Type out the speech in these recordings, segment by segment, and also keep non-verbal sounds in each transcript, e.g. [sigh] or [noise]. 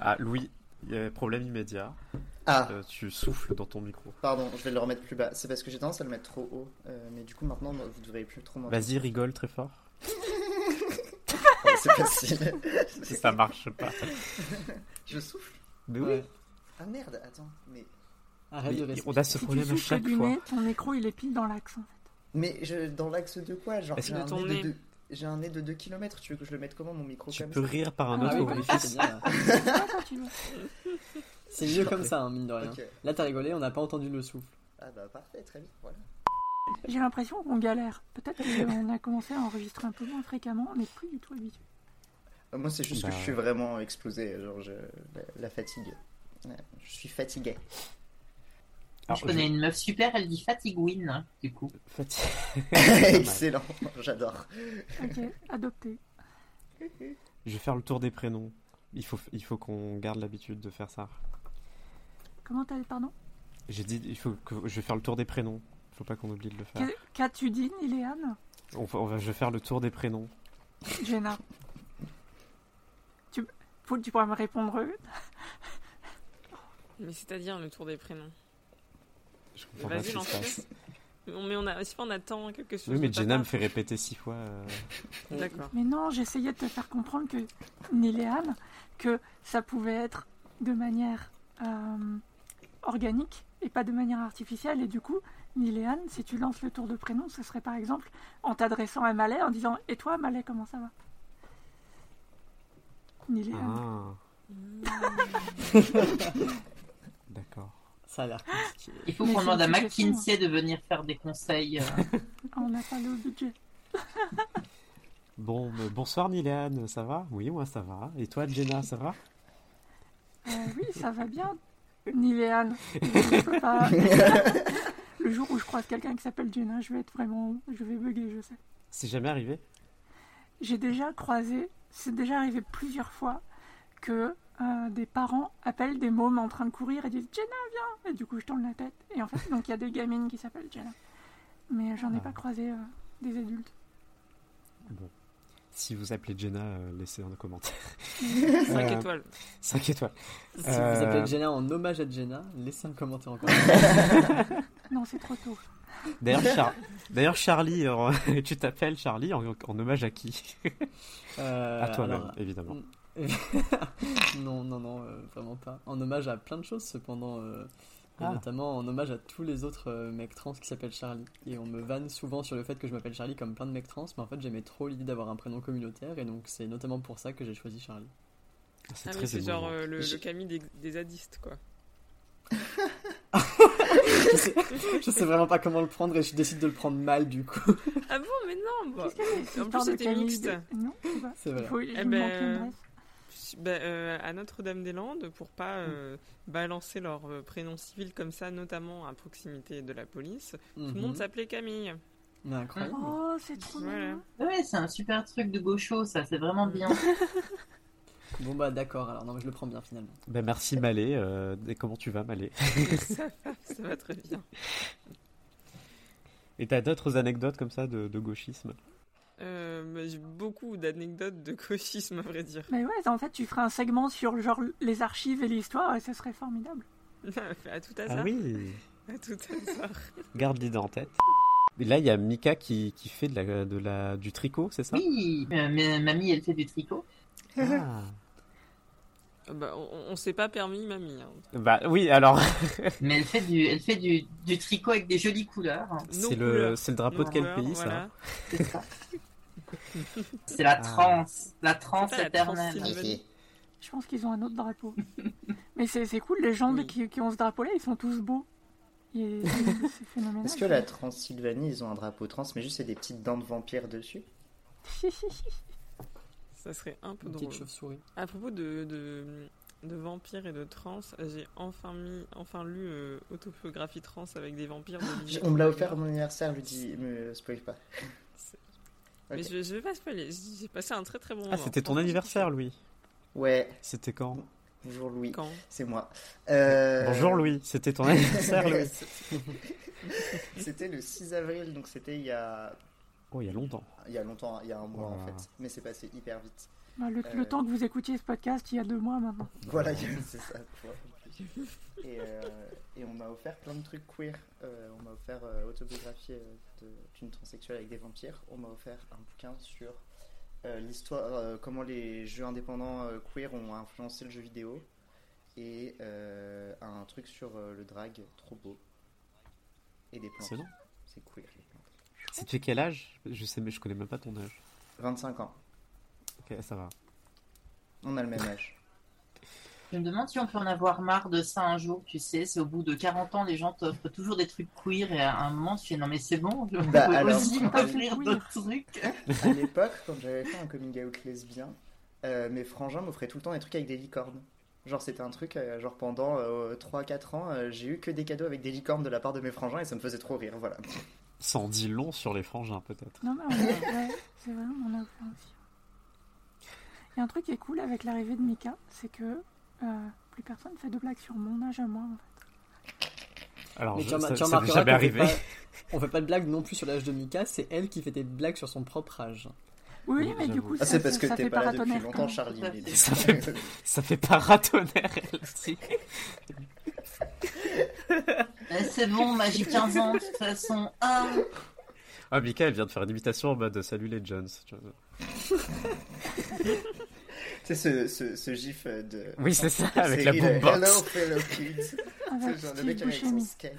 Ah, Louis, il y a un problème immédiat. Ah, Euh, tu souffles dans ton micro. pardon, je vais le remettre plus bas. C'est parce que j'ai tendance à le mettre trop haut. Euh, mais du coup, maintenant, vous ne devriez plus trop m'entendre. Vas-y, rigole très fort. [laughs] Ouais, c'est facile. [laughs] Si ça marche pas. [laughs] je souffle. Mais Ouais. Ah merde, attends. Mais, Arrête Mais de respirer. on a ce Si tu problème à souffles chaque fois. nez, ton micro il est pile dans l'axe en fait. mais je, dans l'axe de quoi? Genre, Est-ce j'ai que un, ton nez de deux- j'ai un nez de 2 km. Tu veux que je le mette comment, mon micro Tu comme peux ça rire par un Ah autre Ah oui, c'est mieux [laughs] comme ça, hein, mine de rien. Là, t'as rigolé, on n'a pas entendu le souffle. Ah bah parfait, très bien, voilà. J'ai l'impression qu'on galère. Peut-être qu'on a commencé à enregistrer un peu moins fréquemment, on n'est plus du tout habitué. Euh, Moi, c'est juste Bah, que je suis vraiment explosé, genre je- la, fatigue. Je suis fatigué. Alors, je connais une meuf super, elle dit Fatigouine, hein, du coup. Fati- [laughs] [laughs] Excellent, j'adore. Ok, adopté. Je vais faire le tour des prénoms. Il faut, il faut qu'on garde l'habitude de faire ça. Comment t'as pardon? J'ai dit, il faut que je vais faire le tour des prénoms. Faut pas qu'on oublie de le faire. Qu'as-tu dit, Iléane On va, on va- je vais faire le tour des prénoms. Jenna. Tu, faut, tu pourrais me répondre Mais c'est-à-dire le tour des prénoms. Je comprends pas Vas-y, ce qui se passe. Mais on, a, si on attend quelque chose. Oui, mais Jenna me fait répéter six fois. euh, D'accord. Mais non, j'essayais de te faire comprendre que, Niléane, que ça pouvait être de manière euh, organique et pas de manière artificielle. Et du coup, Niléane, si tu lances le tour de prénom, ce serait par exemple en t'adressant à Malais en disant Et toi, Malais, comment ça va? Niléane. Ah. [laughs] D'accord. Ça a l'air compliqué. Il faut qu'on demande à McKinsey de venir faire des conseils. euh. Ah, on n'a pas le budget. [laughs] Bon, euh, bonsoir Niléane, ça va? Oui, moi ça va. Et toi, Jenna, ça va? Euh, oui, ça va bien, Niléane. Pas- [laughs] le jour où je croise quelqu'un qui s'appelle Jenna, je vais être vraiment. Je vais bugger, je sais. C'est jamais arrivé? J'ai déjà croisé, c'est déjà arrivé plusieurs fois que euh, des parents appellent des mômes en train de courir et disent Jenna, viens Et du coup, je tourne la tête. Et en fait, donc il y a des gamines qui s'appellent Jenna. Mais j'en ai Ah. pas croisé euh, des adultes. Bon. Si vous appelez Jenna, euh, laissez un commentaire. [laughs] 5 Euh, étoiles. 5 étoiles. Si Euh, vous appelez Jenna en hommage à Jenna, laissez un commentaire encore. [laughs] Non, c'est trop tôt. D'ailleurs, Char- D'ailleurs, Charlie, euh, [laughs] tu t'appelles Charlie en, en hommage à qui? Euh, À toi-même, alors, évidemment. [laughs] non, non, non, euh, vraiment pas. En hommage à plein de choses, cependant. euh, et Ah. Notamment en hommage à tous les autres euh, mecs trans qui s'appellent Charlie. Et on me vanne souvent sur le fait que je m'appelle Charlie comme plein de mecs trans, mais en fait j'aimais trop l'idée d'avoir un prénom communautaire, et donc c'est notamment pour ça que j'ai choisi Charlie. C'est Ah très oui, c'est genre euh, le, le Camille des, des zadistes, quoi. je, sais, je sais vraiment pas comment le prendre, et je décide de le prendre mal du coup. Ah bon, mais non bah, Qu'est-ce qu'il y a cette En plus, c'était Camille mixte. de- Non, c'est Il vrai. faut il Eh ben, manque une ref. Bah, euh, à Notre-Dame-des-Landes, pour pas euh, balancer leur euh, prénom civil comme ça, notamment à proximité de la police, tout le monde Mhm. s'appelait Camille. Incroyable. Oh, c'est trop Voilà. bien. Ouais, c'est un super truc de gaucho, ça, c'est vraiment bien. [laughs] Bon bah d'accord, alors non mais je le prends bien finalement. Ben, merci Malé. euh, et comment tu vas, Malé? [laughs] Ça, va, ça va très bien. Et t'as d'autres anecdotes comme ça de, de gauchisme? Euh, bah, J'ai beaucoup d'anecdotes de gauchisme, à vrai dire. Mais ouais, en fait, tu ferais un segment sur genre les archives et l'histoire et ce serait formidable. [laughs] à tout hasard. Ah oui [laughs] À tout hasard. Garde l'idée en tête. Et là, il y a Mika qui, qui fait de la, de la, du tricot, c'est ça? Oui, euh, mais mamie, elle fait du tricot. Ah. Bah, on, on s'est pas permis, mamie. hein. Bah oui, alors, [laughs] Mais elle fait du, elle fait du, du tricot avec des jolies couleurs. C'est le, c'est le drapeau Nos de quel couleurs, pays, voilà. C'est ça. C'est la Ah. transe, la transe éternelle. Je pense qu'ils ont un autre drapeau. [laughs] Mais c'est c'est cool, les gens Oui. qui, qui ont ce drapeau-là, ils sont tous beaux. [laughs] C'est phénoménal. Est-ce que la Transylvanie, ils ont un drapeau trans, mais juste c'est des petites dents de vampire dessus? Ça serait un peu Une drôle. petite chauve-souris. À propos de, de, de vampires et de trans, j'ai enfin mis, enfin lu euh, Autobiographie trans avec des vampires. d'Olivier On me l'a offert à mon anniversaire, lui dis, me spoil pas. [laughs] Mais je, je vais pas spoiler. J'ai passé un très très bon moment. Ah, c'était ton anniversaire, Louis. Ouais, C'était quand? Bonjour Louis, Quand? C'est moi. Euh, Bonjour, Louis. C'était ton [laughs] anniversaire, Louis. [laughs] C'était le 6 avril, donc c'était il y a Oh, il y a longtemps. il y a longtemps, il y a un mois en fait, mais c'est passé hyper vite. Bah, le, Euh. le temps que vous écoutiez ce podcast, il y a deux mois maintenant. Voilà, [laughs] c'est ça. Et, euh, et on m'a offert plein de trucs queer. Euh, on m'a offert euh, autobiographie d'une transsexuelle avec des vampires. On m'a offert un bouquin sur euh, l'histoire, euh, comment les jeux indépendants euh, queer ont influencé le jeu vidéo. Et euh, un truc sur euh, le drag, trop beau. Et des plantes. C'est bon? C'est queer, Si tu fais quel âge Je sais, mais je connais même pas ton âge. 25 ans. Ok, ça va. On a le même âge. Je me demande si on peut en avoir marre de ça un jour, tu sais. C'est au bout de 40 ans, les gens t'offrent toujours des trucs queer et à un moment, tu fais non, mais c'est bon, je Bah, peux alors, aussi euh, m'offrir d'autres trucs. À l'époque, quand j'avais fait un coming out lesbien, euh, mes frangins m'offraient tout le temps des trucs avec des licornes. Genre, c'était un truc, euh, genre pendant 3-4 ans, euh, j'ai eu que des cadeaux avec des licornes de la part de mes frangins et ça me faisait trop rire, voilà. Ça en dit long sur les frangins, peut-être. Non, mais on a, ouais, c'est vrai, on a fait aussi. Il y a un truc qui est cool avec l'arrivée de Mika, c'est que euh, plus personne fait de blagues sur mon âge à moi. en fait. Alors, Mais je- ça, ça jamais qu'on fait arrivé. pas- on fait pas de blagues non plus sur l'âge de Mika, c'est elle qui fait des blagues sur son propre âge. Oui, Oui, mais du coup, Ah, ça, c'est parce que t'es fait pas là depuis longtemps. Charlie. Fait. Ça fait- Ça fait paratonnerre, elle aussi. [laughs] [laughs] c'est bon, moi j'ai 15 ans de toute façon. Ah, Ah, Mika, elle vient de faire une imitation en mode Salut les Jones. tu vois. [laughs] C'est ce, ce, ce gif de. Oui, c'est ça, avec la boombox. Hello, fellow kids. Avec C'est genre le mec avec son skate.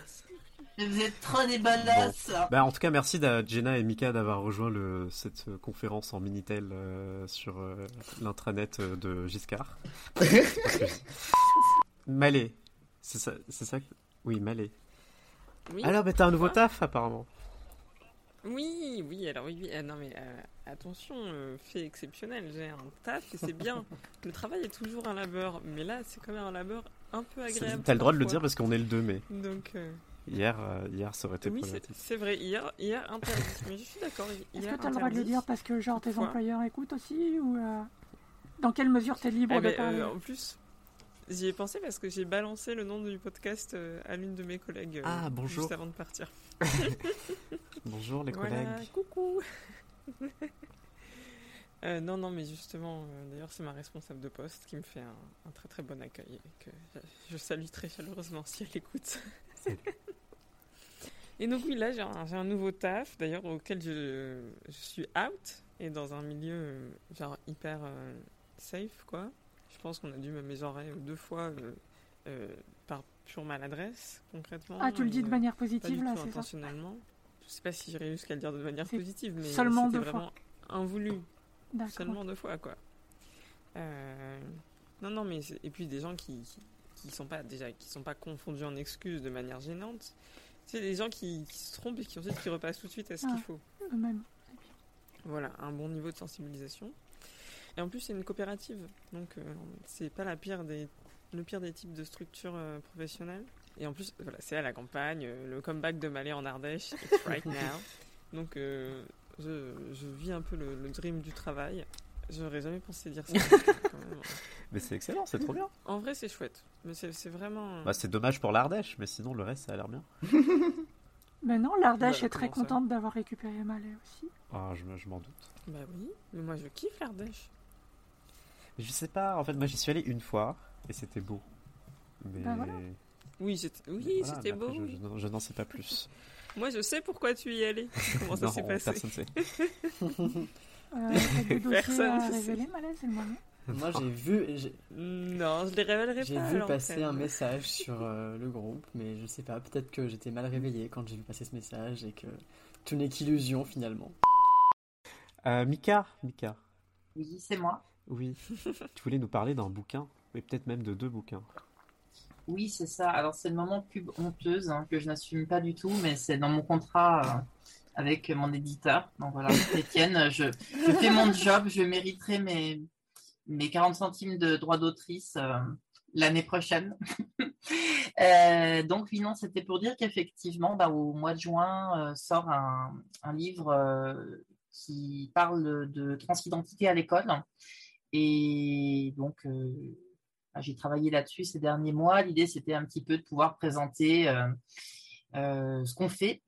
vous êtes trop des balasses. Bah, en tout cas, merci à Jenna et Mika d'avoir rejoint le, cette euh, conférence en Minitel euh, sur euh, l'intranet euh, de Giscard. [laughs] Malais. C'est ça, c'est ça que- Oui, Malais. Oui. Alors, bah, t'as un nouveau taf, apparemment. Oui, oui, alors oui, oui. Ah, non mais euh, attention, euh, fait exceptionnel, j'ai un taf et c'est bien. [laughs] le travail est toujours un labeur, mais là c'est quand même un labeur un peu agréable. T'as le droit de le dire parce qu'on est le 2 mai. Donc euh, Hier, euh, hier ça aurait été oui, c'est vrai, hier, hier interdit, mais je suis d'accord. Est-ce que tu as le droit de le dire parce que genre tes employeurs écoutent aussi ou euh, dans quelle mesure tu es libre Ah, de mais, parler? euh, en plus, j'y ai pensé parce que j'ai balancé le nom du podcast euh, à l'une de mes collègues euh, Ah, bonjour. juste avant de partir. [laughs] Bonjour les Voilà, collègues. coucou. [laughs] Euh, non, non, mais justement, euh, d'ailleurs, c'est ma responsable de poste qui me fait un, un très très bon accueil et que je salue très chaleureusement si elle écoute. [laughs] et donc, oui, là, j'ai un, nouveau taf, d'ailleurs, auquel je, je suis out et dans un milieu euh, genre hyper safe, quoi. Pense qu'on a dû me mégenrer deux fois euh, euh, par pure maladresse, concrètement. Ah, tu le dis de euh, manière pas du positive là, c'est ça intentionnellement. Je sais pas si j'irai jusqu'à le dire de manière positive, mais c'était fois. vraiment invoulu. D'accord. Seulement deux fois, quoi. Euh, Non, non, mais et puis des gens qui, qui, qui sont pas déjà qui sont pas confondus en excuses de manière gênante. C'est des gens qui, qui se trompent et qui ensuite qui repassent tout de suite à ce Ah. qu'il faut. Eux-mêmes. Voilà, un bon niveau de sensibilisation. Et en plus, c'est une coopérative, donc euh, c'est pas la pire des, le pire des types de structures euh, professionnelles. Et en plus, voilà, c'est à la campagne, euh, le comeback de Malais en Ardèche, it's right [laughs] now. Donc, euh, je, je vis un peu le, le dream du travail. J'aurais jamais pensé dire ça. quand même. [laughs] Mais c'est excellent, c'est trop bien. En vrai, c'est chouette, mais c'est vraiment. Bah, c'est dommage pour l'Ardèche, mais sinon le reste ça a l'air bien. [laughs] Mais non, l'Ardèche Bah, est très contente d'avoir récupéré Malais aussi. Ah, je m'en doute. Bah oui, mais moi je kiffe l'Ardèche. Je sais pas, en fait, moi j'y suis allé une fois et c'était beau. Mais. Bah, voilà. Oui, c'était oui, voilà, beau. Je, je n'en- je n'en sais pas plus. [laughs] Moi, je sais pourquoi tu y allais. [laughs] Comment ça s'est passé personne sait. Euh, [laughs] Personne ne sait. c'est le moment. Moi, j'ai vu, j'ai Non, je les révélerai j'ai pas. vu à passer un message sur euh, le groupe, mais je sais pas, peut-être que j'étais mal réveillé quand j'ai vu passer ce message et que tout n'est qu'illusion finalement. Euh, Mika, Mika, Oui, c'est moi. Oui. [laughs] tu voulais nous parler d'un bouquin, mais peut-être même de deux bouquins. Oui, c'est ça. Alors, c'est le moment pub honteuse hein, que je n'assume pas du tout, mais c'est dans mon contrat euh, avec mon éditeur. Donc voilà, [laughs] Étienne, je, je fais mon job, je mériterai mes, mes 40 centimes de droits d'autrice euh, l'année prochaine. [laughs] Euh, donc, oui, non, c'était pour dire qu'effectivement, bah, au mois de juin, sort un, un livre qui parle de transidentité à l'école. Et donc, euh, j'ai travaillé là-dessus ces derniers mois. L'idée, c'était un petit peu de pouvoir présenter euh, euh, ce qu'on fait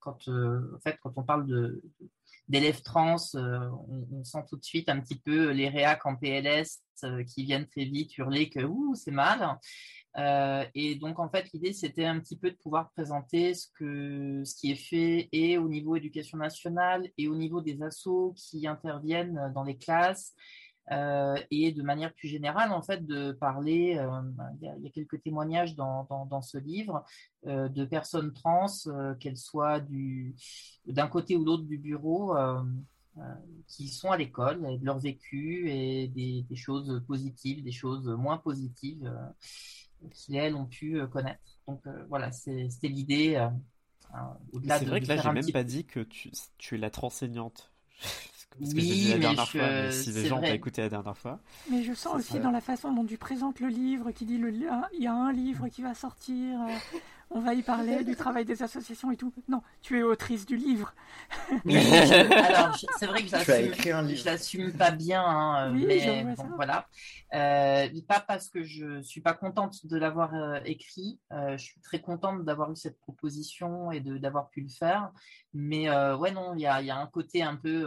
quand, en fait, quand on parle d'élèves trans, on, sent tout de suite un petit peu les réacs en PLS qui viennent très vite hurler que c'est mal. Euh, et donc, en fait, l'idée, c'était un petit peu de pouvoir présenter ce, que, ce qui est fait et au niveau éducation nationale et au niveau des assos qui interviennent dans les classes. Euh, et de manière plus générale, en fait, de parler, euh, il, y a, quelques témoignages dans, dans, ce livre de personnes trans, qu'elles soient d'un côté ou l'autre du bureau, qui sont à l'école, de leur vécu et des, choses positives, des choses moins positives qui, elles, ont pu euh, connaître. Donc euh, voilà, c'était l'idée. Euh, c'est vrai que là, j'ai même pas dit que tu, tu es la enseignante. [laughs] Parce que oui, la dernière fois, mais si les gens ont écouté la dernière fois. Mais je sens aussi dans la façon dont tu présentes le livre, qui dit le, il y a un livre qui va sortir, [laughs] on va y parler du travail des associations et tout. Non, tu es autrice du livre. [laughs] alors c'est vrai que je l'assume pas bien, hein, mais voilà. Euh, pas parce que je suis pas contente de l'avoir euh, écrit. Euh, je suis très contente d'avoir eu cette proposition et d'avoir pu le faire. Mais ouais, non, il y a, y a, un côté un peu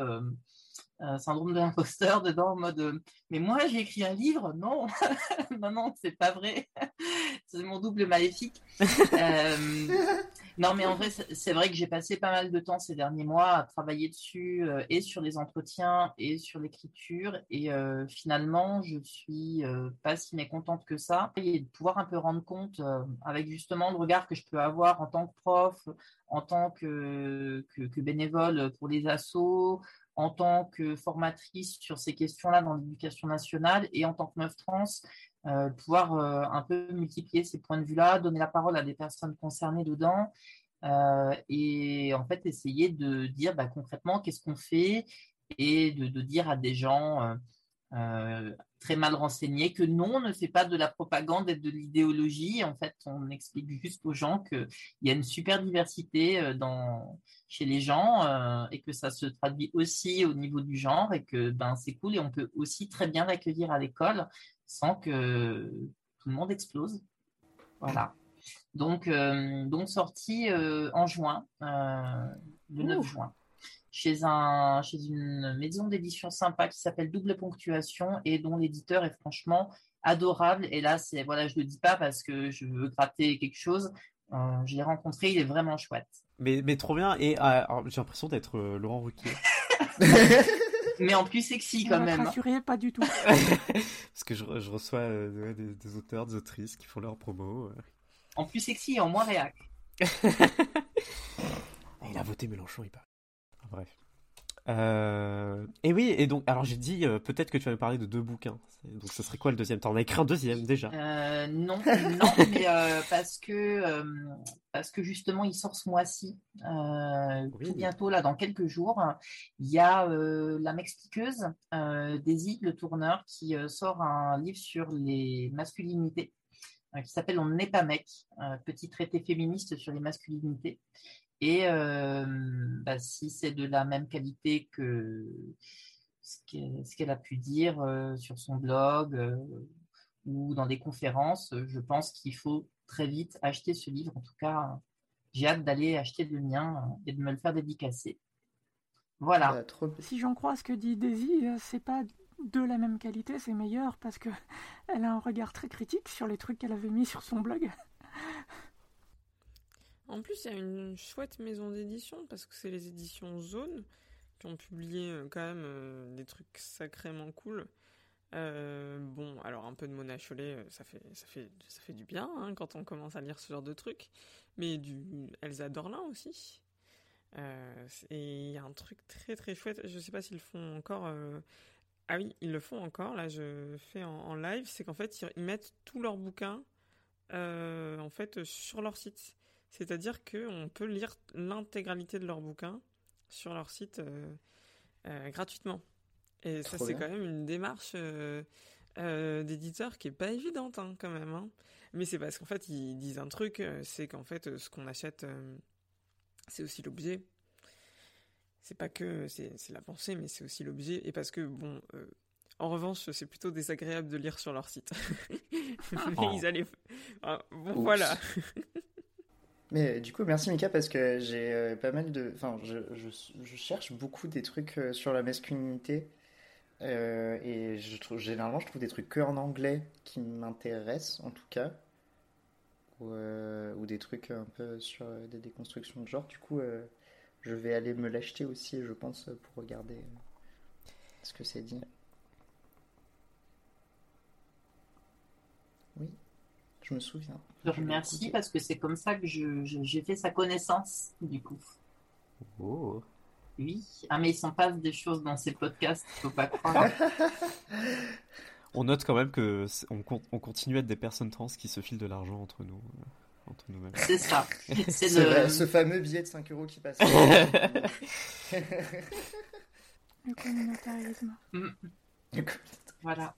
syndrome de l'imposteur dedans, en mode euh, mais moi j'ai écrit un livre, non, [laughs] non, non, c'est pas vrai, [laughs] c'est mon double maléfique. Euh, non, mais en vrai, c'est vrai que j'ai passé pas mal de temps ces derniers mois à travailler dessus euh, et sur les entretiens et sur l'écriture, et finalement, je suis pas si mécontente que ça, et de pouvoir un peu rendre compte avec justement le regard que je peux avoir en tant que prof, en tant que, que, que bénévole pour les assos, en tant que formatrice sur ces questions-là dans l'éducation nationale et en tant que meuf trans, euh, pouvoir euh, un peu multiplier ces points de vue-là, donner la parole à des personnes concernées dedans euh, et en fait essayer de dire bah, concrètement qu'est-ce qu'on fait et de, de, dire à des gens euh, très mal renseigné, que non, on ne fait pas de la propagande et de l'idéologie. En fait, on explique juste aux gens qu'il y a une super diversité euh, dans, chez les gens euh, et que ça se traduit aussi au niveau du genre et que ben, c'est cool et on peut aussi très bien l'accueillir à l'école sans que tout le monde explose. Voilà. Donc, donc sorti en juin, le 9 juin chez, un, chez une maison d'édition sympa qui s'appelle Double Ponctuation et dont l'éditeur est franchement adorable. Et là, c'est voilà, je le dis pas parce que je veux gratter quelque chose. Euh, je l'ai rencontré, il est vraiment chouette. Mais, mais trop bien. Et euh, j'ai l'impression d'être euh, Laurent Ruquier. [laughs] [laughs] mais en plus sexy quand même. Rassuré, pas du tout. [laughs] parce que je, je reçois des, auteurs, des autrices qui font leur promo. En plus sexy et en moins réac. il a voté Mélenchon, il paraît bref. Euh, et oui, et donc, alors j'ai dit euh, peut-être que tu vas me parler de deux bouquins. Donc, ce serait quoi le deuxième? T'en as écrit un deuxième déjà euh, Non, [laughs] non, mais parce que parce que justement, il sort ce mois-ci, tout bientôt là, dans quelques jours. Il y a la m'expliqueuse Daisy le tourneur qui sort un livre sur les masculinités qui s'appelle On n'est pas mec, petit traité féministe sur les masculinités. Et euh, bah, si c'est de la même qualité que ce qu'elle a pu dire euh, sur son blog euh, ou dans des conférences, je pense qu'il faut très vite acheter ce livre. En tout cas, j'ai hâte d'aller acheter le mien et de me le faire dédicacer. Voilà. Si j'en crois ce que dit Daisy, c'est pas de la même qualité, c'est meilleur parce que [laughs] elle a un regard très critique sur les trucs qu'elle avait mis sur son blog. En plus, il y a une chouette maison d'édition parce que c'est les éditions Zone qui ont publié euh, quand même euh, des trucs sacrément cool. Euh, bon, alors un peu de Mona Chollet, ça fait, ça fait, ça fait du bien hein, quand on commence à lire ce genre de trucs. Mais du Elsa Dorlin aussi. et il y a un truc très très chouette. Je sais pas s'ils le font encore. Ah oui, ils le font encore. Là, je fais en, en live. C'est qu'en fait, ils mettent tous leurs bouquins en fait sur leur site. C'est-à-dire qu'on peut lire l'intégralité de leurs bouquins sur leur site euh, euh, gratuitement. Et ça, c'est quand même une démarche euh, d'éditeur qui est pas évidente, hein, quand même. Hein. Mais c'est parce qu'en fait, ils disent un truc, c'est qu'en fait, ce qu'on achète, c'est aussi l'objet. C'est pas que c'est la pensée, mais c'est aussi l'objet. Et parce que, bon, en revanche, c'est plutôt désagréable de lire sur leur site. [laughs] [laughs] mais ils allaient. Ah, bon, voilà. [laughs] Mais euh, du coup, merci Mika parce que j'ai euh, pas mal de. Enfin, je, je- cherche beaucoup des trucs euh, sur la masculinité. Et je trouve, généralement, je trouve des trucs que en anglais qui m'intéressent, en tout cas. Ou, ou des trucs un peu sur des déconstructions de genre. Du coup, je vais aller me l'acheter aussi, je pense, pour regarder ce que c'est dit. Oui, je me souviens. Je remercie parce que c'est comme ça que je- je- j'ai fait sa connaissance, du coup. Oh. Oui. Ah, mais il s'en passe des choses dans ces podcasts, faut pas croire. [laughs] On note quand même que on, con- on continue à être des personnes trans qui se filent de l'argent entre nous, euh, entre nous-mêmes. C'est ça. [laughs] C'est le. ce fameux billet de 5 euros qui passe. [laughs] Le communautarisme. Voilà.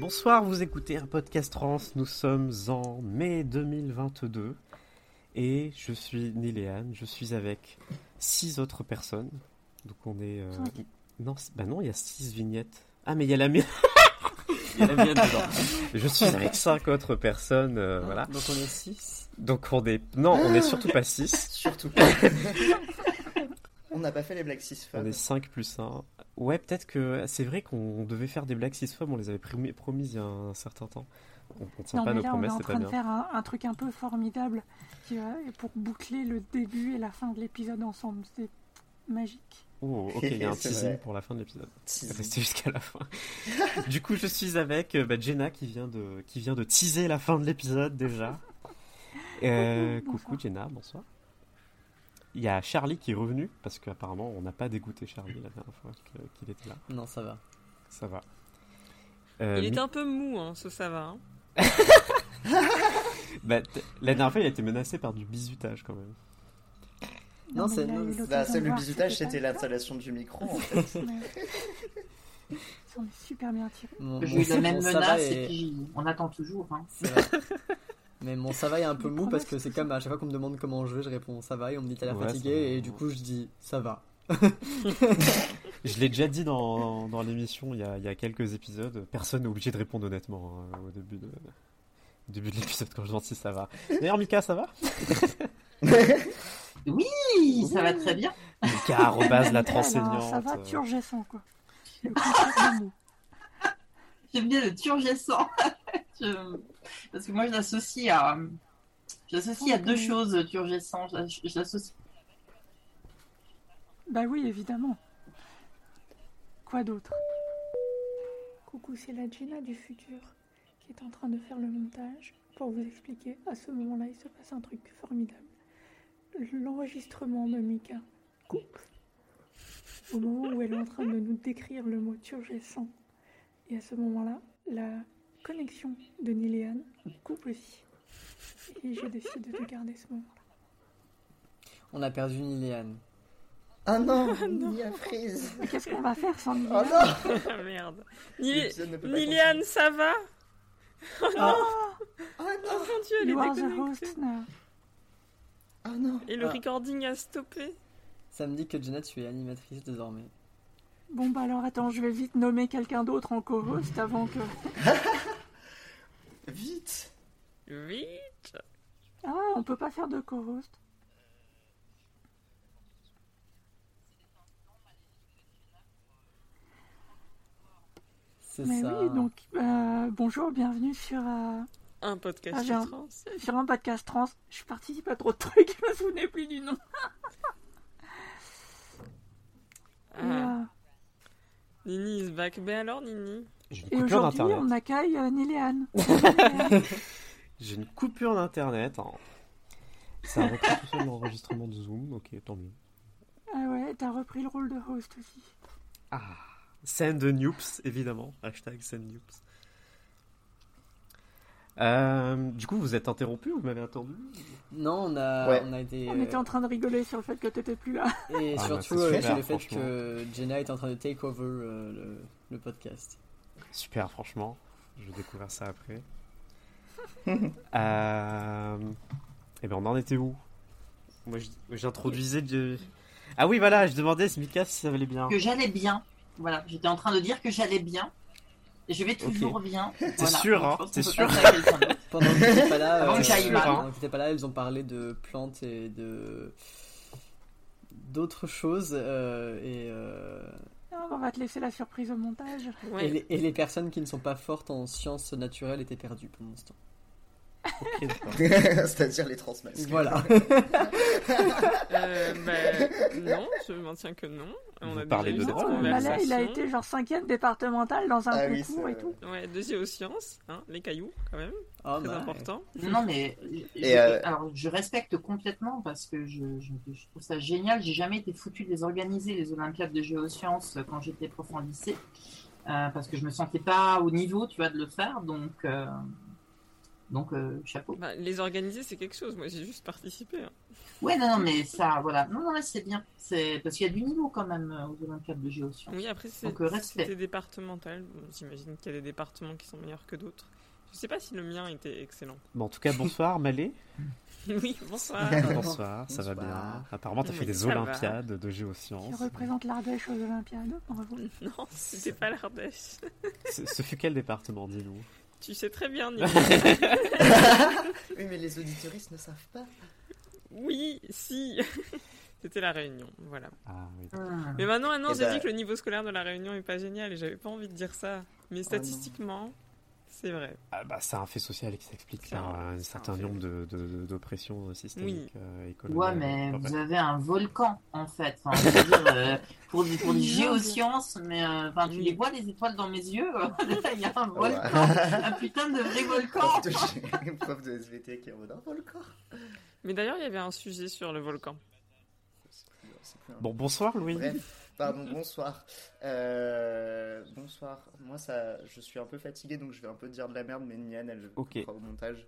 Bonsoir, vous écoutez un podcast trans. Nous sommes en mai 2022 et je suis Niléane. Je suis avec six autres personnes. Donc on est. euh. Non, bah non, il y a six vignettes. Ah, mais il y a la mienne. [laughs] Il y a la mienne dedans. Je suis avec cinq autres personnes. euh, voilà. Donc on est 6. Donc on est. Non, on est surtout pas six. Surtout pas. [laughs] On n'a pas fait les Black Six On Femmes. est 5 plus 1. Ouais, peut-être que c'est vrai qu'on devait faire des blagues cis-femmes, on les avait promis, promises il y a un certain temps. On, on tient Non, pas mais nos là, on est promesses, en train de bien. faire un, un truc un peu formidable qui va, pour boucler le début et la fin de l'épisode ensemble. C'est magique. Oh, ok, il y a un [laughs] teasing vrai. pour la fin de l'épisode. Teasing. Restez jusqu'à la fin. [laughs] du coup, je suis avec euh, bah, Jenna qui vient, de, qui vient de teaser la fin de l'épisode déjà. [laughs] Euh, Coucou, coucou Jenna, bonsoir. Il y a Charlie qui est revenu parce qu'apparemment on n'a pas dégoûté Charlie la dernière fois qu'il était là. Non, ça va. Ça va. Euh, Il Mi- était un peu mou, hein, ça, ça va. hein. [laughs] bah, la dernière fois il a été menacé par du bisutage quand même. Non, non, l'occasion Bah, le bisutage, c'était l'installation du micro en fait. [laughs] Ouais. En est super bien tiré. J'ai eu la même menace est- et puis on attend toujours. Hein. Mais mon ça va est un peu mou parce que c'est comme à chaque fois qu'on me demande comment je vais, je réponds ça va et on me dit t'as l'air Ouais, fatigué va. et du coup je dis ça va. [laughs] Je l'ai déjà dit dans, dans l'émission il y, a, il y a quelques épisodes. Personne n'est obligé de répondre honnêtement hein, au début de, au début de l'épisode quand je demande si ça va. D'ailleurs, Mika, ça va? [laughs] Oui, ça va très bien. Mika, arrobase la transeignante. ça va, turgescent, quoi. [laughs] J'aime bien le turgescent. Je- Parce que moi, je l'associe à. Je l'associe à deux choses, turgescent. Je l'associe. Bah oui, évidemment. Quoi d'autre? Coucou, c'est la Gina du futur qui est en train de faire le montage pour vous expliquer. À ce moment-là, il se passe un truc formidable. L'enregistrement de Mika coupe au moment où elle est en train de nous décrire le mot turgescent. Et à ce moment-là, la connexion de Niléane coupe aussi. Et j'ai décidé de garder ce moment-là. On a perdu Niléane. Ah non, ni à frise. Mais Qu'est-ce qu'on va faire sans Oh Niléane non [laughs] Ah, Merde. Nil- L'épisode ne peut pas Liliane, ça va? Ah non Oh mon dieu, elle You est déconnectée. Ah non Et le Ah. recording a stoppé. Ça me dit que Jenna tu es animatrice désormais. Bon bah alors attends, je vais vite nommer quelqu'un d'autre en co-host avant que... [laughs] Vite Oui. Ah, on peut pas faire de co-host. C'est Mais ça. oui, donc euh, bonjour, bienvenue sur, euh, Un podcast Ah, j'ai un- trans. sur un podcast trans. Je participe à trop de trucs, [laughs] je me souvenais plus du nom. Et, Ah, euh, Nini is back. Ben alors, Nini? J'ai une et coupure aujourd'hui, d'internet. on accueille euh, Niléane. [laughs] [laughs] J'ai une coupure d'internet. hein. Ça a repris tout seul l'enregistrement de Zoom. Ok, tant mieux. ah ouais, t'as repris le rôle de host aussi. Ah, send noops, évidemment. Hashtag send noops. Euh, du coup, vous êtes interrompu ou vous m'avez attendu? Non, on a, Ouais. on a été. On était en train de rigoler sur le fait que t'étais plus là. Et Ah, bah, surtout c'est euh, super, sur le fait franchement. que Jenna est en train de take over euh, le, le podcast. Super, franchement. Je vais découvrir ça après. [laughs] euh... Eh ben, on en était où? Moi, j'introduisais du. Ah oui, voilà, je demandais si Mika si ça allait bien. que j'allais bien. Voilà, j'étais en train de dire que j'allais bien. Et je vais toujours bien. T'es sûr, hein T'es sûr [laughs] Pendant que t'étais pas là, [laughs] euh, pas là, ils ont parlé de plantes et de d'autres choses euh, et, euh, Non, on va te laisser la surprise au montage. Ouais. et, les, et les personnes qui ne sont pas fortes en sciences naturelles étaient perdues pendant ce temps. Ok, d'accord. [laughs] C'est-à-dire les transmasques. Voilà. [laughs] Euh, bah, non, je maintiens que non. On Vous a parlez déjà de hein. Malais, il a été genre cinquième départemental dans un Ah concours et tout. Ouais, de géosciences, hein, les cailloux quand même, Ah, très bah, important. Non, mais Et, euh, alors, je respecte complètement parce que je, je, je trouve ça génial. J'ai jamais été foutu de les organiser, les Olympiades de géosciences, quand j'étais prof en lycée. Euh, parce que je me sentais pas au niveau, tu vois, de le faire. Donc, euh, donc euh, chapeau. Bah, les organiser, c'est quelque chose. Moi, j'ai juste participé. hein. Ouais, non, non, mais ça, voilà. Non, non, mais c'est bien. C'est parce qu'il y a du niveau quand même euh, aux Olympiades de géosciences. Oui, après, c'est- Donc, euh, départemental. Bon, J'imagine qu'il y a des départements qui sont meilleurs que d'autres. Je sais pas si le mien était excellent. Bon, en tout cas, bonsoir, [laughs] Malé. oui, bonsoir. [laughs] Bonsoir, ça va bien. Apparemment, t'as Oui, fait des va. Olympiades de géosciences. représente l'Ardèche aux Olympiades. Bravo. non, c'était pas l'Ardèche. Ce, ce fut quel département, dis-nous? Tu sais très bien, Nico. [laughs] Oui, mais les auditoristes ne savent pas. oui, si. [laughs] C'était la Réunion, voilà. Ah oui. Hum. Mais maintenant, maintenant Eh j'ai dit que le niveau scolaire de la Réunion est pas génial et j'avais pas envie de dire ça. Mais non. statistiquement, c'est vrai. Ah bah, c'est un fait social qui s'explique C'est un- par un certain un nombre de, de- d'oppressions systémiques euh, Ouais, mais Enfin, vous avez un volcan en fait. Enfin, [laughs] je veux dire, euh, pour, des- pour des géosciences, mais euh, enfin, tu Oui. les vois les étoiles dans mes yeux. [laughs] Il y a un Ouais. volcan, [laughs] un putain de vrai volcan. prof, de, prof de SVT qui est en mode un volcan. Mais d'ailleurs, il y avait un sujet sur le volcan. Bon, bonsoir, Louis. Bref, pardon, bonsoir. Euh, bonsoir. Moi, ça, je suis un peu fatigué, donc je vais un peu dire de la merde, mais Nian, elle Ok. coupera au montage.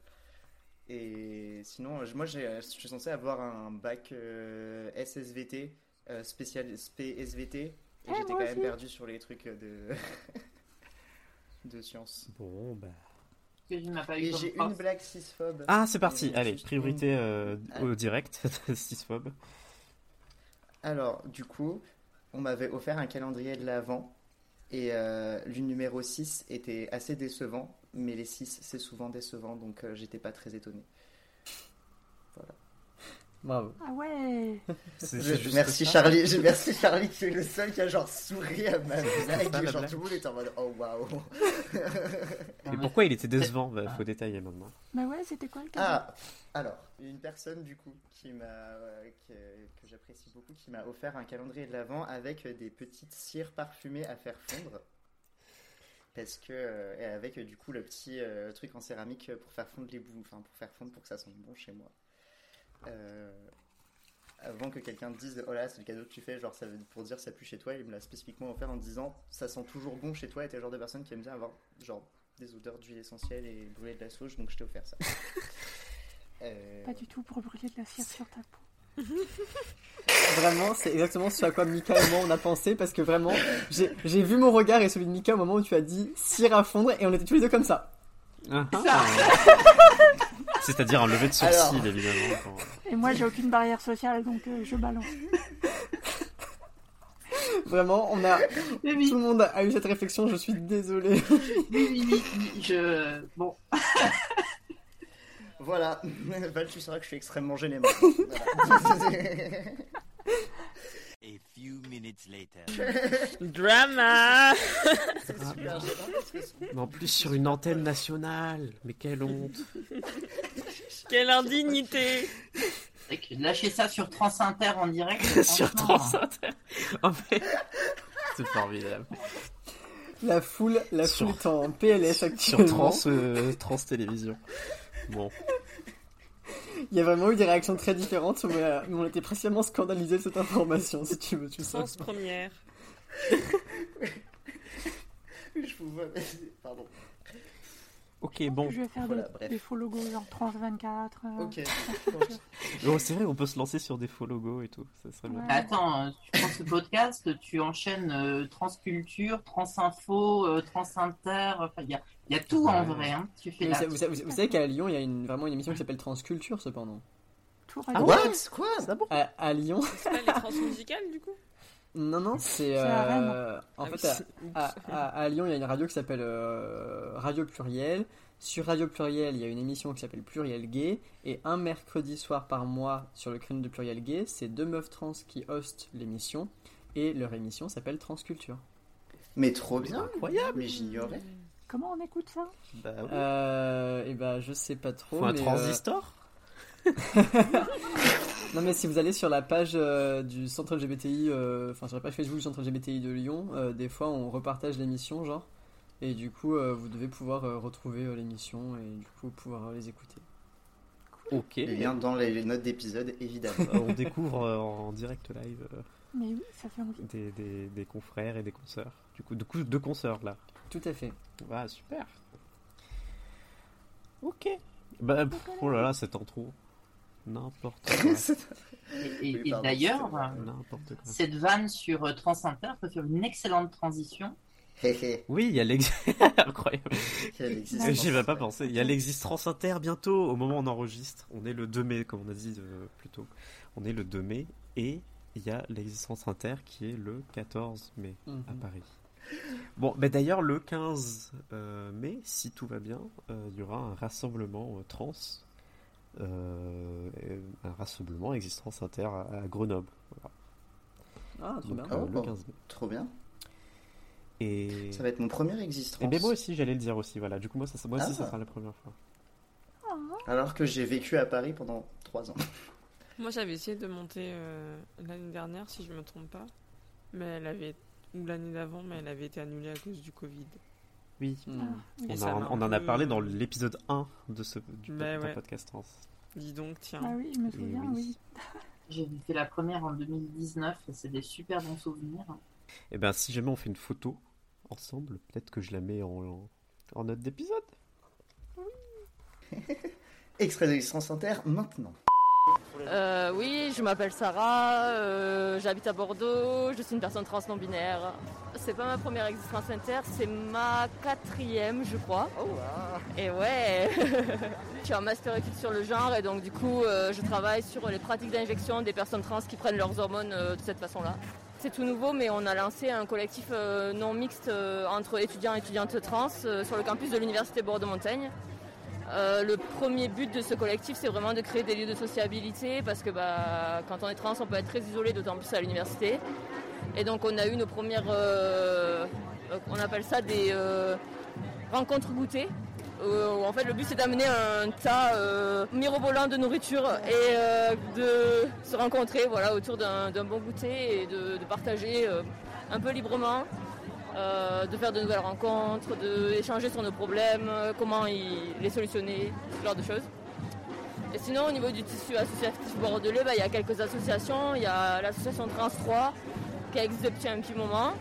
Et sinon, je- moi, j'ai- je suis censé avoir un bac euh, SSVT, euh, spécial SP SVT, et Eh, j'étais quand même perdu sur les trucs de [laughs] de sciences. Bon, bah. Et j'ai une blague cisphobe. Ah, c'est parti. Et Allez, priorité euh, au direct, [laughs] cisphobe. Alors, du coup, on m'avait offert un calendrier de l'Avent et euh, le numéro 6 était assez décevant, mais les 6 c'est souvent décevant donc euh, j'étais pas très étonné. Bravo. Ah ouais. [laughs] Merci ça. Charlie, je- merci Charlie, tu es le seul qui a genre souri à ma blague, genre tout le monde était en mode oh waouh. [laughs] Mais pourquoi il était décevant Bah, faut détailler maintenant. Bah ouais, c'était quoi le cas Ah, alors, une personne du coup qui m'a, euh, que j'apprécie beaucoup, qui m'a offert un calendrier de l'Avent avec des petites cires parfumées à faire fondre. Parce que, euh, et avec du coup le petit euh, truc en céramique pour faire fondre les bouts, enfin pour faire fondre pour que ça sente bon chez moi. Euh, avant que quelqu'un te dise oh là c'est le cadeau que tu fais, genre ça veut, pour dire ça pue chez toi, il me l'a spécifiquement offert en disant ça sent toujours bon chez toi et t'es le genre de personne qui aime bien avoir genre des odeurs d'huile essentielle et brûler de la sauge donc je t'ai offert ça. [laughs] Euh, Pas du tout pour brûler de la cire sur ta peau. [laughs] Vraiment, c'est exactement ce à quoi Mika et moi on a pensé parce que vraiment, j'ai j'ai vu mon regard et celui de Mika au moment où tu as dit cire à fondre et on était tous les deux comme ça. Ah, [laughs] C'est-à-dire un lever de sourcil, Alors. évidemment. quand- Et moi, j'ai aucune barrière sociale, donc euh, je balance. [laughs] Vraiment, on a Oui, oui, tout le monde a eu cette réflexion. Je suis désolé. oui, oui, oui, oui, je... Bon, Voilà, [laughs] Val, tu sauras que je suis extrêmement gêné. Voilà. [laughs] A few minutes later. [laughs] Drama C'est super gênant parce que c'est- Mais [laughs] en plus sur une antenne nationale. Mais quelle honte. [laughs] Quelle indignité c'est que lâcher ça sur France Inter en direct. sur franchement, Inter. Oh, mais- C'est formidable. La foule, la Sur- foule est en PLS Sur actuellement. Trans, euh, Trans Télévision. Bon. Il y a vraiment eu des réactions très différentes, mais, euh, mais on était précisément scandalisés de cette information, si tu veux, tu sais. Sens première. [laughs] Je vous vois. Pardon. Ok, bon. Je vais faire Voilà, des, faux logos, genre Trans 24. euh, Ok. [laughs] Oh, c'est vrai, on peut se lancer sur des faux logos et tout. Ça serait bien. Ouais. Attends, euh, tu prends ce podcast, tu enchaînes euh, Transculture, Transinfo, euh, Transinter, enfin, il y a, il y a tout en vrai. Hein. Tu fais la... vous, savez- vous qu'à Lyon, il y a une, vraiment une émission qui s'appelle Transculture, cependant. Ah What Quoi À, à Lyon. C'est pas les transmusicales du coup? Non, non, c'est. Euh, en Ah fait, à, oui. à- à- à Lyon, il y a une radio qui s'appelle euh, Radio Pluriel. Sur Radio Pluriel, il y a une émission qui s'appelle Pluriel Gay. Et un mercredi soir par mois, sur le créneau de Pluriel Gay, c'est deux meufs trans qui hostent l'émission. Et leur émission s'appelle Transculture. Mais trop bien. Incroyable. Mais j'ignorais. Comment on écoute ça? Bah oui. Euh, et ben, je sais pas trop. Faut un mais, euh, transistor? [laughs] Non mais si vous allez sur la page euh, du centre LGBTI, euh, enfin sur la page Facebook du centre LGBTI de Lyon, euh, des fois on repartage l'émission genre, et du coup euh, vous devez pouvoir euh, retrouver euh, l'émission et du coup pouvoir euh, les écouter. Ok. Les liens dans les notes d'épisode, évidemment. Euh, on découvre euh, en direct live euh, Mais oui, ça fait envie. des, des, des confrères et des consoeurs. Du coup, du coup, deux consoeurs là. Tout à fait. Ah, super. Ok. Bah, pff, oh là là, cette intro. N'importe [laughs] quoi. Et, et- Oui, et pardon, d'ailleurs, c'est cette vanne sur euh, France Inter peut faire une excellente transition. Oui, il y a l'ex... [laughs] Incroyable. Euh. J'y avais pas pensé. Il y a l'existence inter bientôt, au moment où on enregistre. On est le 2 mai, comme on a dit euh, plus tôt. On est le 2 mai et il y a l'existence inter qui est le 14 mai Mhm. à Paris. Bon, bah d'ailleurs, le 15 euh, mai, si tout va bien, euh, il y aura un rassemblement euh, trans. euh, et un rassemblement existence inter à, à Grenoble. Voilà. Ah trop Donc, bien. euh, Oh, le bon. 15 mai. Trop bien. Et... Ça va être mon premier existence. Eh ben, moi aussi, j'allais le dire aussi. Voilà. Du coup, moi, ça, moi aussi, Ah. ça sera la première fois. Alors que j'ai vécu à Paris pendant 3 ans. Moi j'avais essayé de monter euh, l'année dernière si je me trompe pas, mais elle avait ou l'année d'avant, mais elle avait été annulée à cause du Covid. Oui. Hmm. Ah, oui. On, a- en a parlé dans l'épisode 1 de ce du Bah ouais. podcast trans. Dis donc, tiens. Ah oui, je me souviens, oui. oui. J'ai fait la première en 2019 et c'est des super bons souvenirs. Et ben si jamais on fait une photo ensemble, peut-être que je la mets en, en, en note d'épisode. [laughs] Extrait d'existence inter maintenant. Euh, oui, je m'appelle Sarah, euh, j'habite à Bordeaux, je suis une personne trans non binaire. C'est pas ma première existence inter, c'est ma quatrième, je crois. Et ouais, [laughs] je suis en master études sur le genre et donc du coup, euh, je travaille sur les pratiques d'injection des personnes trans qui prennent leurs hormones de cette façon-là. C'est tout nouveau, mais on a lancé un collectif non mixte entre étudiants et étudiantes trans sur le campus de l'université Bordeaux-Montaigne. Euh, le premier but de ce collectif, c'est vraiment de créer des lieux de sociabilité parce que bah, quand on est trans, on peut être très isolé, d'autant plus à l'université. Et donc, on a eu nos premières, euh, euh, on appelle ça des rencontres où en fait, le but c'est d'amener un tas mirobolant de nourriture et de se rencontrer voilà, autour d'un bon goûter et de, partager un peu librement euh, de faire de nouvelles rencontres, d'échanger sur nos problèmes, euh, comment les solutionner, ce genre de choses. Et sinon, au niveau du tissu associatif bordelais, bah, il y a quelques associations. Il y a l'association Trans 3 qui existe depuis un petit moment.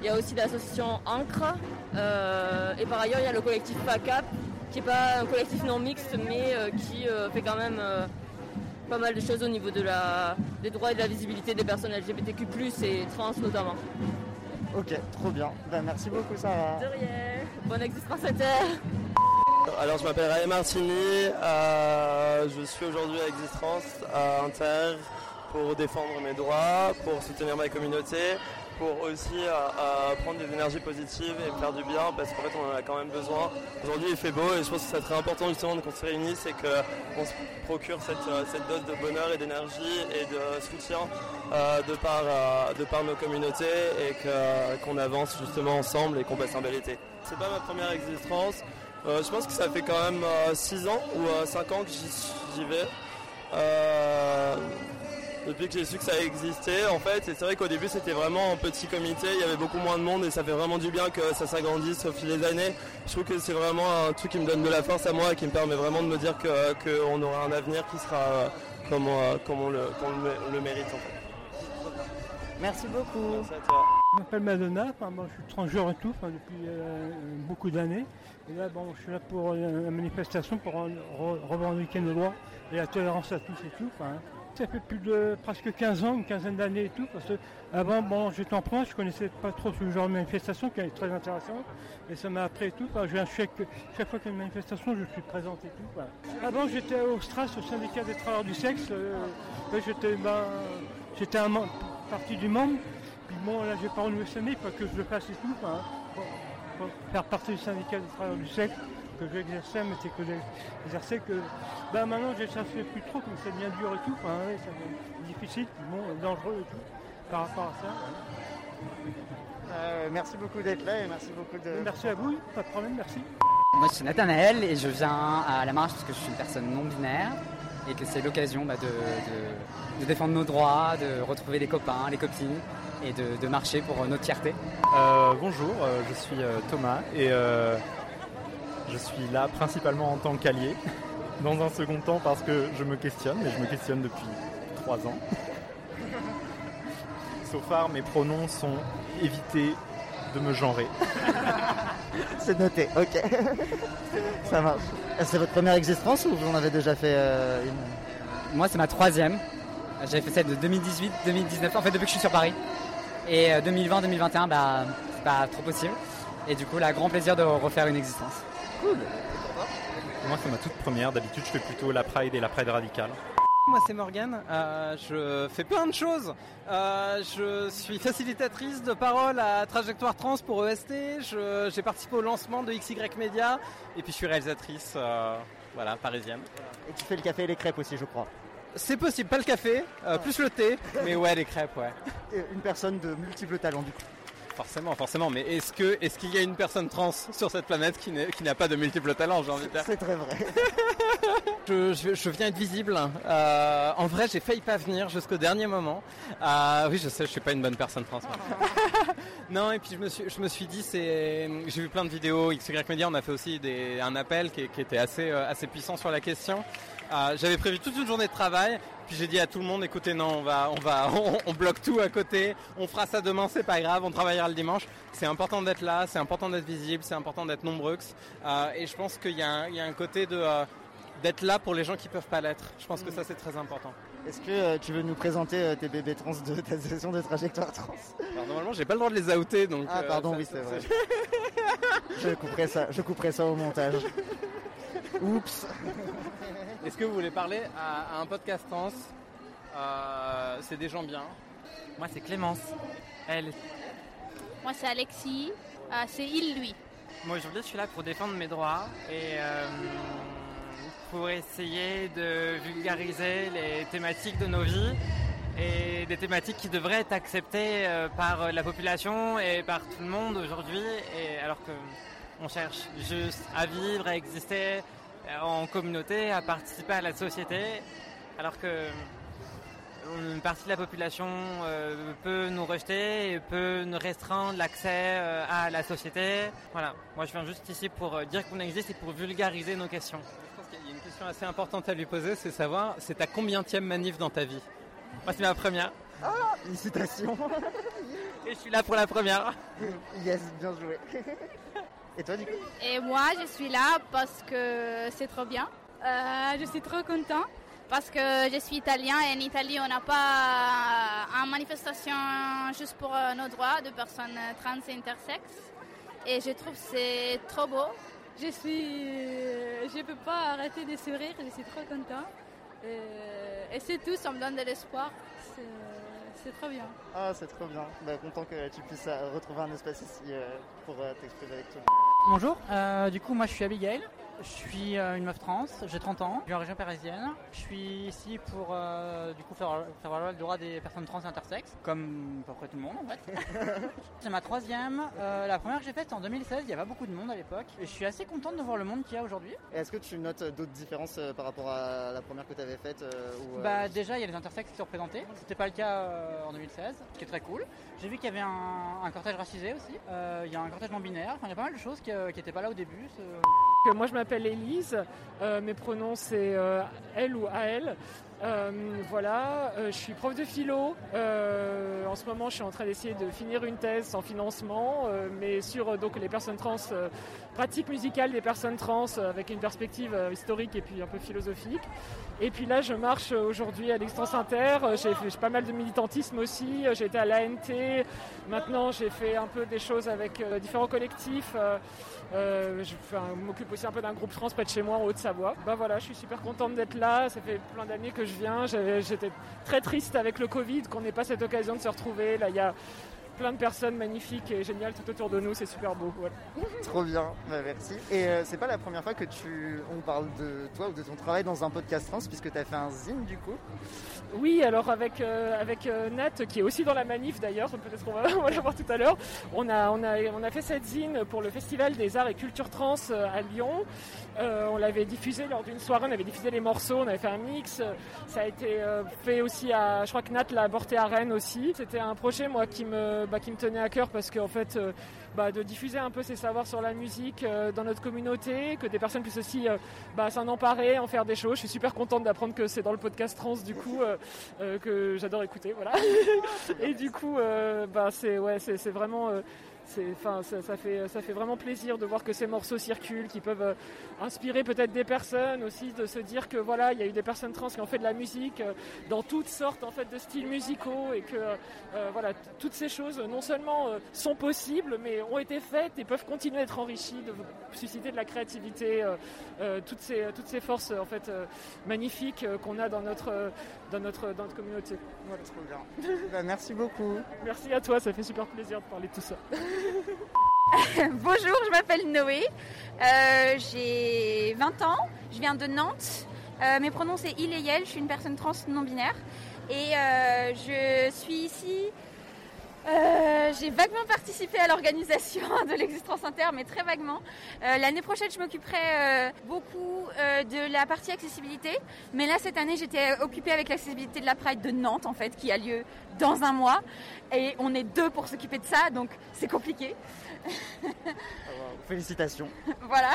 Il y a aussi l'association Ancre. Euh, et par ailleurs, il y a le collectif PACAP, qui n'est pas un collectif non mixte, mais qui fait quand même pas mal de choses au niveau de la, des droits et de la visibilité des personnes LGBTQ+, et trans notamment. Ok, trop bien. Ben, merci beaucoup, Sarah. De rien. Bonne existence inter. Alors, je m'appelle Ray Martini. euh, je suis aujourd'hui à Existence à Inter pour défendre mes droits, pour soutenir ma communauté, pour aussi prendre des énergies positives et faire du bien parce qu'en fait, on en a quand même besoin. Aujourd'hui, il fait beau et je pense que c'est très important justement qu'on se réunisse et qu'on se procure cette, euh, cette dose de bonheur et d'énergie et de soutien euh, de, par, euh, de par nos communautés et qu'on avance justement ensemble et qu'on passe un bel été. C'est pas ma première existence. Je pense que ça fait quand même 6 ans ou 5 ans que j'y vais. Euh, depuis que j'ai su que ça existait en fait, et c'est vrai qu'au début c'était vraiment un petit comité, il y avait beaucoup moins de monde et ça fait vraiment du bien que ça s'agrandisse au fil des années. Je trouve que c'est vraiment un truc qui me donne de la force à moi et qui me permet vraiment de me dire que- qu'on aura un avenir qui sera euh, comme, on- comme on, le, comme on le- le mérite en fait. Merci beaucoup. Merci à toi. Je m'appelle Madonna, enfin, moi, je suis transgenre et tout enfin, depuis euh, beaucoup d'années. Et là, bon, je suis là pour euh, la manifestation pour re- re- revendiquer nos droits et la tolérance à tous et tout. Enfin, ça fait plus de presque 15 ans, une quinzaine d'années et tout, parce que avant, bon, j'étais en France, je connaissais pas trop ce genre de manifestation qui est très intéressant, et ça m'a appris et tout. Enfin, chèque, chaque fois qu'il y a une manifestation, je suis présent et tout. Avant, j'étais au STRAS, au syndicat des travailleurs du sexe, euh, j'étais, ben, j'étais un partie du membre, puis bon, là, j'ai pas renouvelé cette année, pas que je le fasse et tout, pour, pour faire partie du syndicat des travailleurs du sexe que j'exerçais, mais c'est que j'exerçais que ben maintenant je ne cherche plus trop, comme c'est bien dur et tout, enfin, ouais, ça devient difficile, bon, dangereux et tout, par rapport à ça. Euh, merci beaucoup d'être là et merci beaucoup de. Merci à vous, pas de problème, merci. Moi, je suis Nathanaël et je viens à la marche parce que je suis une personne non binaire et que c'est l'occasion bah, de, de- de défendre nos droits, de retrouver les copains, les copines et de, de marcher pour notre fierté. Euh, bonjour, euh, je suis Thomas et euh, je suis là principalement en tant qu'allié. Dans un second temps parce que je me questionne, et je me questionne depuis trois ans. So far, mes pronoms sont éviter de me genrer. C'est noté, ok. ça marche. C'est votre première existence ou vous en avez déjà fait euh, une? Moi, c'est ma troisième. J'avais fait celle de 2018, 2019, en fait depuis que je suis sur Paris. Et euh, 2020-2021, bah, c'est pas trop possible. Et du coup, là, grand plaisir de refaire une existence. Cool. Moi, c'est ma toute première. D'habitude, je fais plutôt la Pride et la Pride radicale. Moi c'est Morgane, Euh, je fais plein de choses. Euh, je suis facilitatrice de parole à Trajectoire Trans pour EST. Je- J'ai participé au lancement de XY Media et puis je suis réalisatrice euh, voilà, parisienne. Et tu fais le café et les crêpes aussi, je crois. C'est possible, pas le café, euh, plus le thé, [laughs] mais ouais les crêpes ouais. Une personne de multiples talents du coup. Forcément, forcément. Mais est-ce que est-ce qu'il y a une personne trans sur cette planète qui n'a pas de multiples talents, j'ai envie de dire C'est très vrai. [laughs] Je, je- je viens être visible. Euh, en vrai, j'ai failli pas venir jusqu'au dernier moment. Euh, oui, je sais, je suis pas une bonne personne trans. [laughs] non, et puis je me suis, je me suis dit, c'est, j'ai vu plein de vidéos. XY Media, on a fait aussi des, un appel qui, qui était assez, euh, assez puissant sur la question. Euh, J'avais prévu toute une journée de travail, puis j'ai dit à tout le monde, écoutez, non, on va, on va, [laughs] on, on bloque tout à côté. On fera ça demain, c'est pas grave. On travaillera le dimanche. C'est important d'être là, c'est important d'être visible, c'est important d'être nombreux. Euh, et je pense qu'il y, a un- il y a un côté de euh, d'être là pour les gens qui peuvent pas l'être. Je pense que ça c'est très important. Est-ce que euh, tu veux nous présenter euh, tes bébés trans de ta session de trajectoire trans? Alors normalement j'ai pas le droit de les outer donc. Ah euh, pardon, ça- oui c'est vrai. je couperai ça, je couperai ça au montage. [laughs] Oups. Est-ce que vous voulez parler à, à un podcast trans? Euh, C'est des gens bien. Moi, c'est Clémence. Elle. Moi, c'est Alexis. Euh, c'est il, lui. Moi, aujourd'hui, je suis là pour défendre mes droits et euh, pour essayer de vulgariser les thématiques de nos vies et des thématiques qui devraient être acceptées euh, par la population et par tout le monde aujourd'hui. Et alors que on cherche juste à vivre, à exister en communauté, à participer à la société, alors que une partie de la population euh, peut nous rejeter et peut nous restreindre l'accès euh, à la société. Voilà, moi je viens juste ici pour euh, dire qu'on existe et pour vulgariser nos questions. Je pense qu'il y a une question assez importante à lui poser, c'est savoir, c'est ta combienième manif dans ta vie? Moi c'est ma première Ah, félicitations. et je suis là pour la première. Yes, bien joué. Et toi du coup Et moi, je suis là parce que c'est trop bien. Euh, je suis trop content parce que je suis italien et en Italie, on n'a pas une manifestation juste pour euh, nos droits de personnes trans et intersexes. Et je trouve que c'est trop beau. Je suis, je ne peux pas arrêter de sourire. Je suis trop content. Et, et c'est tout, ça me donne de l'espoir. C'est- trop bien. Ah, c'est trop bien. Bah, content que tu puisses euh, retrouver un espace ici euh, pour euh, t'exprimer avec tout le monde. Bonjour, euh, du coup moi je suis Abigail, je suis euh, une meuf trans, j'ai 30 ans, je suis en région parisienne, je suis ici pour euh, du coup faire, faire valoir le droit des personnes trans et intersexes, comme à peu près tout le monde en fait. [laughs] C'est ma troisième, euh, la première que j'ai faite en 2016, il n'y avait pas beaucoup de monde à l'époque, et je suis assez contente de voir le monde qu'il y a aujourd'hui. Et Est-ce que tu notes d'autres différences euh, par rapport à la première que tu avais faite ou, Bah déjà il y a les intersexes qui sont représentés, c'était pas le cas en 2016, ce qui est très cool. J'ai vu qu'il y avait un, un cortège racisé aussi, il y a un cortège non binaire, enfin il y a pas mal de choses qui n'étaient pas là au début. Moi je m'appelle Élise, Euh, mes pronoms c'est euh, elle ou AL. Euh, voilà, euh, je suis prof de philo. Euh, en ce moment, je suis en train d'essayer de finir une thèse sans financement, mais sur donc les personnes trans, pratique musicale des personnes trans avec une perspective historique et puis un peu philosophique. Et puis là, je marche aujourd'hui à l'Extence Inter. J'ai fait pas mal de militantisme aussi. J'ai été à l'ANT. Maintenant, j'ai fait un peu des choses avec différents collectifs. Euh, je m'occupe aussi un peu d'un groupe trans près de chez moi en Haute-Savoie. Bah voilà, je suis super contente d'être là. Ça fait plein d'années que je viens. J'étais très triste avec le Covid qu'on n'ait pas cette occasion de se retrouver. Là, il y a plein de personnes magnifiques et géniales tout autour de nous. C'est super beau. [laughs] Trop bien, bah, merci. Et euh, c'est pas la première fois que tu on parle de toi ou de ton travail dans un podcast trans puisque tu as fait un zine du coup. Oui, alors avec, euh, avec euh, Nat, qui est aussi dans la manif d'ailleurs, peut-être qu'on va, [laughs] on va la voir tout à l'heure, on a, on, a, on a fait cette zine pour le Festival des Arts et Cultures Trans euh, à Lyon. Euh, on l'avait diffusé lors d'une soirée, on avait diffusé les morceaux, on avait fait un mix. Ça a été euh, fait aussi à, je crois que Nat l'a aborté à Rennes aussi. C'était un projet moi qui me, bah, qui me tenait à cœur parce qu'en fait, euh, bah, de diffuser un peu ses savoirs sur la musique dans notre communauté, que des personnes puissent aussi bah, s'en emparer, en faire des choses. Je suis super contente d'apprendre que c'est dans le podcast trans du coup que j'adore écouter, voilà. [laughs] Et du coup, bah, c'est ouais, c'est vraiment enfin, ça, ça fait, ça fait vraiment plaisir de voir que ces morceaux circulent, qui peuvent euh, inspirer peut-être des personnes aussi, de se dire que voilà, il y a eu des personnes trans qui ont fait de la musique euh, dans toutes sortes en fait de styles musicaux et que euh, voilà, toutes ces choses non seulement sont possibles, mais ont été faites et peuvent continuer d'être enrichies, de susciter de la créativité, toutes ces, toutes ces forces en fait magnifiques qu'on a dans notre, dans notre, dans notre communauté. Voilà. Trop bien. Bah, merci beaucoup. Merci à toi, ça fait super plaisir de parler de tout ça. [laughs] Bonjour, je m'appelle Noé. Euh, j'ai 20 ans. Je viens de Nantes. Euh, mes pronoms c'est il et elle. Je suis une personne trans non binaire. Et euh, je suis ici. Euh, j'ai vaguement participé à l'organisation [laughs] de l'existence inter, mais très vaguement. Euh, L'année prochaine, je m'occuperai euh, beaucoup de la partie accessibilité. Mais là, cette année, j'étais occupée avec l'accessibilité de la Pride de Nantes, en fait, qui a lieu dans un mois. Et on est deux pour s'occuper de ça, donc c'est compliqué. [laughs] Félicitations. voilà.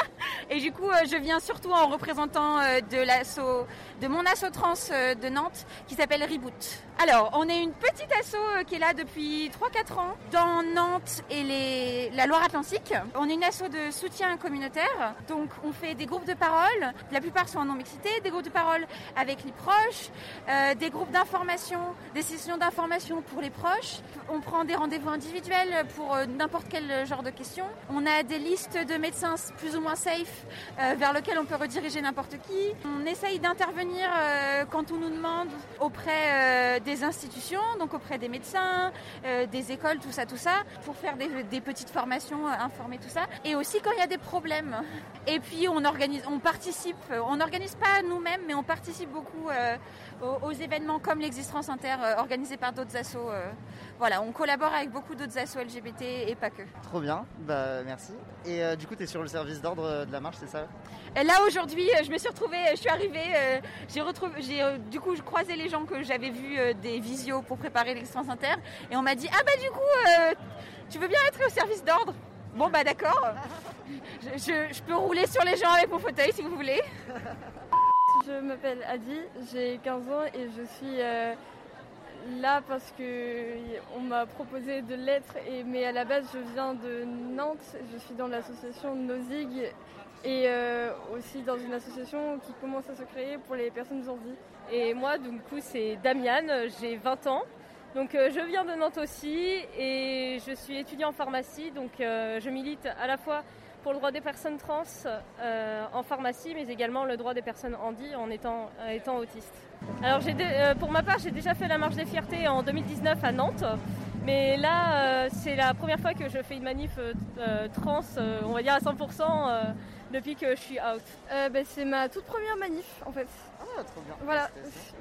Et du coup, je viens surtout en représentant de l'asso, de mon asso trans de Nantes qui s'appelle Reboot. Alors, on est une petite asso euh, qui est là depuis 3-4 ans dans Nantes et les, la Loire-Atlantique. On est une asso de soutien communautaire. Donc, on fait des groupes de parole. La plupart sont en non-mixité. Des groupes de parole avec les proches. euh, des groupes d'information, des sessions d'information pour les proches. On prend des rendez-vous individuels pour euh, n'importe quel genre de questions. On a des listes de médecins plus ou moins safe euh, vers lesquels on peut rediriger n'importe qui. On essaye d'intervenir quand on nous demande auprès des institutions, donc auprès des médecins, des écoles, tout ça, tout ça, pour faire des, petites formations, euh, informer tout ça. Et aussi quand il y a des problèmes. Et puis on organise, on participe, on n'organise pas nous-mêmes, mais on participe beaucoup euh, aux, aux événements comme l'Existence Inter euh, organisés par d'autres assos. euh. voilà, on collabore avec beaucoup d'autres assos LGBT et pas que. Trop bien, bah merci. Et euh, du coup, tu es sur le service d'ordre de la marche, c'est ça? Et Là aujourd'hui, je me suis retrouvée, je suis arrivée, j'ai retrouvé, j'ai du coup croisé les gens que j'avais vus des visios pour préparer l'existence inter, et on m'a dit ah bah du coup, tu veux bien être au service d'ordre? Bon bah d'accord, je, je- je peux rouler sur les gens avec mon fauteuil si vous voulez. Je m'appelle Adi, j'ai 15 ans et je suis euh, là parce que on m'a proposé de l'être. Mais à la base, je viens de Nantes. Je suis dans l'association Nozig et euh, aussi dans une association qui commence à se créer pour les personnes vie. Et moi, du coup, c'est Damiane, j'ai 20 ans. Donc, euh, je viens de Nantes aussi et je suis étudiant en pharmacie. Donc, je milite à la fois pour le droit des personnes trans euh, en pharmacie, mais également le droit des personnes handi en étant, en étant autiste. Alors, euh, pour ma part, j'ai déjà fait la marche des fiertés en 2019 à Nantes. Mais là, euh, c'est la première fois que je fais une manif euh, euh, trans, euh, on va dire à 100%, euh, depuis que je suis out. Euh, bah, c'est ma toute première manif en fait. Ah, trop bien. Voilà,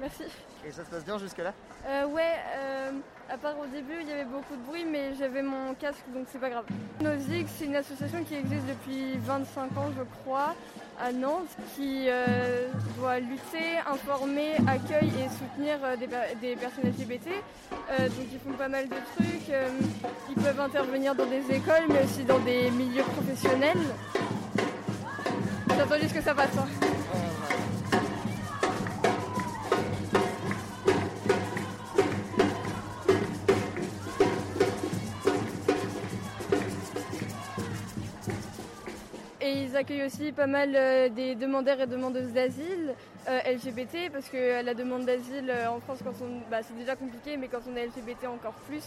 merci. Et ça se passe bien jusque-là? Euh, ouais, euh, à part au début, il y avait beaucoup de bruit, mais j'avais mon casque, donc c'est pas grave. Nozig, c'est une association qui existe depuis 25 ans, je crois, à Nantes, qui euh, doit lutter, informer, accueillir et soutenir euh, des, per- des personnes LGBT. Euh, donc ils font pas mal de trucs. euh, ils peuvent intervenir dans des écoles, mais aussi dans des milieux professionnels. J'ai attendu ce que ça passe. Hein. Et ils accueillent aussi pas mal euh, des demandeurs et demandeuses d'asile euh, LGBT, parce que la demande d'asile euh, en France, bah, c'est déjà compliqué, mais quand on est LGBT encore plus,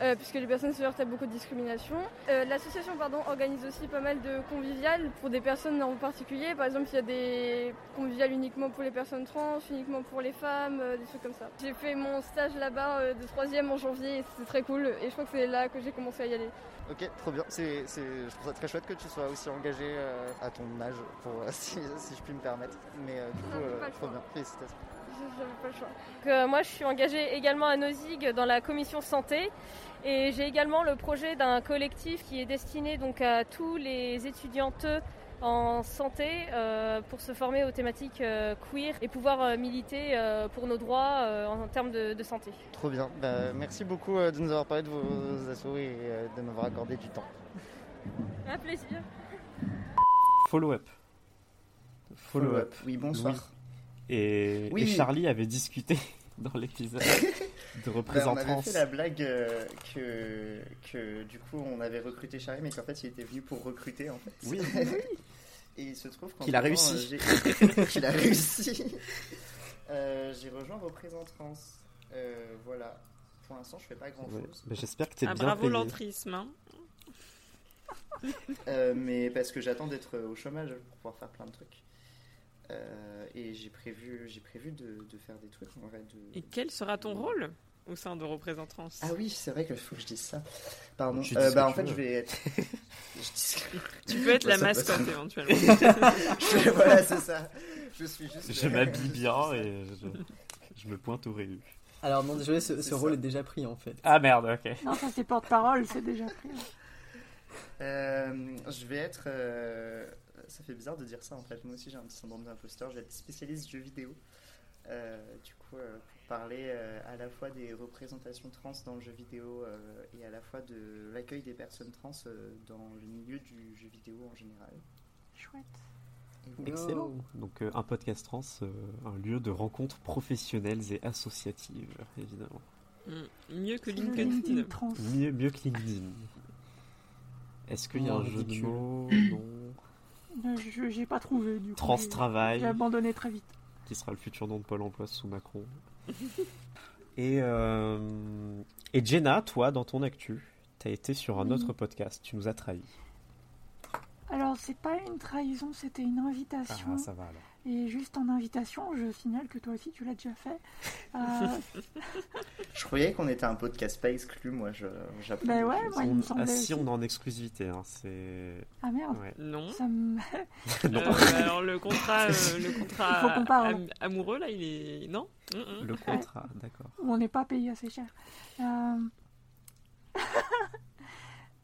euh, puisque les personnes se heurtent à beaucoup de discrimination. Euh, l'association pardon, organise aussi pas mal de conviviales pour des personnes en particulier. Par exemple, il y a des conviviales uniquement pour les personnes trans, uniquement pour les femmes, euh, des trucs comme ça. J'ai fait mon stage là-bas de troisième en janvier et c'était très cool. Et je crois que c'est là que j'ai commencé à y aller. Ok, trop bien. C'est, je trouve ça très chouette que tu sois aussi engagé euh, à ton âge, pour, [laughs] si, si je puis me permettre. Mais du coup, le trop choix. bien. Félicitations. J'avais pas le choix. Donc, moi, je suis engagée également à Nozig dans la commission santé. Et j'ai également le projet d'un collectif qui est destiné donc à tous les étudiantes en santé euh, pour se former aux thématiques euh, queer et pouvoir euh, militer euh, pour nos droits euh, en, termes de, de santé. Trop bien. Bah, merci beaucoup euh, de nous avoir parlé de vos assos et euh, de m'avoir accordé du temps. Un plaisir. Follow-up. Follow-up. Oui, bonsoir. Oui. Et, Oui. et Charlie avait discuté [laughs] dans l'épisode [laughs] de Bah, on représentants. avait fait la blague euh, que, que du coup on avait recruté Charlie, mais qu'en fait il était venu pour recruter en fait. Oui. [laughs] Et il se trouve qu'en Qu'il a réussi. euh, qu'il a réussi. Euh, j'ai rejoint Représentance. Euh, voilà. Pour l'instant, je fais pas grand Ouais. chose. Mais j'espère que t'es Ah, bien bravo l'entrisme. hein. Euh, mais parce que j'attends d'être au chômage pour pouvoir faire plein de trucs. Euh, et j'ai prévu, j'ai prévu de, de faire des trucs en vrai. De... Et quel sera ton rôle au sein de Représentance? Ah oui, c'est vrai qu'il faut que je dise ça. Pardon. Euh, bah, en fait, veux. je vais être. [laughs] je dis... Tu peux être Bah, la mascotte, être- éventuellement. [laughs] Je- voilà, c'est ça. Je suis juste. Je m'habille bien et je, je me pointe au réu. Alors non, désolé, ce, ce rôle ça. est déjà pris en fait. Ah merde, ok. Non, ça c'est porte-parole, c'est déjà pris. Euh, je vais être. Ça fait bizarre de dire ça en fait. Moi aussi j'ai un petit syndrome d'imposteur. Je vais être spécialiste jeux vidéo. Euh, du coup, euh, pour parler euh, à la fois des représentations trans dans le jeu vidéo euh, et à la fois de l'accueil des personnes trans euh, dans le milieu du jeu vidéo en général. Chouette. Excellent. Donc euh, un podcast trans, euh, un lieu de rencontres professionnelles et associatives, évidemment. Mm. Mieux que LinkedIn. LinkedIn trans. Mieux, mieux que LinkedIn. Est-ce qu'il y a Oh, un jeu de mots? [clears throat] Non. Euh, je- J'ai pas trouvé du coup. Trans j'ai- travail. J'ai abandonné très vite. Qui sera le futur nom de Pôle emploi sous Macron. [laughs] et, euh, et Jenna, toi, dans ton actu, t'as été sur un autre podcast. Tu nous as trahis. Alors, c'est pas une trahison, c'était une invitation. Ah, ça va alors. Et juste en invitation, je signale que toi aussi tu l'as déjà fait. Euh, [laughs] Je croyais qu'on était un podcast pas exclu. Moi, je. j'apprends Bah ouais, moi, il me On- semblait ah si, on est en exclusivité. Hein, c'est... Ah merde. Ouais. Non. Ça me... [laughs] Non. Euh, alors le contrat, euh, [laughs] le contrat Il faut qu'on parle. am- amoureux là, il est non? Mm-mm. Le contrat, d'accord. On n'est pas payé assez cher. Euh,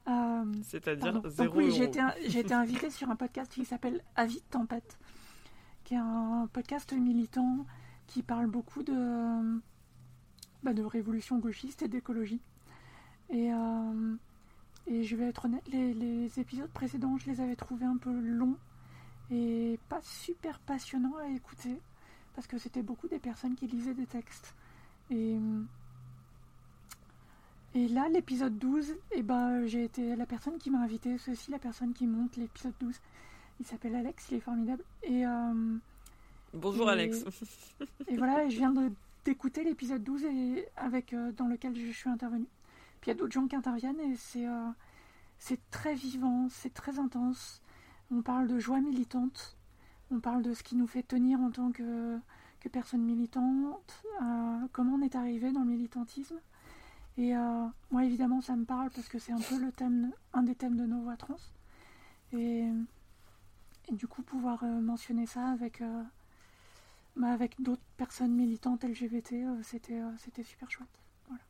euh, C'est-à-dire zéro Donc oui, été invitée sur un podcast qui s'appelle Avis de tempête, qui est un podcast militant qui parle beaucoup de, bah, de révolution gauchiste et d'écologie. Et, euh, et je vais être honnête, les, épisodes précédents, je les avais trouvés un peu longs et pas super passionnants à écouter, parce que c'était beaucoup des personnes qui lisaient des textes. Et, et là, l'épisode 12, et ben, j'ai été la personne qui m'a invité, c'est aussi la personne qui monte l'épisode 12. Il s'appelle Alex, il est formidable. Et, euh, Bonjour et- Alex. [laughs] Et voilà, je viens d'écouter l'épisode 12 et, avec, euh, dans lequel je suis intervenue. Puis il y a d'autres gens qui interviennent et c'est euh, c'est très vivant, c'est très intense. On parle de joie militante, on parle de ce qui nous fait tenir en tant que, que personne militante, euh, comment on est arrivé dans le militantisme. Et euh, moi, évidemment, ça me parle parce que c'est un peu le thème, un des thèmes de nos voix trans. Et, et du coup, pouvoir euh, mentionner ça avec, euh, bah, avec d'autres personnes militantes LGBT, euh, c'était c'était super chouette. Voilà.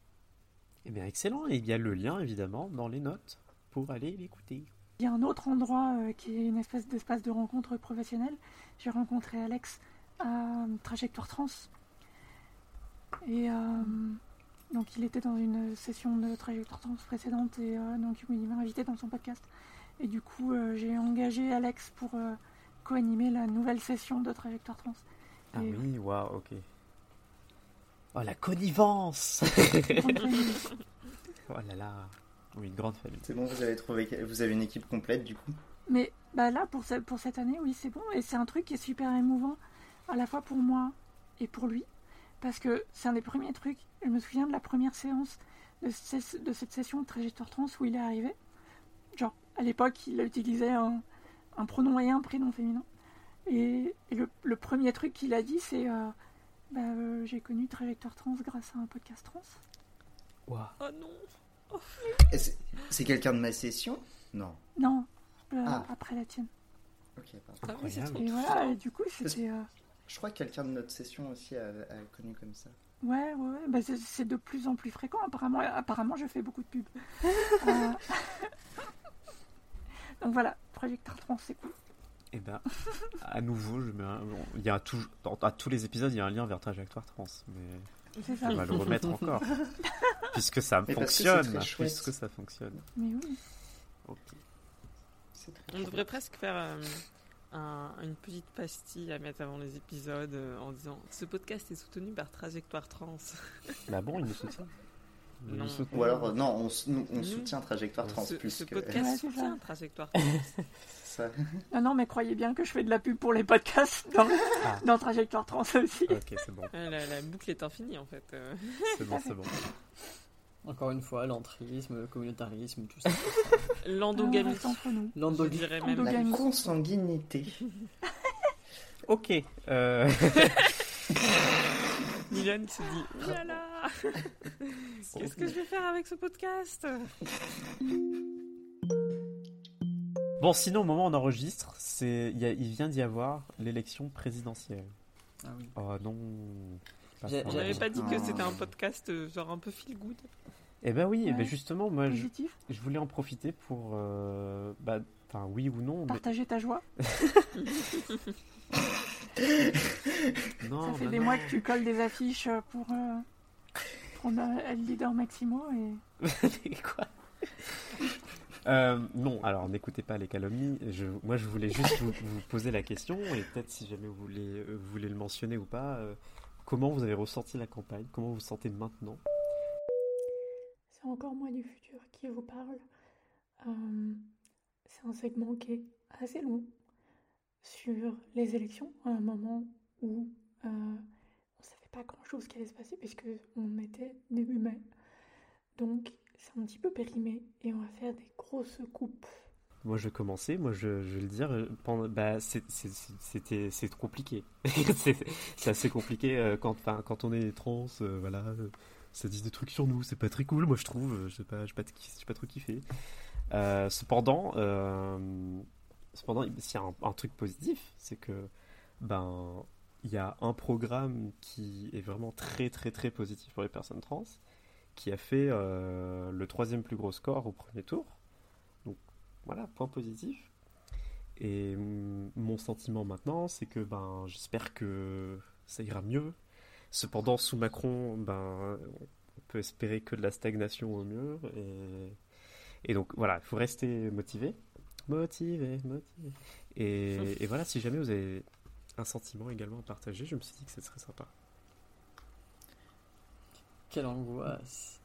Eh bien, excellent. Et il y a le lien, évidemment, dans les notes pour aller l'écouter. Il y a un autre endroit qui est une espèce d'espace de rencontre professionnelle. J'ai rencontré Alex à Trajectoire Trans. Et euh, donc il était dans une session de Trajectoire Trans précédente et euh, donc il m'a invité dans son podcast. Et du coup j'ai engagé Alex pour euh, co-animer la nouvelle session de Trajectoire Trans. Ah Et oui, waouh, ok. Oh, la connivence. [laughs] Oh là là. Oui, une grande famille. C'est bon, vous avez trouvé, vous avez une équipe complète du coup. Mais Bah là, pour, ce- pour cette année, oui, c'est bon. Et c'est un truc qui est super émouvant, à la fois pour moi et pour lui. Parce que c'est un des premiers trucs. Je me souviens de la première séance de, de cette session de trajectoire trans où il est arrivé. À l'époque, il utilisait un, un pronom et un prénom féminin. Et, et le, le premier truc qu'il a dit, c'est euh, bah, euh, J'ai connu trajectoire trans grâce à un podcast trans. Oh non Et c'est- quelqu'un de ma session? Non. Non, euh, Ah. après la tienne. Ok, pardon. Et voilà, et du coup, c'était. euh, Je crois que quelqu'un de notre session aussi a, a connu comme ça. Ouais, ouais, ouais. Bah, c'est- c'est de plus en plus fréquent. Apparemment, apparemment je fais beaucoup de pubs. [laughs] Donc voilà, trajectoire trans, c'est cool. Et ben, à nouveau, je mets un- bon, il y a toujours, dans- à tous les épisodes, il y a un lien vers trajectoire trans, mais C'est ça. on va le remettre encore, [laughs] puisque ça Mais parce que c'est fonctionne, très chouette. puisque ça fonctionne. Mais oui. Ok. On devrait presque faire euh, un- une petite pastille à mettre avant les épisodes euh, en disant ce podcast est soutenu par Trajectoire Trans. Bah bon, il nous soutient. [laughs] Non. Ou alors, euh, non, on, soutient Trajectoire Trans ce, plus ce que... podcast Ouais, c'est ça. soutient Trajectoire Trans. [laughs] Ça. Non, non, mais croyez bien que je fais de la pub pour les podcasts dans, Ah. dans trajectoire trans aussi. Ok, c'est bon. Ouais, la, la boucle est infinie en fait. C'est bon, c'est bon. [laughs] Encore une fois, l'entrisme, le communautarisme, tout ça. [laughs] L'endogamie. L'endogamie. La consanguinité. Ok. euh, Milan se dit Oh là là [laughs] Qu'est-ce que je vais faire avec ce podcast? Bon, sinon, au moment où on enregistre, c'est, il, y a- il vient d'y avoir l'élection présidentielle. Ah oui. Oh non. n'avait pas dit que Ah. c'était un podcast euh, genre un peu feel good. Eh ben oui, eh ben Ouais. justement, moi, je, Positif. je voulais en profiter pour, euh, bah, enfin, oui ou non, mais Partager ta joie. [laughs] [laughs] non, Ça fait bah des non. mois que tu colles des affiches pour, euh, le le leader Maximo et. [laughs] Quoi? Euh, non, alors n'écoutez pas les calomnies. Je, moi, je voulais juste vous, vous poser la question et peut-être si jamais vous voulez, euh, vous voulez le mentionner ou pas, euh, comment vous avez ressenti la campagne? Comment vous vous sentez maintenant? C'est encore moi du futur qui vous parle. Euh, c'est un segment qui est assez long sur les élections, à un moment où euh, on ne savait pas grand-chose qui allait se passer puisque on était début mai. Donc c'est un petit peu périmé et on va faire des grosses coupes. Moi, je commencer. Moi, je, vais le dire. euh, bah, c'était, c'est compliqué. [laughs] c'est, assez compliqué euh, quand, quand on est trans. voilà, ça dit des trucs sur nous. C'est pas très cool, moi, je trouve. Je sais pas, je pas, pas trop kiffé. Cependant, cependant, s'il y a un, truc positif, c'est que ben, il y a un programme qui est vraiment très, très, très positif pour les personnes trans, qui a fait euh, le troisième plus gros score au premier tour. Donc voilà, point positif. Et mm, mon sentiment maintenant, c'est que ben, j'espère que ça ira mieux. Cependant, sous Macron, ben, on peut espérer que de la stagnation au mieux. Et donc voilà, il faut rester motivé. Motivé, motivé. Et, et voilà, si jamais vous avez un sentiment également à partager, je me suis dit que ce serait sympa. Quelle angoisse.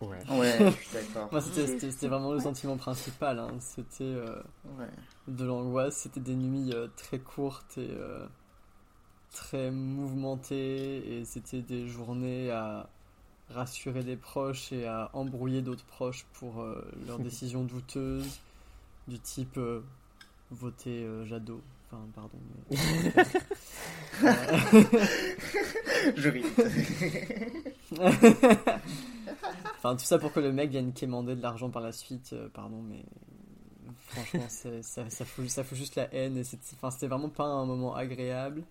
Ouais. Ouais, je suis d'accord. Moi, c'était- vraiment le sentiment principal. hein. C'était euh, Ouais. de l'angoisse. C'était des nuits euh, très courtes et euh, très mouvementées. Et c'était des journées à rassurer des proches et à embrouiller d'autres proches pour euh, leurs [laughs] décisions douteuses, du type euh, voter euh, Jadot. Enfin, pardon. mais- [laughs] Je ris. [laughs] enfin, tout ça pour que le mec vienne quémander de l'argent par la suite. euh, pardon, mais franchement, ça, ça, fout, ça fout juste la haine. Et c'était vraiment pas un moment agréable.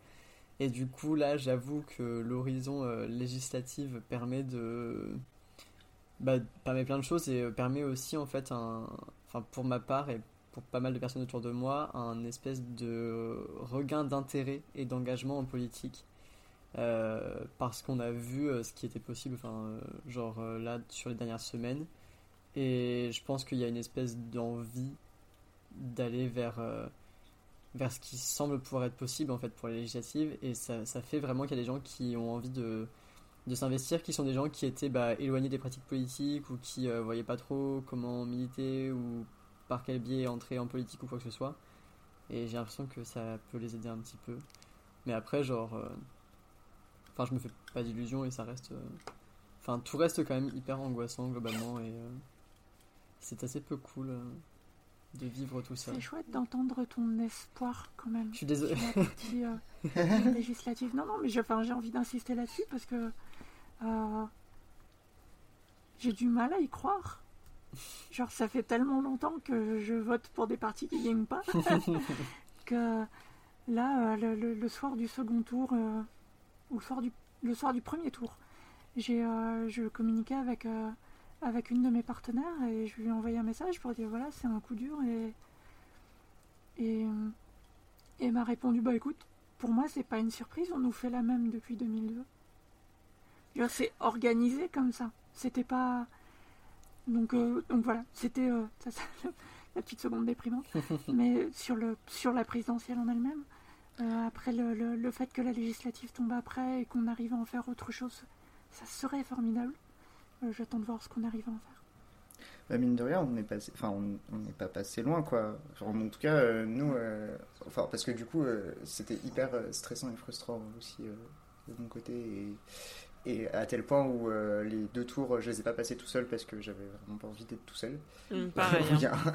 Et du coup, là, j'avoue que l'horizon euh, législatif permet de. Bah, permet plein de choses et euh, permet aussi, en fait, un. Pour ma part et pour pas mal de personnes autour de moi, un espèce de regain d'intérêt et d'engagement en politique. Euh, parce qu'on a vu euh, ce qui était possible, enfin, euh, genre là, sur les dernières semaines. Et je pense qu'il y a une espèce d'envie d'aller vers, vers ce qui semble pouvoir être possible en fait pour les législatives. Et ça, ça fait vraiment qu'il y a des gens qui ont envie de, de s'investir, qui sont des gens qui étaient bah, éloignés des pratiques politiques ou qui euh, voyaient pas trop comment militer ou par quel biais entrer en politique ou quoi que ce soit. Et j'ai l'impression que ça peut les aider un petit peu. Mais après, genre. euh, Enfin, je me fais pas d'illusions et ça reste. euh, Enfin, tout reste quand même hyper angoissant globalement et. euh, C'est assez peu cool de vivre tout ça. C'est chouette d'entendre ton espoir quand même. Je suis désolé. sur la partie euh, [laughs] législative. Non, non, mais j'ai enfin, j'ai envie d'insister là-dessus parce que euh, j'ai du mal à y croire. Genre, ça fait tellement longtemps que je vote pour des partis qui gagnent pas [laughs] que là, euh, le, le- le soir du second tour euh, ou le soir du, le soir du premier tour, j'ai euh, je communiquais avec, avec une de mes partenaires et je lui ai envoyé un message pour dire voilà, c'est un coup dur et. Et, et elle m'a répondu bah écoute, pour moi c'est pas une surprise, on nous fait la même depuis 2002. C'est organisé comme ça. C'était pas. Donc, euh, donc voilà, c'était euh, [laughs] la petite seconde déprimante. [laughs] Mais sur, le, sur la présidentielle en elle-même, euh, après le, le- le fait que la législative tombe après et qu'on arrive à en faire autre chose, ça serait formidable. J'attends de voir ce qu'on arrive à en faire. Bah, mine de rien, on n'est enfin, on n'est pas passé loin, quoi. Genre, en tout cas, euh, nous, euh, enfin, parce que du coup, euh, c'était hyper stressant et frustrant aussi de mon côté, et, et à tel point où euh, les deux tours, je les ai pas passés tout seul parce que j'avais vraiment pas envie d'être tout seul. Mm, pareil, Il y a un-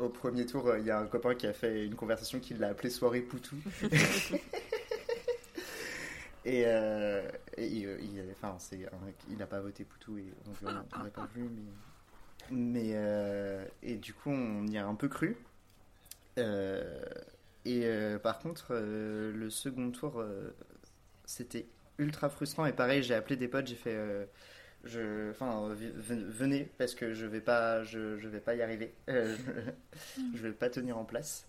au premier tour, euh, il y a un copain qui a fait une conversation qu'il l'a appelée soirée poutou. [laughs] Et, euh, et il, enfin, il n'a pas voté Poutou et on n'aurait pas vu, mais, mais euh, et du coup on y a un peu cru. Et par contre, le second tour, c'était ultra frustrant et pareil, j'ai appelé des potes, j'ai fait, euh, je, enfin, ve- venez parce que je vais pas, je, vais pas y arriver, Euh, [laughs] je, vais pas tenir en place.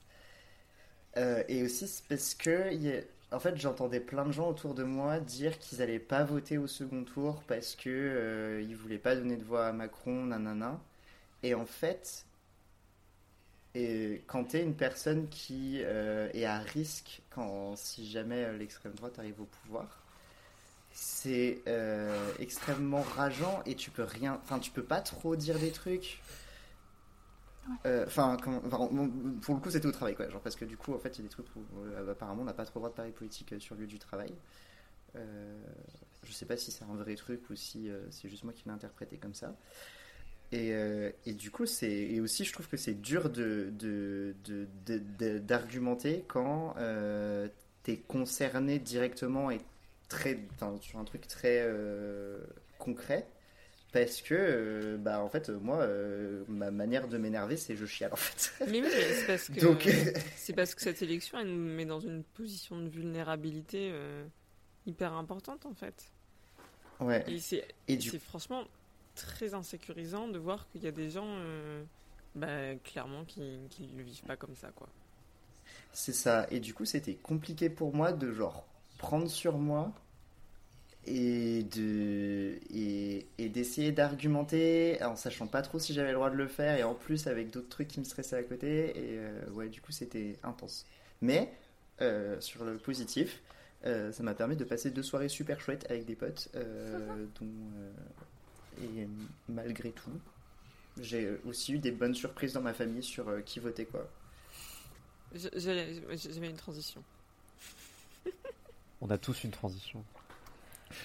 Euh, et aussi parce que en fait j'entendais plein de gens autour de moi dire qu'ils allaient pas voter au second tour parce que euh, ils voulaient pas donner de voix à Macron, nanana. Et en fait, et quand tu es une personne qui est à risque quand si jamais l'extrême droite arrive au pouvoir, c'est euh, extrêmement rageant et tu peux rien, enfin tu peux pas trop dire des trucs. Euh, Enfin, pour le coup, c'était au travail, quoi. Genre, parce que du coup, en fait, il y a des trucs où euh, apparemment on n'a pas trop le droit de parler politique sur le lieu du travail. Je sais pas si c'est un vrai truc ou si c'est juste moi qui l'ai interprété comme ça. Et, et du coup, c'est et aussi, je trouve que c'est dur de de- de- de- de- d'argumenter quand t'es concerné directement et très, sur un truc très euh, concret. Parce que, euh, bah, en fait, moi, euh, ma manière de m'énerver, c'est je chiale, en fait. Mais oui, c'est parce que Donc, [laughs] c'est parce que cette élection elle nous met dans une position de vulnérabilité euh, hyper importante en fait. Ouais. Et c'est Et du- c'est franchement très insécurisant de voir qu'il y a des gens bah, clairement qui qui le vivent pas comme ça quoi. C'est ça. Et du coup, c'était compliqué pour moi de genre prendre sur moi et de et, et d'essayer d'argumenter en sachant pas trop si j'avais le droit de le faire et en plus avec d'autres trucs qui me stressaient à côté et euh, ouais du coup c'était intense. Mais euh, sur le positif, euh, ça m'a permis de passer deux soirées super chouettes avec des potes euh, [laughs] dont euh, et malgré tout j'ai aussi eu des bonnes surprises dans ma famille sur euh, qui votait quoi. J- J'allais j'avais une transition. On a tous une transition.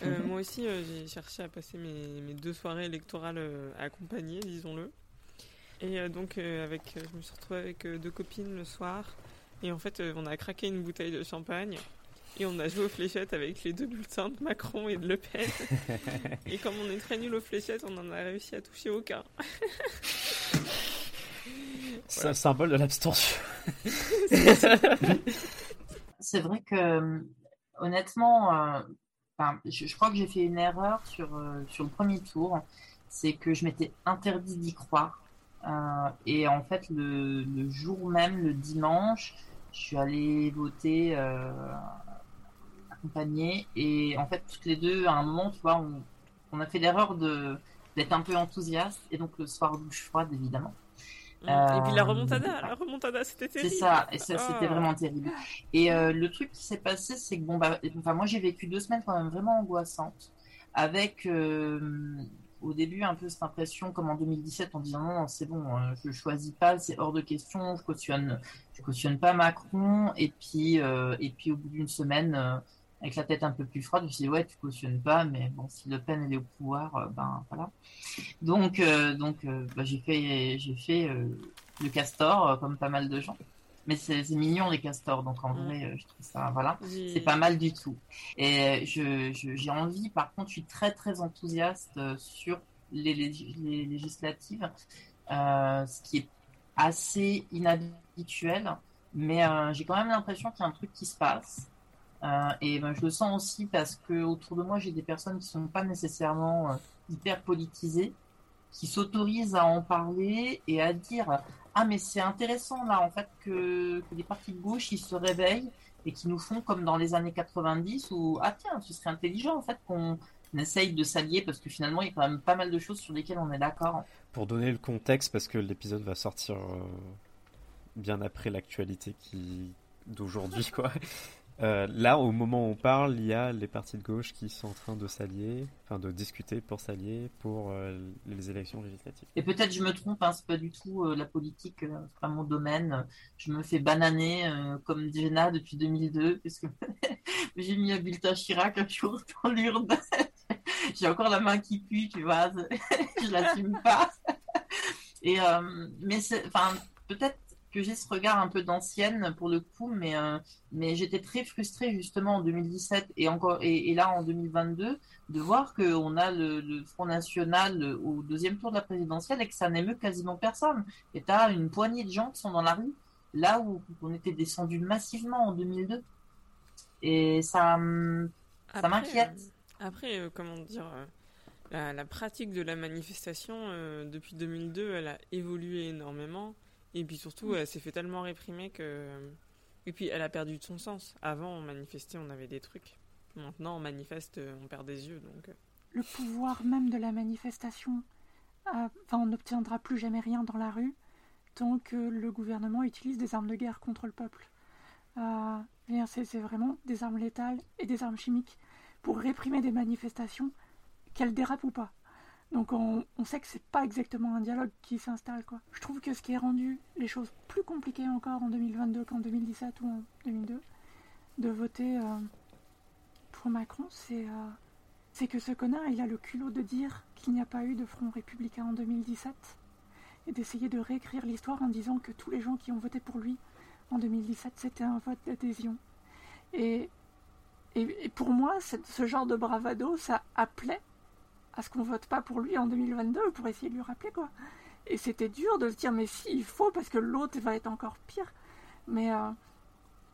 Euh, moi aussi, euh, j'ai cherché à passer mes, mes deux soirées électorales euh, accompagnées, disons-le. Et euh, donc, euh, avec, euh, je me suis retrouvée avec euh, deux copines le soir. Et en fait, euh, on a craqué une bouteille de champagne. Et on a joué aux fléchettes avec les deux bulletins de Macron et de Le Pen. [laughs] et comme on est très nul aux fléchettes, on en a réussi à toucher aucun. [laughs] C'est un symbole de l'abstention. [laughs] C'est vrai que, euh, honnêtement, euh, enfin, je, crois que j'ai fait une erreur sur, euh, sur le premier tour. C'est que je m'étais interdit d'y croire. Euh, et en fait, le, le jour même, le dimanche, je suis allée voter euh, accompagnée. Et en fait, toutes les deux, à un moment, tu vois, on, a fait l'erreur d'être un peu enthousiaste. Et donc, le soir, douche froide, évidemment. Et puis la Euh, remontada, la remontada, c'était c'est terrible. ça, et ça c'était Ah. vraiment terrible. Et euh, le truc qui s'est passé, c'est que bon, bah, enfin, moi j'ai vécu deux semaines quand même vraiment angoissantes, avec euh, au début un peu cette impression, comme en 2017, en disant non, c'est bon, je choisis pas, c'est hors de question, je cautionne, je cautionne pas Macron. Et puis, et puis au bout d'une semaine, avec la tête un peu plus froide, je me suis dit ouais, tu cautionnes pas, mais bon, si Le Pen elle est au pouvoir, euh, ben voilà. Donc, euh, donc, euh, bah, j'ai fait, j'ai fait le castor, comme pas mal de gens. Mais c'est mignon les castors, donc en vrai, je trouve ça, voilà, J'ai- c'est pas mal du tout. Et je, je- j'ai envie, par contre, je suis très très enthousiaste sur les, lég- les législatives, euh, ce qui est assez inhabituel, mais euh, j'ai quand même l'impression qu'il y a un truc qui se passe. Euh, et ben, je le sens aussi parce que autour de moi, j'ai des personnes qui sont pas nécessairement euh, hyper politisées, qui s'autorisent à en parler et à dire ah mais c'est intéressant là en fait que, que les partis de gauche ils se réveillent et qui nous font comme dans les années 90 où ah tiens ce serait intelligent en fait qu'on essaye de s'allier parce que finalement il y a quand même pas mal de choses sur lesquelles on est d'accord. Pour donner le contexte, parce que l'épisode va sortir euh, bien après l'actualité d'aujourd'hui, quoi. Euh, là, au moment où on parle, il y a les partis de gauche qui sont en train de s'allier, enfin de discuter pour s'allier pour euh, les élections législatives. Et peut-être je me trompe, hein, c'est pas du tout euh, la politique, c'est pas mon domaine. Je me fais bananer comme Jenna depuis 2002 parce que j'ai mis un bulletin Chirac un jour dans l'urne. [laughs] j'ai encore la main qui pue, tu vois, [laughs] je l'assume pas. Et mais enfin, peut-être que j'ai ce regard un peu d'ancienne pour le coup, mais euh, mais j'étais très frustrée justement en 2017 et encore et, et là en 2022 de voir qu'on a le, le Front National au deuxième tour de la présidentielle et que ça n'émeut quasiment personne. Et tu as une poignée de gens qui sont dans la rue, là où on était descendu massivement en 2002. Et ça, hum, ça m'inquiète. euh, Après, euh, comment dire, euh, la, la pratique de la manifestation euh, depuis 2002, elle a évolué énormément. Et puis surtout, elle s'est fait tellement réprimer que. Et puis, elle a perdu de son sens. Avant, on manifestait, on avait des trucs. Maintenant, on manifeste, on perd des yeux. Donc, euh, le pouvoir même de la manifestation. euh, Enfin, on n'obtiendra plus jamais rien dans la rue tant que le gouvernement utilise des armes de guerre contre le peuple. Euh, c'est c'est vraiment des armes létales et des armes chimiques pour réprimer des manifestations, qu'elles dérapent ou pas. Donc on, sait que c'est pas exactement un dialogue qui s'installe quoi. Je trouve que ce qui a rendu les choses plus compliquées encore en 2022 qu'en 2017 ou en 2002 de voter euh, pour Macron, c'est euh, c'est que ce connard, il a le culot de dire qu'il n'y a pas eu de front républicain en 2017 et d'essayer de réécrire l'histoire en disant que tous les gens qui ont voté pour lui en 2017, c'était un vote d'adhésion. Et, et, pour moi, ce genre de bravado, ça appelait à ce qu'on vote pas pour lui en 2022 pour essayer de lui rappeler quoi. Et c'était dur de se dire mais si il faut parce que l'autre va être encore pire. Mais euh,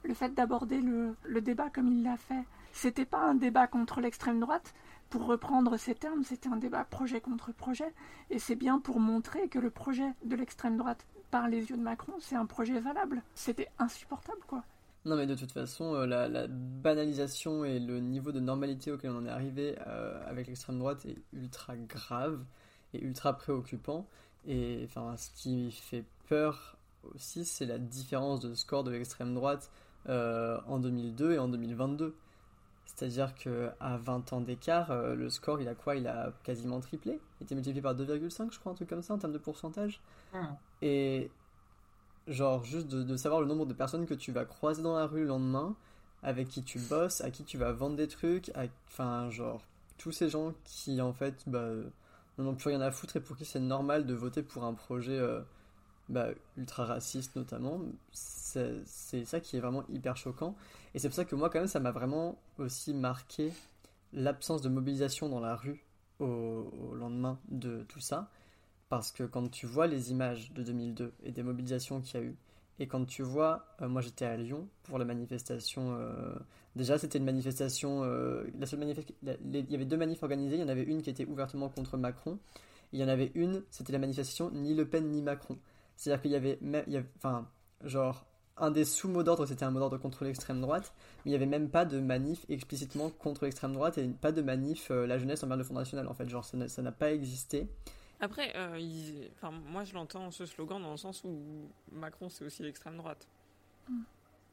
le fait d'aborder le, le débat comme il l'a fait, c'était pas un débat contre l'extrême droite. Pour reprendre ces termes, c'était un débat projet contre projet. Et c'est bien pour montrer que le projet de l'extrême droite, par les yeux de Macron, c'est un projet valable. C'était insupportable, quoi. Non, mais de toute façon, euh, la, la banalisation et le niveau de normalité auquel on en est arrivé euh, avec l'extrême droite est ultra grave et ultra préoccupant. Et enfin, ce qui fait peur aussi, c'est la différence de score de l'extrême droite euh, en 2002 et en 2022. C'est-à-dire que à 20 ans d'écart, euh, le score, il a quoi? Il a quasiment triplé. Il était multiplié par 2,5, je crois, un truc comme ça en termes de pourcentage. Hum. Et genre juste de, savoir le nombre de personnes que tu vas croiser dans la rue le lendemain, avec qui tu bosses, à qui tu vas vendre des trucs, enfin genre tous ces gens qui en fait bah, n'en ont plus rien à foutre et pour qui c'est normal de voter pour un projet euh, bah, ultra raciste notamment, c'est c'est ça qui est vraiment hyper choquant. Et c'est pour ça que moi quand même ça m'a vraiment aussi marqué l'absence de mobilisation dans la rue au, au lendemain de tout ça. Parce que quand tu vois les images de 2002 et des mobilisations qu'il y a eu, et quand tu vois, euh, moi j'étais à Lyon pour la manifestation. euh, déjà, c'était une manifestation. euh, la seule manif- il y avait deux manifs organisées. Il y en avait une qui était ouvertement contre Macron. Et il y en avait une, c'était la manifestation ni Le Pen ni Macron. C'est-à-dire qu'il y avait, enfin, genre, un des sous-mots d'ordre, c'était un mot d'ordre contre l'extrême droite. Mais il n'y avait même pas de manif explicitement contre l'extrême droite et pas de manif la jeunesse envers le Front National. En fait, genre, ça n'a pas existé. Après, euh, il- enfin, moi je l'entends ce slogan dans le sens où Macron c'est aussi l'extrême droite.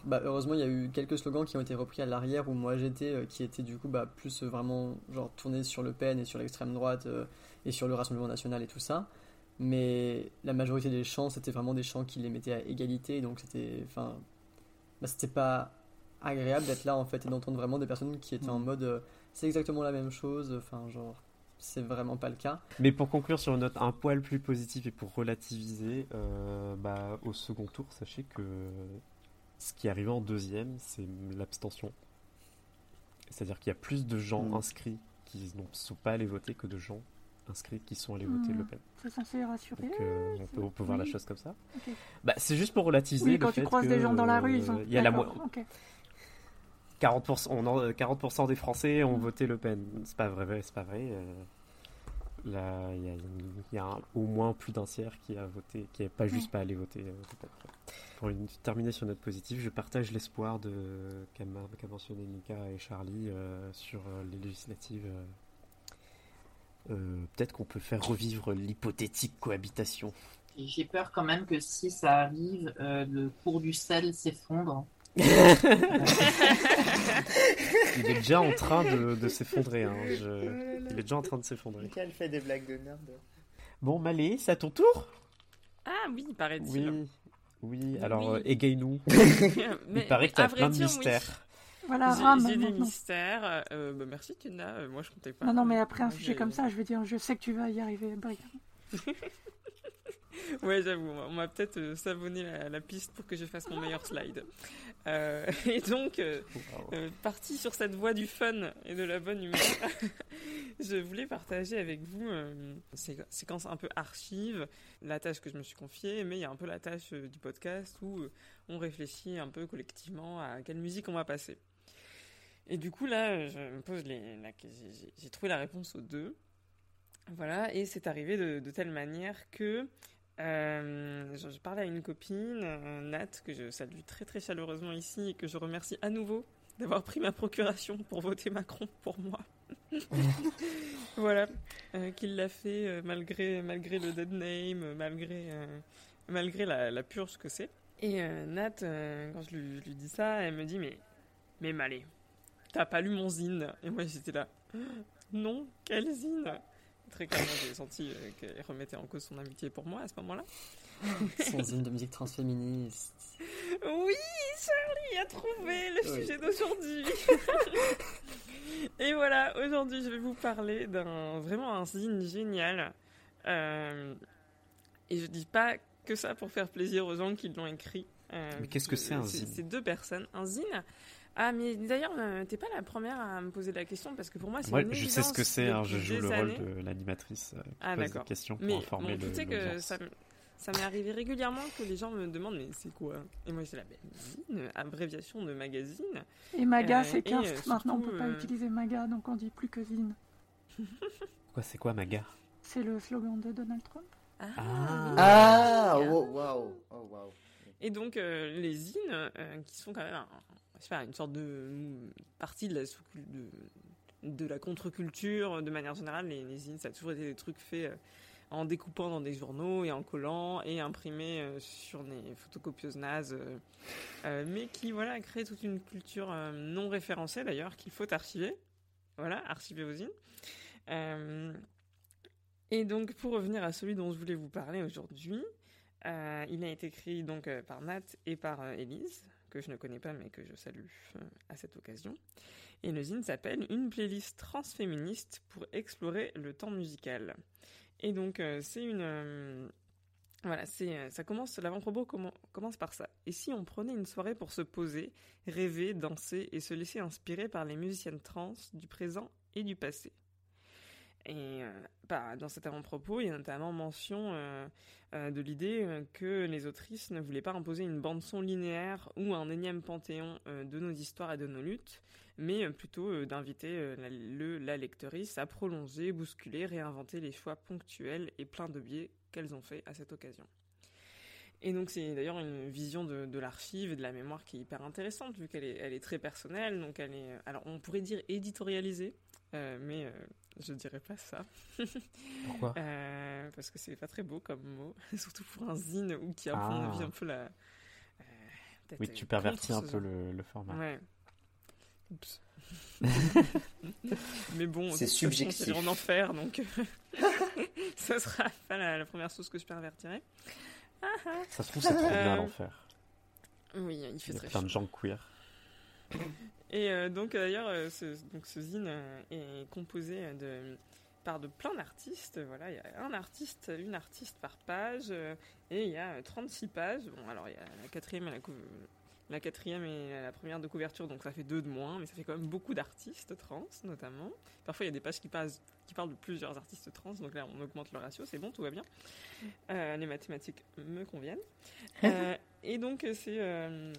Bah, heureusement, il y a eu quelques slogans qui ont été repris à l'arrière où moi j'étais, euh, qui étaient du coup bah, plus euh, vraiment genre tournés sur le PN et sur l'extrême droite euh, et sur le Rassemblement national et tout ça. Mais la majorité des chants, c'était vraiment des chants qui les mettaient à égalité, donc c'était, enfin, bah, c'était pas agréable d'être là en fait et d'entendre vraiment des personnes qui étaient en mode, euh, c'est exactement la même chose, enfin genre, c'est vraiment pas le cas. Mais pour conclure sur une note un poil plus positive et pour relativiser, euh, bah, au second tour, sachez que ce qui est arrivé en deuxième, c'est l'abstention. C'est-à-dire qu'il y a plus de gens Mm. inscrits qui ne sont pas allés voter que de gens inscrits qui sont allés voter Hmm. Le Pen. C'est censé rassurer. Donc euh, on, peut, on peut voir la Oui. chose comme ça. Ok. Bah, c'est juste pour relativiser Oui, le quand tu fait croises que, des gens dans la rue, ils sont. euh, Il y a la D'accord, mo- ok. 40%, on en- 40% des Français ont voté Le Pen. C'est pas vrai, c'est pas vrai. euh, Là, il y a, une- il y a un- au moins plus d'un tiers qui a voté, qui n'est pas juste pas allé voter euh. Pour une- terminer sur note positive, je partage l'espoir de qu'a mentionné Mika et Charlie euh, sur euh, les législatives. euh, euh, Peut-être qu'on peut faire revivre l'hypothétique cohabitation. J'ai peur quand même que si ça arrive, euh, le cours du sel s'effondre. Il est déjà en train de, de s'effondrer. hein, je- Il est déjà en train de s'effondrer. Michael fait des blagues de nerd. Bon, Malé, c'est à ton tour? Ah oui, paraît-il. Oui, oui. Alors, Oui. euh, égaye-nous. [laughs] Il paraît que tu as plein de dire, oui. mystères. Voilà, J'ai- rame J'ai des maintenant. mystères. euh, bah, merci Tina, Euh, moi je comptais pas. Non, non, mais après un sujet comme ça, je veux dire, je sais que tu vas y arriver. [laughs] [laughs] Ouais, j'avoue, on m'a peut-être euh, savonné la, la piste pour que je fasse mon meilleur slide. Euh, [laughs] et donc, euh, euh, parti sur cette voie du fun et de la bonne humeur, [laughs] je voulais partager avec vous ces séquences un peu archives, la tâche que je me suis confiée, mais il y a un peu la tâche du podcast où on réfléchit un peu collectivement à quelle musique on va passer. Et du coup, là, je me pose les, la- j'ai- trouvé la réponse aux deux. Voilà, et c'est arrivé de, de telle manière que euh, je, je parlais à une copine, euh, Nat, que je salue très très chaleureusement ici et que je remercie à nouveau d'avoir pris ma procuration pour voter Macron pour moi. [laughs] voilà, euh, qu'il l'a fait euh, malgré, malgré le dead name, malgré, malgré la, la purge que c'est. Et Nat, quand je lui, je lui dis ça, elle me dit Mais, mais Malé, t'as pas lu mon zine? Et moi j'étais là [gasps] Non, quel zine? Très clairement, j'ai senti euh, qu'elle remettait en cause son amitié pour moi à ce moment-là. Son zine de musique transféministe. Oui, Charlie a trouvé le Oui. sujet d'aujourd'hui. Et voilà, aujourd'hui, je vais vous parler d'un vraiment un zine génial. Euh, et je dis pas que ça pour faire plaisir aux gens qui l'ont écrit. Euh, Mais qu'est-ce que c'est un zine? C'est deux personnes. Un zine. Ah, mais d'ailleurs, euh, t'es pas la première à me poser la question parce que pour moi, c'est une je sais ce que c'est, hein, je joue le rôle années. de l'animatrice euh, qui Ah, pose des questions pour mais informer bon, le- tu sais que ça, m'est arrivé régulièrement que les gens me demandent mais c'est quoi? Et moi j'étais là, ben, zine, abréviation de magazine. Et Maga, Euh, c'est euh, Maintenant, on surtout, peut pas euh, utiliser Maga, donc on dit plus que Zine. [laughs] Quoi, c'est quoi, Maga? C'est le slogan de Donald Trump. Ah, Ah, wow, wow, oh, wow. Et donc euh, les zines, euh, qui sont quand même un- une sorte de mm, partie de la, contre-culture, de manière générale, les, les zines, ça a toujours été des trucs faits euh, en découpant dans des journaux et en collant et imprimés euh, sur des photocopieuses nazes, euh, mais qui voilà créent toute une culture non référencée d'ailleurs qu'il faut archiver. Voilà, archiver vos zines. Et donc, pour revenir à celui dont je voulais vous parler aujourd'hui, il a été écrit donc par Nat et par Élise, que je ne connais pas mais que je salue euh, à cette occasion. Et le zine s'appelle Une playlist transféministe pour explorer le temps musical. Et donc, euh, c'est une. euh, voilà, c'est, ça commence, l'avant-propos commen- commence par ça. Et si on prenait une soirée pour se poser, rêver, danser et se laisser inspirer par les musiciennes trans du présent et du passé? Et euh, bah, dans cet avant-propos, il y a notamment mention euh, euh, de l'idée que les autrices ne voulaient pas imposer une bande-son linéaire ou un énième panthéon de nos histoires et de nos luttes, mais plutôt d'inviter la, le, la lectrice à prolonger, bousculer, réinventer les choix ponctuels et pleins de biais qu'elles ont fait à cette occasion. Et donc c'est d'ailleurs une vision de, l'archive et de la mémoire qui est hyper intéressante vu qu'elle est, elle est très personnelle. Donc elle est, alors on pourrait dire éditorialisée, mais je dirais pas ça. [laughs] Pourquoi Euh, Parce que c'est pas très beau comme mot, [laughs] surtout pour un zine ou qui a Ah. un peu la, euh, Oui, tu pervertis un peu le, le format. Ouais. Oups. [laughs] Mais bon, C'est de subjectif. c'est en enfer, donc ça sera pas la, la première chose que je pervertirai. Ah, ah. Ça se trouve, c'est trop bien Euh, l'enfer. Oui, il fait Il y a très plein de chaud. gens queer. [coughs] Et euh, donc d'ailleurs, euh, ce, donc ce zine euh, est composé de par de plein d'artistes. Voilà, il y a un artiste, une artiste par page, euh, et il y a euh, 36 pages. Bon, alors il y a la quatrième et la, quatrième et la première de couverture, donc ça fait deux de moins, mais ça fait quand même beaucoup d'artistes trans, notamment. Parfois, il y a des pages qui, passent, qui parlent de plusieurs artistes trans, donc là, on augmente le ratio, c'est bon, tout va bien. Euh, les mathématiques me conviennent. [laughs] Euh, et donc, c'est euh,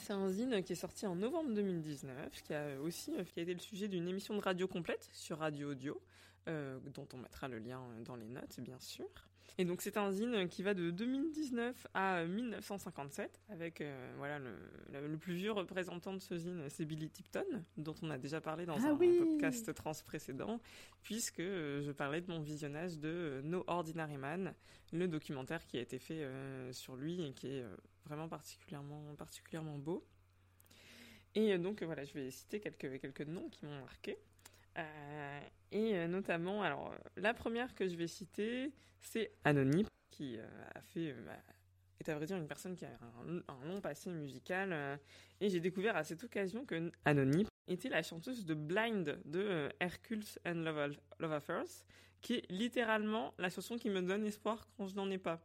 c'est un zine qui est sorti en novembre 2019, qui a aussi qui a été le sujet d'une émission de radio complète sur Radio Audio, euh, dont on mettra le lien dans les notes, bien sûr. Et donc c'est un zine qui va de 2019 à 1957, avec euh, voilà le, le- le plus vieux représentant de ce zine, c'est Billy Tipton, dont on a déjà parlé dans Ah un oui. podcast trans précédent, puisque euh, je parlais de mon visionnage de euh, No Ordinary Man, le documentaire qui a été fait euh, sur lui et qui est euh, vraiment particulièrement, particulièrement beau. Et euh, donc euh, voilà, je vais citer quelques, quelques noms qui m'ont marqué. Euh, et euh, notamment, alors euh, la première que je vais citer, c'est Anony, qui a fait, est à vrai dire une personne qui a un, long passé musical. et j'ai découvert à cette occasion que Anony était la chanteuse de Blind de Hercules and Love, Love Affairs, qui est littéralement la chanson qui me donne espoir quand je n'en ai pas.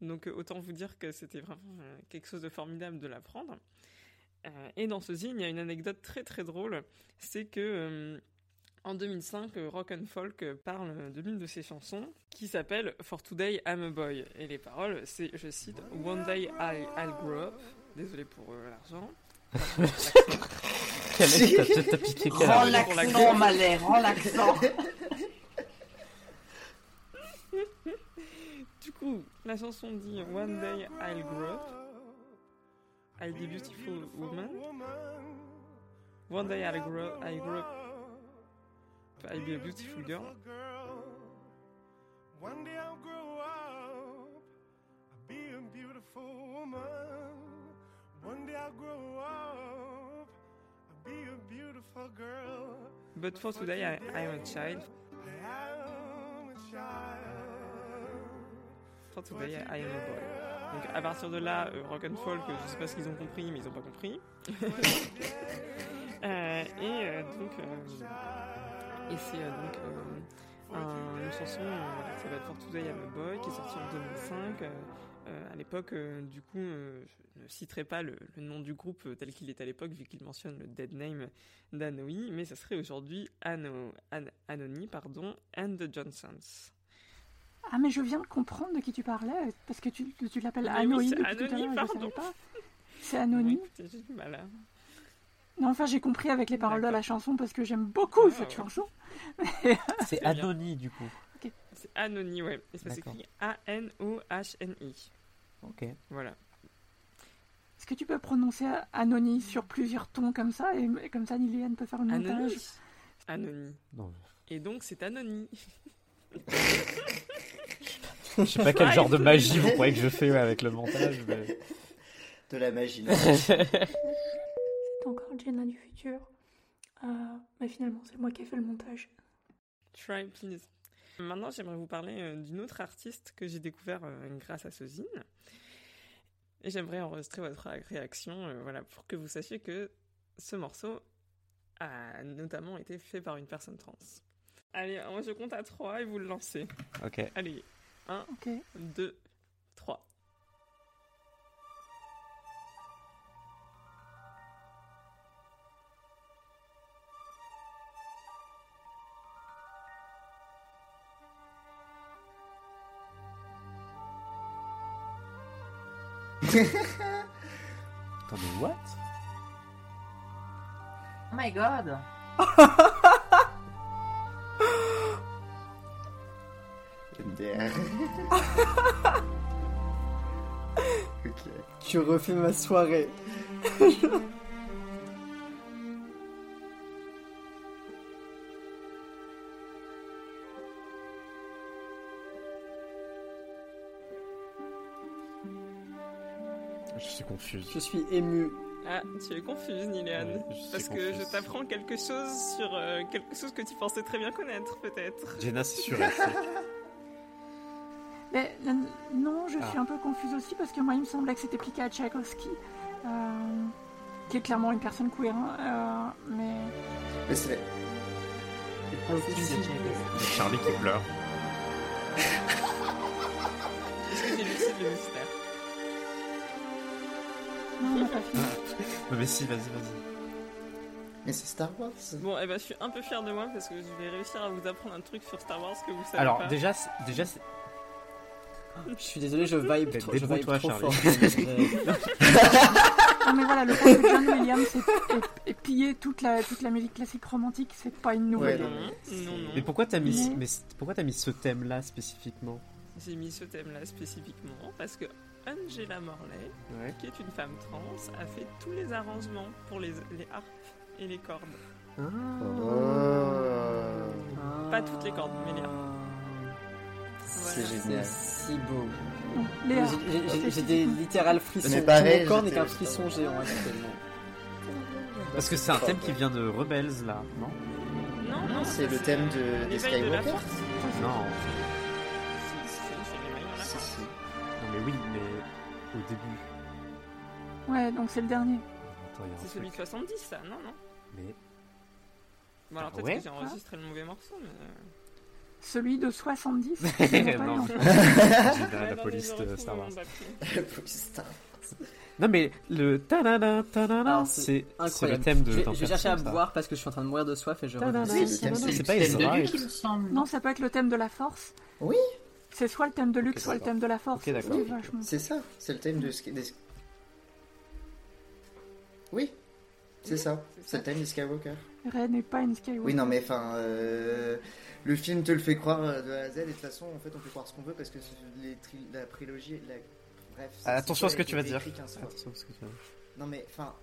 Donc autant vous dire que c'était vraiment quelque chose de formidable de l'apprendre. Et dans ce zine, il y a une anecdote très très drôle, c'est que en 2005, euh, Rock and Folk euh, parle de l'une de ses chansons qui s'appelle For Today I'm a Boy. Et les paroles, c'est, je cite, One day I, I'll grow up. Désolé pour euh, l'argent. Quel est- t'as piqué Rends l'accent, l'accent. Malais, rends l'accent. Du coup, la chanson dit One day I'll grow up. I'll be a beautiful woman. One day I'll grow, I'll grow up. I'll be a beautiful girl. One day I'll grow up, I'll be a beautiful woman. One day I'll grow up, I'll be a beautiful girl. But for today, I, I'm a child. I am a child. For today, I am a boy. Donc à partir de là, euh, rock and folk, je sais pas ce qu'ils ont compris, mais ils ont pas compris. [laughs] Euh, et donc, et c'est euh, donc euh, un- une chanson euh, qui s'appelle For Today I'm a Boy, qui est sortie en 2005. euh, à l'époque, euh, du coup, euh, je ne citerai pas le, le nom du groupe tel qu'il est à l'époque, vu qu'il mentionne le dead name d'Anoï, mais ça serait aujourd'hui Ano, An- Anony pardon, and the Johnsons. Ah, mais je viens de comprendre de qui tu parlais, parce que tu, tu l'appelles oui, Anoï c'est depuis tout à Anony, l'heure, je pardon. savais pas. C'est anonyme. Écoutez, j'ai du mal à... Non, enfin, j'ai compris avec les paroles de la chanson, parce que j'aime beaucoup cette ouais. chanson. [laughs] C'est. Anony du coup. C'est Anony, ouais. Et ça s'écrit A-N-O-H-N-I. Ok. Voilà. Est-ce que tu peux prononcer Anony sur plusieurs tons comme ça, et, et comme ça, Liliane peut faire le montage Anony. Anony. Non. Et donc, c'est Anony. Je sais pas quel genre de magie vous croyez que je fais ouais, avec le montage. Mais... De la magie. [laughs] Encore Jenna du futur. Euh, mais finalement, c'est moi qui ai fait le montage. Try, please. Maintenant, j'aimerais vous parler euh, d'une autre artiste que j'ai découvert euh, grâce à ce zine. Et j'aimerais enregistrer votre réaction, euh, voilà, pour que vous sachiez que ce morceau a notamment été fait par une personne trans. Allez, moi je compte à 3 et vous le lancez. Ok. Allez, 1, Ok. 2, 3. Attends, mais what Oh my god. MDR. [laughs] ok. Tu refais ma soirée. [laughs] Je suis confuse. Je suis ému. Ah, tu es confuse, suis parce que je t'apprends quelque chose sur euh, quelque chose que tu pensais très bien connaître, peut-être. Jenna, c'est sûr. [laughs] Mais euh, non, je Ah. suis un peu confuse aussi parce que moi, il me semblait que c'était appliqué à Tchaïkovski, euh, qui est clairement une personne queer. hein, euh, mais Mais c'est Charlie qui pleure. Est-ce que j'ai lucide le mystère non, on n'a pas fini. [laughs] Non, mais si, vas-y, vas-y. Mais c'est Star Wars. Bon, eh ben, je suis un peu fier de moi parce que je vais réussir à vous apprendre un truc sur Star Wars que vous savez Alors, pas. déjà, c'est- déjà, c'est- Je suis désolé, je vibe, trop, je vibe débrouille-toi, trop Charlie. fort. [laughs] Non, mais voilà, le fait que John Williams ait, ait- ait pillé toute la, toute la musique classique romantique, c'est pas une nouvelle. non, non, non. Mais pourquoi t'as mis, Mais- pourquoi t'as mis ce thème-là spécifiquement? J'ai mis ce thème-là spécifiquement parce que Angela Morley, Ouais. qui est une femme trans, a fait tous les arrangements pour les, les harpes et les cordes. Ah. Pas toutes les cordes, mais les harpes. C'est Voilà. génial. Si beau. J'ai- des littéral frissons. Mais pareil, n'est j'étais- qu'un frisson géant actuellement. Parce que c'est un thème qui vient de Rebels, là, non? Non, Non, c'est le thème de, des de Skywalker. force. Non. De la Si, force. si. Non, mais oui, mais au début. Ouais, donc c'est le dernier. C'est celui de truc. 70, ça, non, non Mais Bon, alors Ah peut-être ouais que j'ai enregistré le mauvais morceau, mais. euh, Celui de 70. je sais pas, [laughs] non. [laughs] la police de Star Wars. La police Star Wars. Non, mais le ta-da-da, Alors, c'est c'est le incroyable. thème de. Je vais, je vais chercher à boire parce que je suis en train de mourir de soif et je. C'est pas Ezra. Non, ça peut être le thème de la force. Oui, C'est soit le thème de Luke, Ok, soit le thème de la force. C'est vachement. ça. C'est le thème de des... Oui, c'est ça. C'est le thème des Skywalker. Rey n'est pas une Skywalker. Oui, non, mais enfin, euh, le film te le fait croire euh, de A à Z, et de toute façon, en fait, on peut croire ce qu'on veut parce que les tri- la prélogie, la... bref. Ah, Attention à ce que tu vas dire. écrit 15 fois. Attention à ce que tu vas dire. Non, mais enfin,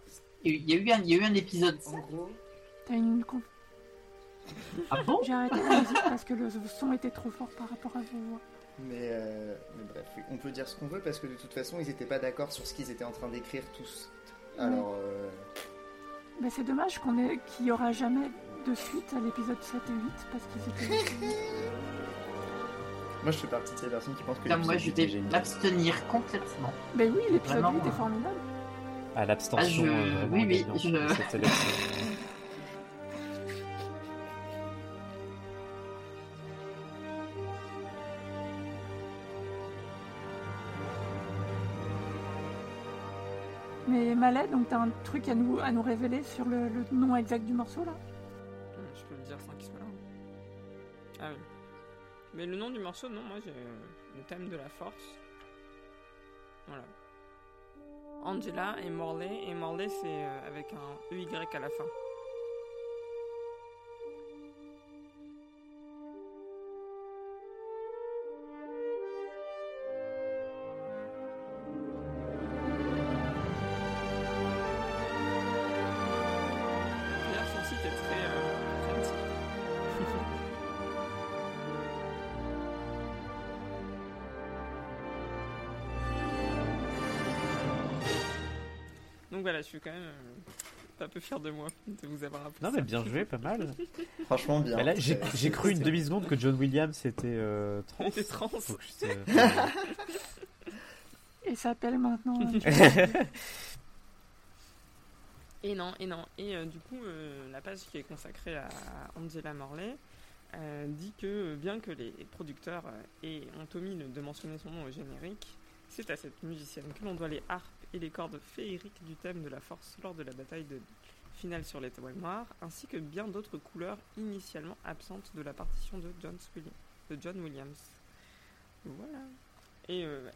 Il y a eu un, il y a eu un épisode. en gros, T'as une. conf- Ah bon? J'ai arrêté la musique parce que le son était trop fort par rapport à vos voix. Mais, euh, mais bref, oui, on peut dire ce qu'on veut parce que de toute façon, ils n'étaient pas d'accord sur ce qu'ils étaient en train d'écrire tous. Alors, euh, Bah, c'est dommage qu'on ait... qu'il n'y aura jamais de suite à l'épisode 7 et 8 parce qu'ils étaient. [laughs] moi, je fais partie de ces personnes qui pensent que Putain, moi, l'épisode je est vais m'abstenir complètement. Mais oui, l'épisode Vraiment, 8 est hein. formidable. Ah, l'abstention. Ah, je- euh, oui, oui, gagnante je- [laughs] Malais, donc t'as un truc à nous, à nous révéler sur le, le nom exact du morceau là? Je peux le dire sans qu'il soit là. Ah oui. Mais le nom du morceau, non, moi j'ai le thème de la force. Voilà. Angela et Morley. Et Morley, c'est euh, avec un EY à la fin. Donc voilà, je suis quand même euh, un peu fier de moi de vous avoir appris. Non, mais bien joué, pas mal. [laughs] Franchement, bien. Là, j'ai j'ai cru une demi-seconde que John Williams était euh, trans. était te- [laughs] Et s'appelle maintenant. [laughs] Et non, et non. Et euh, du coup, euh, la page qui est consacrée à Angela Morley euh, dit que euh, bien que les producteurs euh, aient ont omis de mentionner son nom au générique, c'est à cette musicienne que l'on doit les harpes et les cordes féeriques du thème de la force lors de la bataille de finale sur l'étoile noire, ainsi que bien d'autres couleurs initialement absentes de la partition de John, Williams. De John Williams. Voilà. Et euh,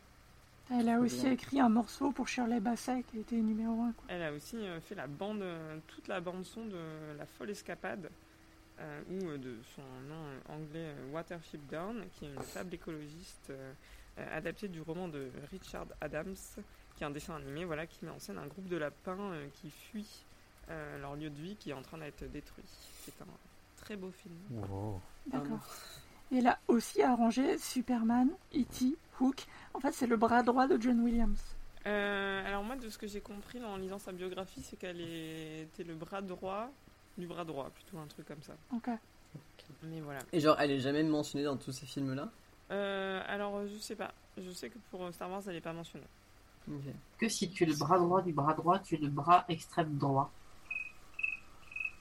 Elle a aussi bien. écrit un morceau pour Shirley Bassey qui été numéro 1. Elle a aussi euh, fait la bande, euh, toute la bande son de La Folle Escapade, euh, ou de son nom anglais Watership Down, qui est une table écologiste euh, adaptée du roman de Richard Adams, qui est un dessin animé voilà, qui met en scène un groupe de lapins euh, qui fuient euh, leur lieu de vie qui est en train d'être détruit. C'est un très beau film. Wow. D'accord. Et a aussi arrangé Superman, E.T., Hook. En fait, c'est le bras droit de John Williams. Euh, alors moi, de ce que j'ai compris en lisant sa biographie, c'est qu'elle était le bras droit du bras droit, plutôt un truc comme ça. Ok. Mais voilà. Et genre, elle est jamais mentionnée dans tous ces films-là? Euh, alors, je sais pas. Je sais que pour Star Wars, elle est pas mentionnée. Que si tu es le bras droit du bras droit, tu es le bras extrême droit.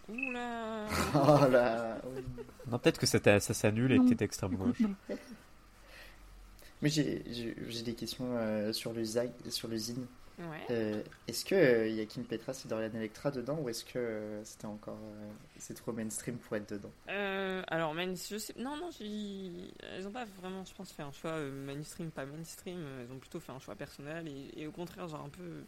Oula [laughs] Oh là, oui. Non, peut-être que ça, ça s'annule et que t'es extrême gauche. [laughs] Mais j'ai des questions euh, sur, le zag, sur le zine. Ouais. Euh, est-ce que euh, y a Kim Petras et Dorian Electra dedans ou est-ce que euh, c'était encore euh, c'est trop mainstream pour être dedans? Euh, alors, main- je sais, non, non, elles ont pas vraiment, je pense, fait un choix mainstream, pas mainstream. Elles ont plutôt fait un choix personnel et, et au contraire, genre un peu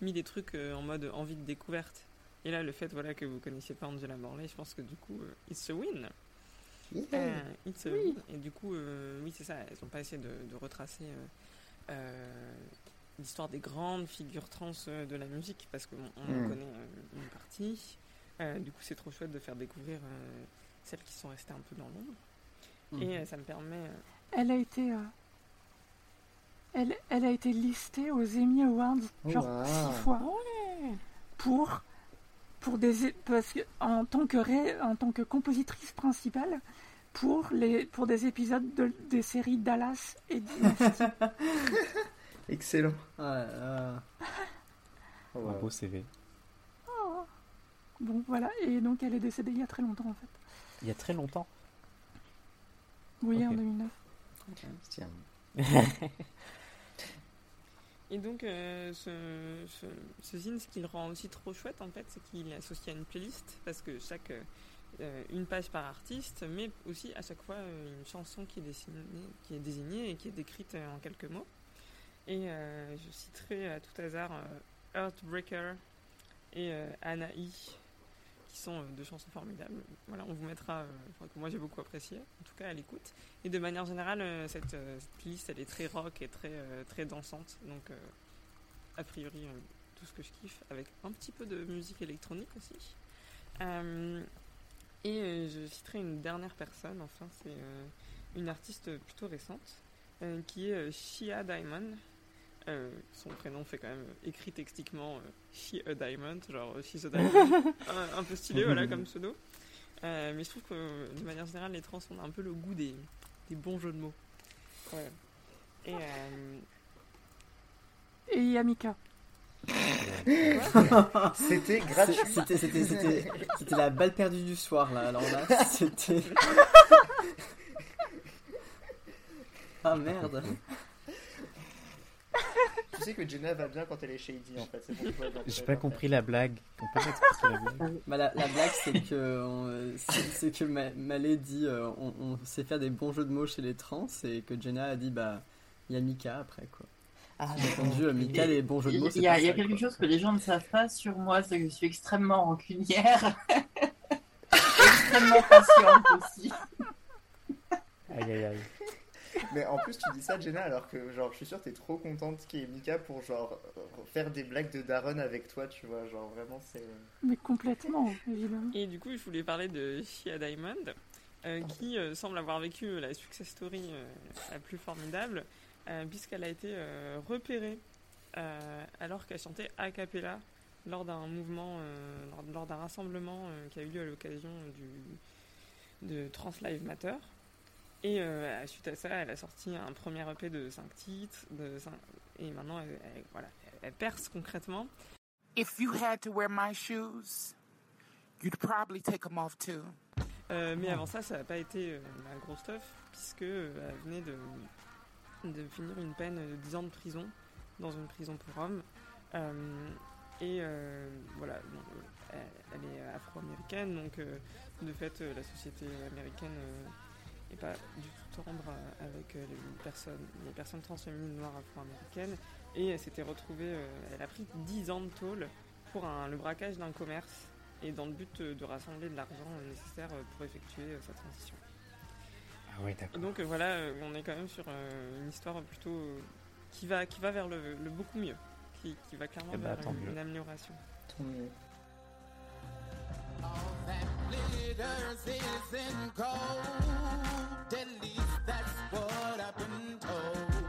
mis des trucs en mode envie de découverte. Et là, le fait, voilà, que vous connaissiez pas Angela Morley, je pense que du coup, it's a win. Euh, it's a win. Et du coup, oui, c'est ça. Elles ont pas essayé de, de retracer euh, l'histoire des grandes figures trans euh, de la musique parce qu'on on en Mm. connaît euh, une partie. Euh, du coup, c'est trop chouette de faire découvrir euh, celles qui sont restées un peu dans l'ombre. Mhm. Et euh, ça me permet. euh, Elle a été. euh, Elle, elle a été listée aux Emmy Awards genre Wow. six fois pour pour des parce que en tant que ré- en tant que compositrice principale pour les pour des épisodes de, des séries Dallas et Dynasty. [laughs] Excellent. Ah, Un beau CV. Oh. Bon voilà et donc elle est décédée il y a très longtemps en fait. Il y a très longtemps. Oui en 2009. Tiens. [laughs] Et donc, euh, ce, ce, ce zine, ce qui le rend aussi trop chouette, en fait, c'est qu'il est associé à une playlist, parce que chaque, euh, une page par artiste, mais aussi à chaque fois euh, une chanson qui est, dessinée, qui est désignée et qui est décrite euh, en quelques mots. Et euh, je citerai à tout hasard euh, Earthbreaker et euh, Anaï, qui sont euh, deux chansons formidables. Voilà, on vous mettra, euh, que moi j'ai beaucoup apprécié, en tout cas à l'écoute. Et de manière générale, euh, cette, euh, playlist, elle est très rock et très, euh, très dansante, donc euh, a priori euh, tout ce que je kiffe, avec un petit peu de musique électronique aussi. Euh, et euh, je citerai une dernière personne, enfin c'est euh, une artiste plutôt récente, euh, qui est euh, Shia Diamond. Euh, son prénom fait quand même euh, écrit textiquement euh, She a Diamond, genre She's a Diamond, [laughs] un, un peu stylé voilà comme [laughs] pseudo. Euh, mais je trouve que de manière générale les trans ont un peu le goût des, des bons jeux de mots. Ouais. Et euh, Et Yamika. [laughs] C'était gratuit. C'était, c'était, c'était, c'était la balle perdue du soir là. Alors là, c'était. Ah merde. Tu sais que Jenna va bien quand elle est shady en fait. C'est bon. J'ai pas compris la blague. On peut m'expliquer la blague Bah, la, la blague, c'est que, on- c'est, c'est que Ma- Malé dit euh, on, on sait faire des bons jeux de mots chez les trans et que Jenna a dit bah il y a Mika après quoi. Ah, J'ai entendu euh, Mika, les bons jeux de mots, Il y a, y quelque quoi. chose que les gens ne savent pas sur moi, c'est que je suis extrêmement rancunière. [laughs] extrêmement patiente aussi. Aïe aïe aïe. Mais en plus, tu dis ça, Jenna, alors que genre, je suis sûr que t'es trop contente qu'il y ait Mika pour genre euh, faire des blagues de Daron avec toi, tu vois. Genre vraiment, c'est. Mais complètement, évidemment. Et du coup, je voulais parler de Shia Diamond, euh, qui euh, semble avoir vécu la success story euh, la plus formidable, euh, puisqu'elle a été euh, repérée euh, alors qu'elle chantait a cappella lors d'un mouvement, euh, lors, lors d'un rassemblement euh, qui a eu lieu à l'occasion du, de Trans Live Matter. Et euh, suite à ça, elle a sorti un premier EP de 5 titres, de et maintenant, elle, elle- voilà, elle perce concrètement. If you had to wear my shoes, you'd probably take them off too. Euh, mais avant ça, ça n'a pas été euh, la grosse stuff, puisque euh, elle venait de, de finir une peine de 10 ans de prison dans une prison pour hommes. Euh, et euh, voilà, bon, euh, elle, est afro-américaine, donc euh, de fait, euh, la société américaine n'est pas du tout tendre à- avec euh, les personnes, les personnes transféminines noires afro-américaines. Et elle s'était retrouvée, euh, elle a pris 10 ans de tôle pour un- le braquage d'un commerce et dans le but euh, de rassembler de l'argent euh, nécessaire euh, pour effectuer euh, sa transition. Ah ouais, d'accord. Et donc euh, voilà, euh, on est quand même sur euh, une histoire plutôt euh, qui va qui va vers le, le beaucoup mieux, qui, qui va clairement Eh ben, vers une, une amélioration. Tant mieux. All that glitters isn't gold. At least that's what I've been told.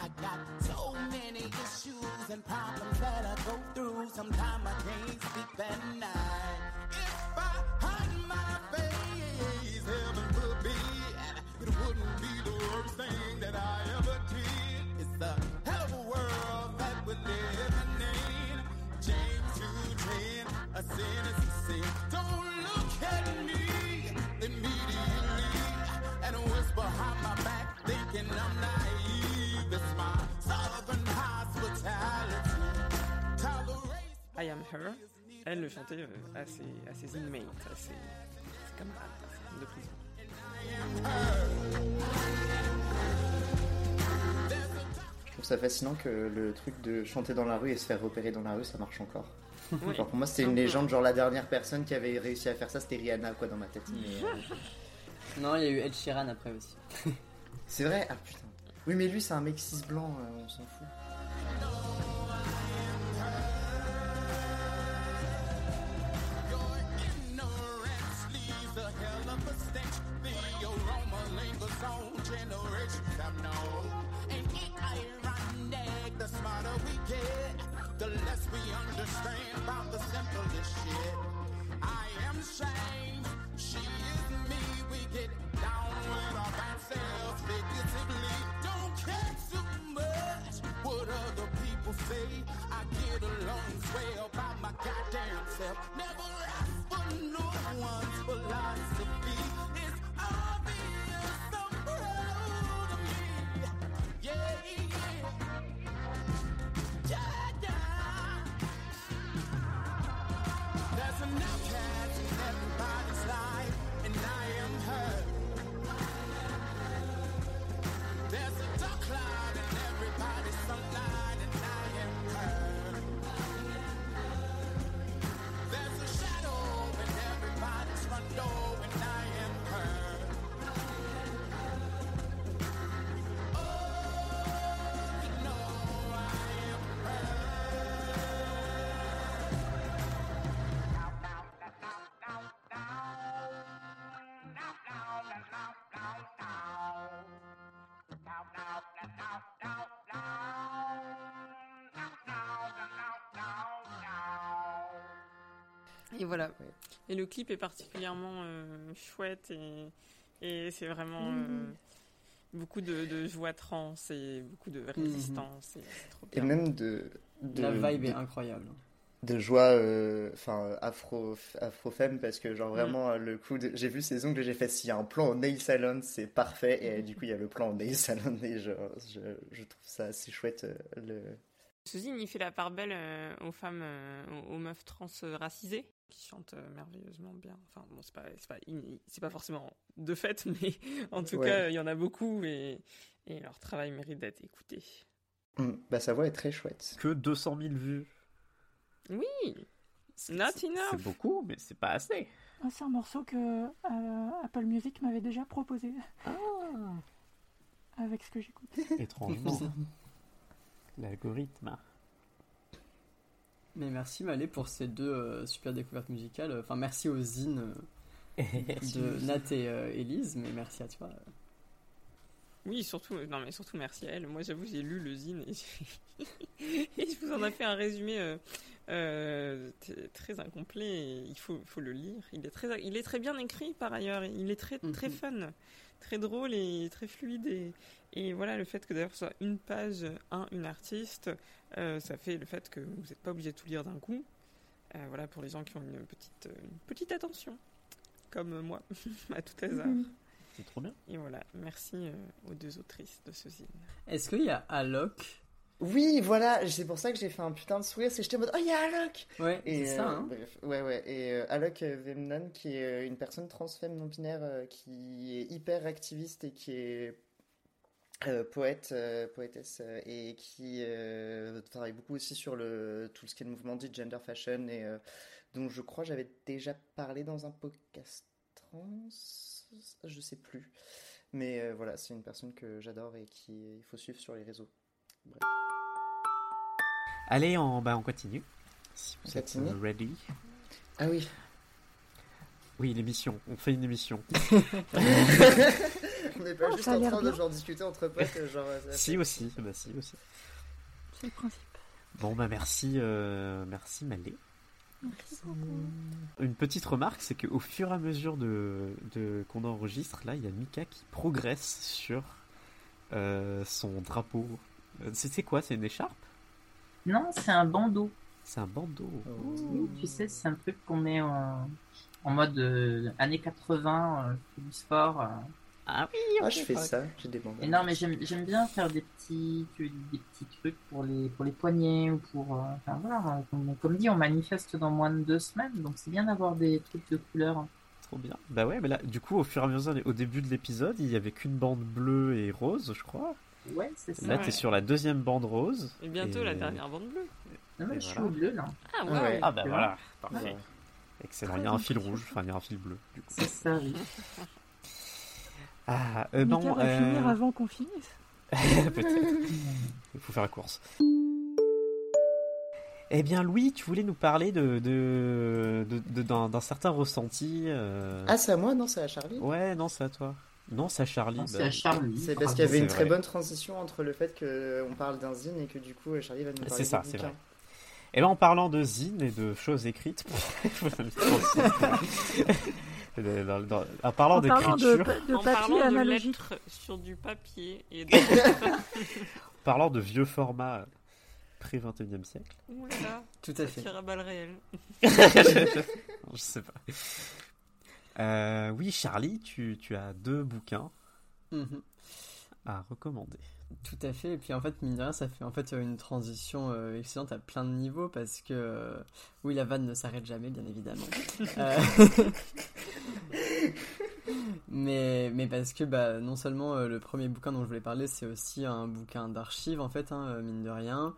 I got so many issues, a sometimes I can't sleep at night. If I hide my face, heaven forbid, it wouldn't be the worst thing that I ever did. It's a hell of a world that we're living in. James 2:10, a sin thinking I'm naive. It's my southern hospitality. Tolerate I Am Her, elle le chantait euh, à, ses, à ses inmates, à ses, ses camarades de prison. Je trouve ça fascinant que le truc de chanter dans la rue et se faire repérer dans la rue, ça marche encore. Oui. Genre pour moi, c'était une légende. Genre la dernière personne qui avait réussi à faire ça, c'était Rihanna, quoi, dans ma tête. Mais, euh, Non, il y a eu Ed Sheeran après aussi. [laughs] C'est vrai? Ah putain. Oui, mais lui, c'est un mec cis blanc, euh, on s'en fout. People say. I get along well by my goddamn self. Never ask for no one's philosophy. It's obvious Et voilà. Et le clip est particulièrement euh, chouette et, et c'est vraiment euh, Mhm. beaucoup de, de joie trans et beaucoup de résistance. et même de, de- La vibe de- est incroyable. de joie euh, enfin afro afro femme parce que genre vraiment euh, le coup de j'ai vu ses ongles et j'ai fait s'il y a un plan en nail salon c'est parfait et euh, du coup il y a le plan en nail salon et je, je, je trouve ça assez chouette euh, le Suzy, il fait la part belle euh, aux femmes, euh, aux, meufs trans euh, racisées qui chantent euh, merveilleusement bien. Enfin, bon, c'est pas, c'est pas, c'est pas forcément de fait, [laughs] mais en tout Ouais. cas, il y en a beaucoup et, et leur travail mérite d'être écouté. Mm, bah sa voix est très chouette Que 200 000 vues. Oui, not enough. C'est beaucoup, mais c'est pas assez. Ah, C'est un morceau que euh, Apple Music m'avait déjà proposé. Avec ce que j'écoute. Étrangement. [laughs] L'algorithme. Mais merci Malé pour ces deux euh, super découvertes musicales. Enfin, merci aux zines euh, [laughs] de Nat et euh, Élise, mais merci à toi. Oui, surtout, non mais surtout merci à elle. Moi, j'avoue, j'ai lu le zine et, [laughs] je vous en ai fait un résumé euh, euh, très incomplet. et il faut, faut le lire. Il est très, il est très bien écrit par ailleurs. Il est très, très fun, très drôle et très fluide. Et, et voilà, le fait que d'ailleurs ce soit une page, un, une artiste, euh, ça fait le fait que vous n'êtes pas obligé de tout lire d'un coup. Euh, voilà, pour les gens qui ont une petite, une petite attention, comme moi, [laughs] à tout hasard. Mhm. C'est trop bien. Et voilà, merci euh, aux deux autrices de ce zine. Est-ce qu'il y a Alok oui voilà c'est pour ça que j'ai fait un putain de sourire c'est que j'étais en mode oh il y a Alok Ouais, c'est ça, euh, hein. bref ouais ouais et euh, Alok euh, Vemnon qui est une personne trans femme non binaire euh, qui est hyper activiste et qui est euh, poète, euh, poétesse euh, et qui travaille beaucoup aussi sur le tout ce qui est le mouvement dit gender fashion et dont je crois j'avais déjà parlé dans un podcast trans, je sais plus, mais voilà c'est une personne que j'adore et qui il faut suivre sur les réseaux. Bref. Allez, on, bah, on continue. Si vous On êtes continue euh, ready. Ah oui. Oui, l'émission. On fait une émission. [laughs] [laughs] On n'est pas Oh, juste en train de genre discuter entre potes, euh, genre. ça si aussi, bah si aussi. C'est le principe. Bon, bah merci, euh, merci Malé. Une petite remarque, c'est qu'au fur et à mesure de, de- qu'on enregistre, là, il y a Mika qui progresse sur euh, son drapeau. Euh, C'est c'est quoi? C'est une écharpe? Non, c'est un bandeau. C'est un bandeau. Oui, tu sais, c'est un truc qu'on met en, en mode euh, années 80, euh, fait du sport. euh. Ah oui, Ah, je fais ça, j'ai des bandeaux. Et non, mais j'aime j'aime bien faire des petits, tu- des petits trucs pour les, pour les poignets ou pour. euh, enfin voilà, comme, comme dit, on manifeste dans moins de deux semaines, donc c'est bien d'avoir des trucs de couleur. Trop bien. Bah ouais, mais là, du coup, au fur et à mesure, au début de l'épisode, il y avait qu'une bande bleue et rose, je crois. Ouais, c'est ça. Là, t'es sur la deuxième bande rose. Et bientôt la dernière bande bleue. Non, mais Et je suis au bleu là. Ah ouais. Ouais. Ah bah voilà, parfait. Ouais. Excellent. Il y a un fil rouge, enfin il y a un fil bleu. C'est ça, oui. Ah, euh, Mika bon, va euh, finir avant qu'on finisse. [laughs] Peut-être. Il faut faire la course. Eh bien, Louis, tu voulais nous parler de, de, de- de- d'un, d'un certain ressenti. euh, Ah, c'est à moi? Non, c'est à Charlie Ouais, non, c'est à toi. Non, c'est à Charlie. Non, c'est bah. à Charlie. C'est parce qu'il y avait une très bonne transition entre le fait qu'on parle d'un zine et que du coup Charlie va nous parler C'est ça, c'est vrai. Et ben, en parlant de zine et de choses écrites, [laughs] dans- dans- en parlant En parlant de de en papier parlant de lettres sur du papier et de... [laughs] parlant de vieux formats pré 21e siècle. Oula, Tout à ça fait. tire à balles réelles. [laughs] je sais pas. Euh, oui, Charlie, tu, tu as deux bouquins Mhm. à recommander. Tout à fait. Et puis en fait, mine de rien, ça fait en fait une transition euh, excellente à plein de niveaux parce que euh, oui, la vanne ne s'arrête jamais, bien évidemment. [laughs] [laughs] Mais, mais parce que bah, non seulement euh, le premier bouquin dont je voulais parler, c'est aussi un bouquin d'archives en fait, hein, euh, mine de rien.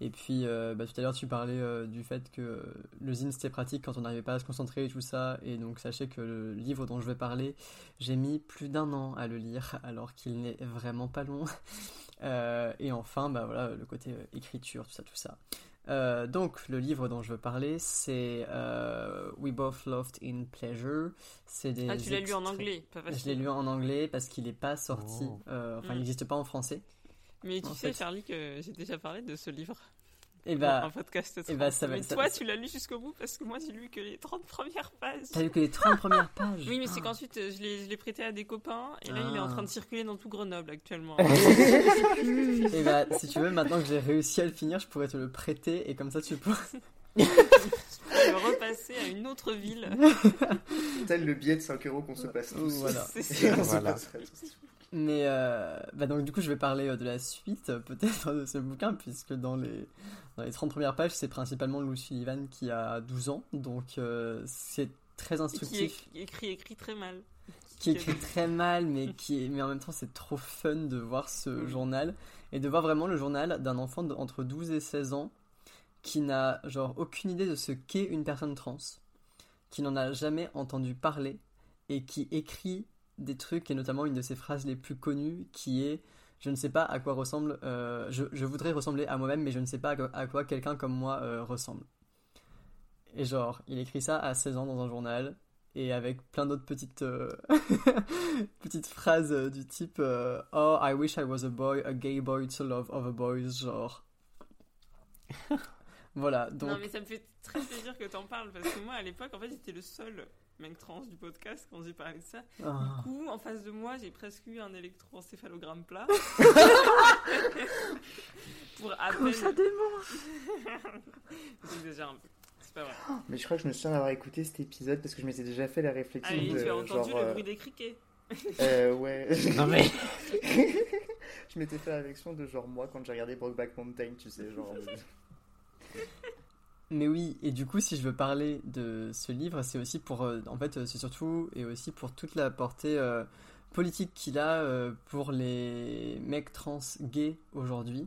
Et puis euh, bah, tout à l'heure, tu parlais du fait que le zine c'était pratique quand on n'arrivait pas à se concentrer et tout ça. Et donc sachez que le livre dont je vais parler, j'ai mis plus d'un an à le lire alors qu'il n'est vraiment pas long. [laughs] Et enfin, bah voilà, le côté écriture, tout ça, tout ça. Euh, donc, le livre dont je veux parler, c'est euh, We Both Loved in Pleasure. C'est des Ah, tu l'as lu en anglais, pas Je l'ai facile. lu en anglais parce qu'il n'est pas sorti. Oh. euh, enfin, Mm. il n'existe pas en français. Mais tu En sais, fait. Charlie, que j'ai déjà parlé de ce livre. Et dans bah, un podcast. et bah, trans. ça va- mais ça- toi, tu l'as lu jusqu'au bout parce que moi, j'ai lu que les 30 premières pages. T'as lu que les 30 premières pages Oui, mais c'est Ah. qu'ensuite, euh, je l'ai je l'ai prêté à des copains et là, il est en Ah. train de circuler dans tout Grenoble actuellement. [laughs] Et bah, si tu veux, maintenant que j'ai réussi à le finir, je pourrais te le prêter et comme ça tu pourras. [laughs] Je pourrais le repasser à une autre ville. Tel le billet de 5 euros qu'on se passe tous. [laughs] Voilà. C'est on ça. tous. Mais euh, bah donc du coup je vais parler euh, de la suite euh, peut-être [laughs] de ce bouquin puisque dans les, dans les 30 premières pages c'est principalement Lou Sullivan qui a 12 ans. Donc euh, c'est très qui instructif. é- écrit, écrit très mal. qui écrit très mal mais qui est- mais en même temps c'est trop fun de voir ce journal et de voir vraiment le journal d'un enfant de- entre 12 et 16 ans qui n'a genre aucune idée de ce qu'est une personne trans qui n'en a jamais entendu parler et qui écrit des trucs et notamment une de ses phrases les plus connues qui est je ne sais pas à quoi ressemble euh, je, je voudrais ressembler à moi-même mais je ne sais pas à quoi, quelqu'un comme moi euh, ressemble et genre il écrit ça à 16 ans dans un journal et avec plein d'autres petites euh, [laughs] petites phrases du type euh, oh I wish I was a boy a gay boy to love other boys genre. [laughs] Voilà donc Non, mais ça me fait très plaisir que t'en parles parce que moi, à l'époque, en fait, j'étais le seul mec trans du podcast quand j'ai parlé de ça. Ah. Du coup, en face de moi, j'ai presque eu un électroencéphalogramme plat. [laughs] Pour peine... ça démange. [laughs] J'exagère un peu. C'est pas vrai. Mais je crois que je me souviens d'avoir écouté cet épisode parce que je m'étais déjà fait la réflexion Ah oui, de tu as entendu genre, le euh, bruit des criquets. [laughs] Euh, ouais. Non, mais- je m'étais fait la réflexion de genre moi quand j'ai regardé Brokeback Mountain, tu sais, genre. Mais oui, et du coup, si je veux parler de ce livre, c'est aussi pour, euh, en fait, euh, c'est surtout et aussi pour toute la portée euh, politique qu'il a pour les mecs trans gays aujourd'hui,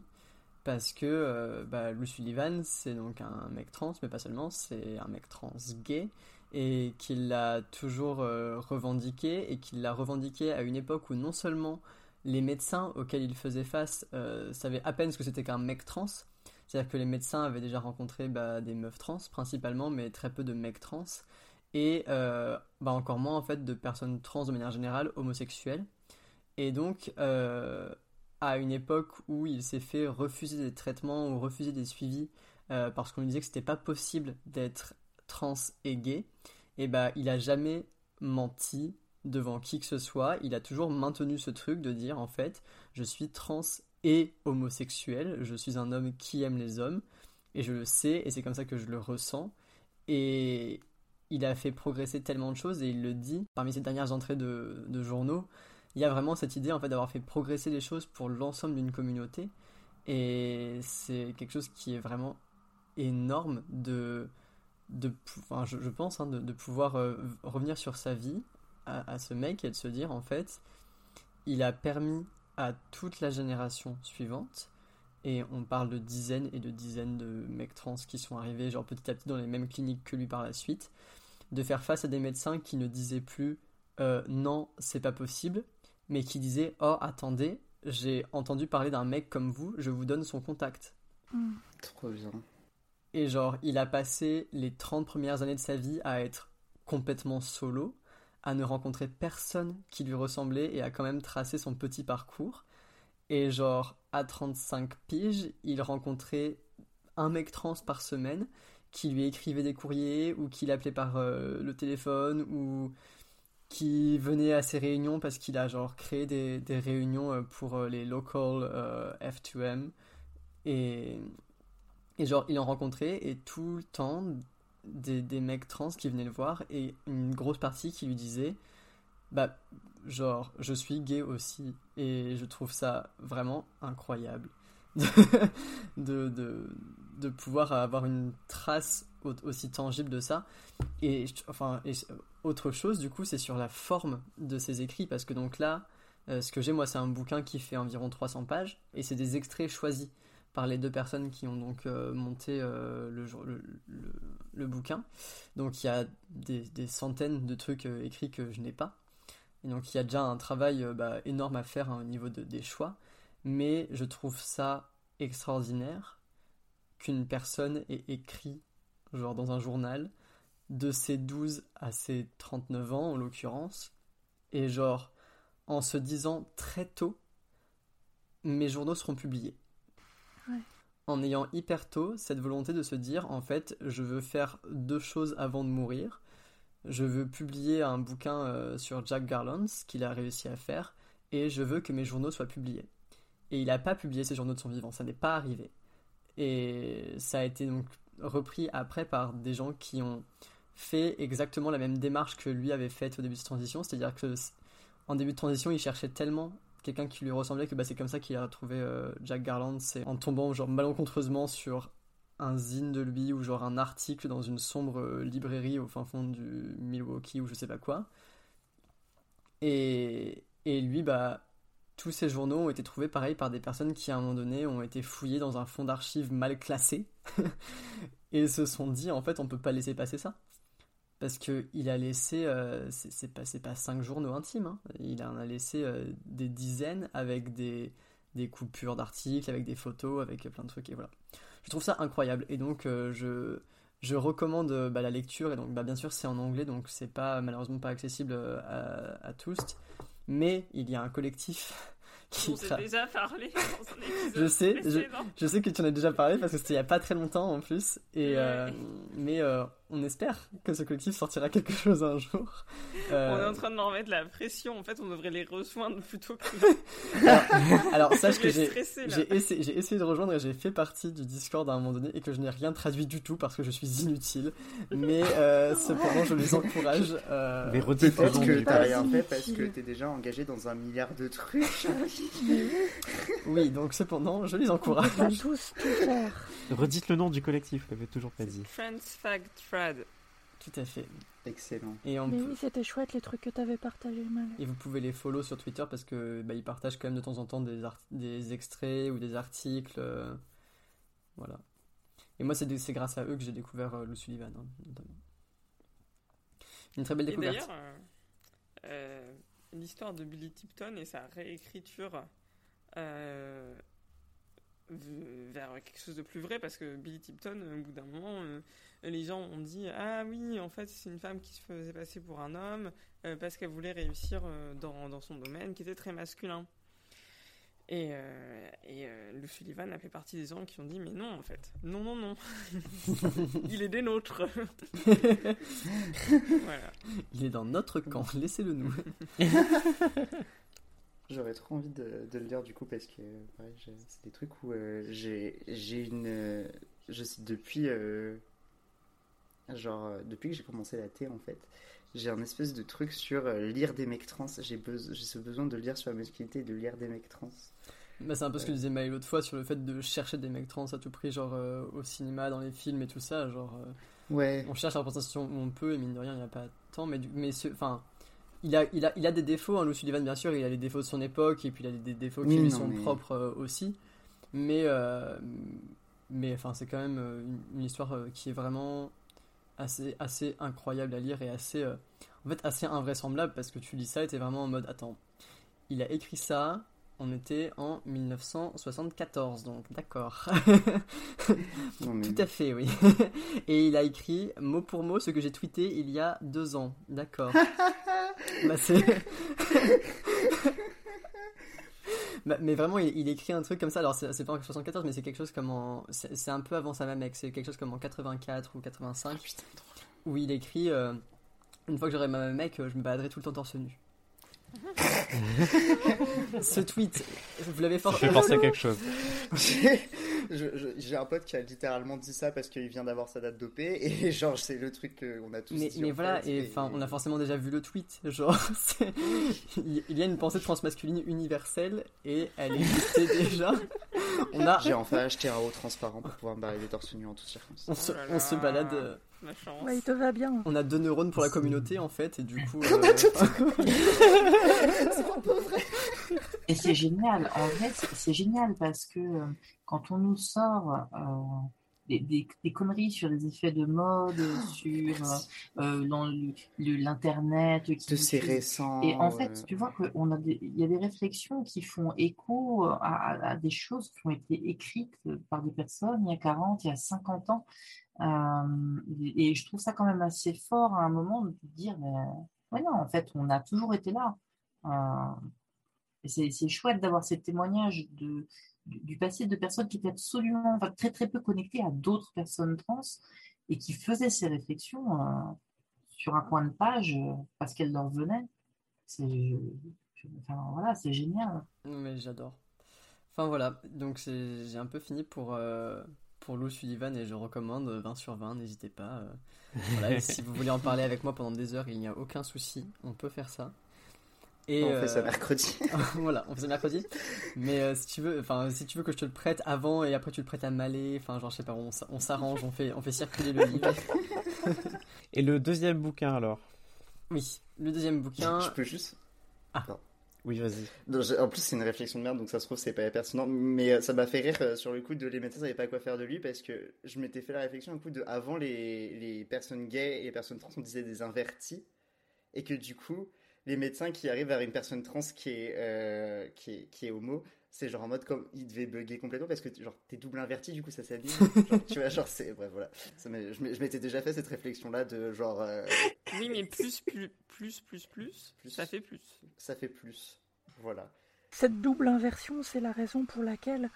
parce que bah, Lou Sullivan, c'est donc un mec trans, mais pas seulement, c'est un mec trans gay et qu'il l'a toujours revendiqué et qu'il l'a revendiqué à une époque où non seulement les médecins auxquels il faisait face savaient à peine ce que c'était qu'un mec trans, c'est-à-dire que les médecins avaient déjà rencontré bah, des meufs trans principalement, mais très peu de mecs trans, et euh, bah, encore moins en fait de personnes trans de manière générale homosexuelles. Et donc, euh, à une époque où il s'est fait refuser des traitements ou refuser des suivis euh, parce qu'on lui disait que c'était pas possible d'être trans et gay, et bah il a jamais menti devant qui que ce soit, il a toujours maintenu ce truc de dire en fait je suis trans et homosexuel, je suis un homme qui aime les hommes, et je le sais, et c'est comme ça que je le ressens, et il a fait progresser tellement de choses, et il le dit, parmi ses dernières entrées de, de journaux, il y a vraiment cette idée en fait d'avoir fait progresser les choses pour l'ensemble d'une communauté, et c'est quelque chose qui est vraiment énorme de, de enfin, je, pense, hein, de, pouvoir euh, revenir sur sa vie à ce mec et de se dire en fait, il a permis à toute la génération suivante, et on parle de dizaines et de dizaines de mecs trans qui sont arrivés genre petit à petit dans les mêmes cliniques que lui par la suite, de faire face à des médecins qui ne disaient plus euh, non, c'est pas possible, mais qui disaient oh attendez, j'ai entendu parler d'un mec comme vous, je vous donne son contact. Trop bien. Et genre, il a passé les 30 premières années de sa vie à être complètement solo, à ne rencontrer personne qui lui ressemblait et à quand même tracer son petit parcours. Et genre, à 35 piges, il rencontrait un mec trans par semaine qui lui écrivait des courriers ou qui l'appelait par euh, le téléphone ou qui venait à ses réunions parce qu'il a genre créé des, réunions euh, pour euh, les local euh, F2M. Et, et genre, il en rencontrait et tout le temps des, des mecs trans qui venaient le voir et une grosse partie qui lui disait Bah, genre, je suis gay aussi. Et je trouve ça vraiment incroyable [laughs] de, de, de pouvoir avoir une trace au- aussi tangible de ça. Et enfin, autre chose, du coup, c'est sur la forme de ses écrits parce que donc là, euh, ce que j'ai, moi, c'est un bouquin qui fait environ 300 pages et c'est des extraits choisis par les deux personnes qui ont donc euh, monté euh, le, le, bouquin. Donc il y a des, centaines de trucs euh, écrits que je n'ai pas. Et donc il y a déjà un travail bah, énorme à faire hein, au niveau de- des choix. Mais je trouve ça extraordinaire qu'une personne ait écrit, genre dans un journal, de ses 12 à ses 39 ans en l'occurrence, et genre en se disant très tôt, mes journaux seront publiés En ayant hyper tôt cette volonté de se dire en fait je veux faire deux choses avant de mourir. Je veux publier un bouquin euh, sur Jack Garland, ce qu'il a réussi à faire, et je veux que mes journaux soient publiés. Et il n'a pas publié ses journaux de son vivant, ça n'est pas arrivé. Et ça a été donc repris après par des gens qui ont fait exactement la même démarche que lui avait faite au début de transition, c'est-à-dire que en début de transition, il cherchait tellement quelqu'un qui lui ressemblait que bah, c'est comme ça qu'il a retrouvé euh, Jack Garland, c'est en tombant genre malencontreusement sur un zine de lui ou genre un article dans une sombre euh, librairie au fin fond du Milwaukee ou je sais pas quoi. Et, et lui, bah, tous ces journaux ont été trouvés pareil par des personnes qui à un moment donné ont été fouillées dans un fond d'archives mal classé [laughs] et se sont dit en fait on peut pas laisser passer ça. Parce que il a laissé, euh, c'est pas, pas cinq journaux intimes, hein. il en a laissé euh, des dizaines avec des, des coupures d'articles, avec des photos, avec plein de trucs, et voilà. Je trouve ça incroyable, et donc euh, je, je recommande euh, bah, la lecture, et donc bah, bien sûr c'est en anglais, donc c'est pas malheureusement pas accessible à, à tous, mais il y a un collectif [laughs] qui On s'est tra- déjà parlé dans [laughs] je sais, je, sais que tu en as déjà parlé parce que c'était il y a pas très longtemps en plus. Et, Ouais. mais on espère que ce collectif sortira quelque chose un jour. Euh, [laughs] On est en train de leur mettre la pression. En fait, on devrait les rejoindre plutôt que. alors, alors, [laughs] sache que j'ai essayé, de rejoindre et j'ai fait partie du Discord à un moment donné et que je n'ai rien traduit du tout parce que je suis inutile. Mais euh, [laughs] cependant, je les encourage. euh, Mais redites le Peut-être nom que t'as rien fait parce que t'es déjà engagé dans un milliard de trucs. Oui, donc cependant, je les On encourage. va tous tout faire. Redites le nom du collectif, vous l'avez toujours pas dit. Friends Fact Tout à fait. Excellent. Et, on Mais oui, c'était chouette les trucs que t'avais partagés, Mal. et vous pouvez les follow sur Twitter parce que bah, ils partagent quand même de temps en temps des, art- des extraits ou des articles. euh, voilà. Et moi, c'est grâce à eux que j'ai découvert euh, Lou Sullivan, hein, notamment. Une très belle Et découverte. d'ailleurs, euh, euh, l'histoire de Billy Tipton et sa réécriture euh, vers quelque chose de plus vrai, parce que Billy Tipton, au bout d'un moment, euh, les gens ont dit Ah oui, en fait, c'est une femme qui se faisait passer pour un homme euh, parce qu'elle voulait réussir euh, dans, dans son domaine qui était très masculin. Et, euh, et euh, Lou Sullivan a fait partie des gens qui ont dit mais non en fait, non non non, [laughs] il est des nôtres. [laughs] voilà. Il est dans notre camp, laissez-le nous. [laughs] J'aurais trop envie de, de le lire du coup parce que ouais, c'est des trucs où euh, j'ai j'ai une euh, je sais depuis euh, genre euh, depuis que j'ai commencé la T en fait j'ai un espèce de truc sur euh, lire des mecs trans j'ai ce besoin de lire sur la masculinité et de lire des mecs trans Bah, c'est un peu ce que disait Maël l'autre fois sur le fait de chercher des mecs trans à tout prix, genre euh, au cinéma, dans les films et tout ça. Genre, euh, Ouais. On cherche la représentation où on peut, et mine de rien, il n'y a pas tant. Mais, mais enfin, il a, il, a, il a des défauts, hein, Lou Sullivan, bien sûr, il a les défauts de son époque, et puis il a des, défauts qui Oui, lui non, sont mais- propres euh, aussi. Mais, euh, mais enfin, c'est quand même euh, une, une histoire euh, qui est vraiment assez, assez incroyable à lire et assez, euh, en fait, assez invraisemblable parce que tu lis ça et t'es vraiment en mode, attends, il a écrit ça, on était en 1974, donc d'accord. [laughs] Mais- Tout à fait, oui. [laughs] Et il a écrit mot pour mot ce que j'ai tweeté il y a deux ans, d'accord. [laughs] bah, c'est... Bah, mais vraiment, il, il écrit un truc comme ça. Alors, c'est pas en 74, mais c'est quelque chose comme en. C'est un peu avant sa mec. C'est quelque chose comme en 84 ou 85. où il écrit euh, Une fois que j'aurai ma mec, je me baladerai tout le temps torse nu. [laughs] Ce tweet, vous l'avez Ça fait penser à quelque chose. [laughs] J'ai j'ai un pote qui a littéralement dit ça parce qu'il vient d'avoir sa date d'OP et [laughs] genre c'est le truc qu'on a tous Mais, dit mais voilà, fait, et enfin, on a forcément déjà vu le tweet. Genre, il y a une pensée transmasculine universelle et elle existait déjà. On a, J'ai enfin acheté un haut transparent pour pouvoir me balader torse nu en toutes circonstances. on se, on se balade. La chance. Ouais, il te va bien. On a deux neurones pour la communauté en fait, et du [laughs] coup. On a euh, tout- [laughs] C'est un peu vrai. Et c'est génial, en vrai, c'est génial parce que euh, quand on nous sort euh, des, des- des conneries sur les effets de mode, sur euh, le- le- l'internet, De ces récents, Et en fait, tu vois qu'on a il y a des réflexions qui font écho à, à- à des choses qui ont été écrites par des personnes il y a 40, il y a 50 ans. Euh, et je trouve ça quand même assez fort à un moment de dire, mais, ouais, non, en fait, on a toujours été là. Euh, c'est chouette d'avoir ces témoignages de, du, passé de personnes qui étaient absolument, enfin, très très peu connectées à d'autres personnes trans et qui faisaient ces réflexions euh, sur un coin de page parce qu'elles leur venaient. C'est voilà, c'est génial. Mais j'adore. Enfin voilà, donc j'ai un peu fini pour, pour Lou Sullivan et je recommande 20 sur 20, n'hésitez pas. euh. Voilà, et si vous voulez en parler avec moi pendant des heures, il n'y a aucun souci, on peut faire ça. Et, On fait ça mercredi. [laughs] voilà, on fait ça mercredi. Mais euh, si tu veux, enfin si tu veux que je te le prête avant et après tu le prêtes à Malé, enfin genre je sais pas, on, on s'arrange, on fait, on fait circuler le livre. [laughs] Et le deuxième bouquin alors? Oui, le deuxième bouquin. Je peux juste? Ah. Oui, vas-y. En plus, c'est une réflexion de merde, donc ça se trouve, c'est pas pertinent. Mais euh, ça m'a fait rire euh, sur le coup de les médecins savaient pas quoi faire de lui parce que je m'étais fait la réflexion un coup de avant les, les personnes gays et les personnes trans, on disait des invertis. Et que du coup, les médecins qui arrivent vers une personne trans qui est, euh, qui est, qui est homo, c'est genre en mode comme il devait bugger complètement parce que genre t'es double inverti, du coup ça s'abîme. [laughs] Genre, tu vois, genre c'est. Bref, voilà. Ça je m'étais déjà fait cette réflexion là de genre. euh, Oui, mais plus, plus, plus, plus, plus, ça fait plus. Ça fait plus. Voilà. Cette double inversion, c'est la raison pour laquelle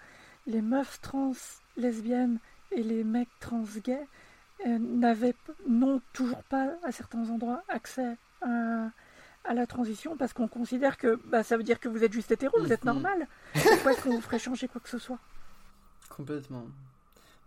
les meufs trans lesbiennes et les mecs trans gays euh, n'avaient n'ont toujours pas à certains endroits accès à, à la transition parce qu'on considère que bah, ça veut dire que vous êtes juste hétéro, vous êtes Mhm. normal. [laughs] Pourquoi est-ce qu'on vous ferait changer quoi que ce soit? Complètement.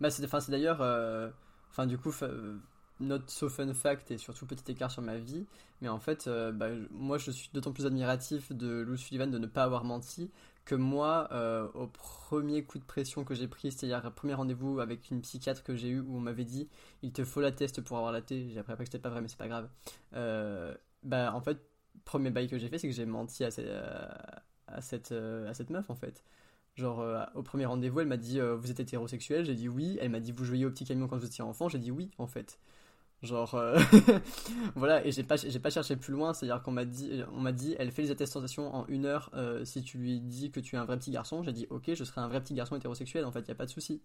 Bah, c'est enfin, d'ailleurs. euh, Enfin, du coup, euh, note so fun fact et surtout petit écart sur ma vie. Mais en fait, euh, bah, moi, je suis d'autant plus admiratif de Lou Sullivan de ne pas avoir menti que moi, euh, au premier coup de pression que j'ai pris, c'est-à-dire le premier rendez-vous avec une psychiatre que j'ai eu où on m'avait dit il te faut la test pour avoir la T. J'ai appris après que c'était pas vrai, mais c'est pas grave. Bah, en fait, premier bail que j'ai fait, c'est que j'ai menti à, cette- à, cette, euh, à cette meuf en fait. Genre, euh, au premier rendez-vous, elle m'a dit euh, Vous êtes hétérosexuel J'ai dit oui. Elle m'a dit Vous jouiez au petit camion quand vous étiez enfant J'ai dit oui, en fait. Genre, euh, [laughs] voilà, et j'ai pas, pas cherché plus loin, c'est-à-dire qu'on m'a dit, dit, elle fait les attestations en une heure euh, si tu lui dis que tu es un vrai petit garçon. J'ai dit, ok, je serai un vrai petit garçon hétérosexuel, en fait, y a pas de souci.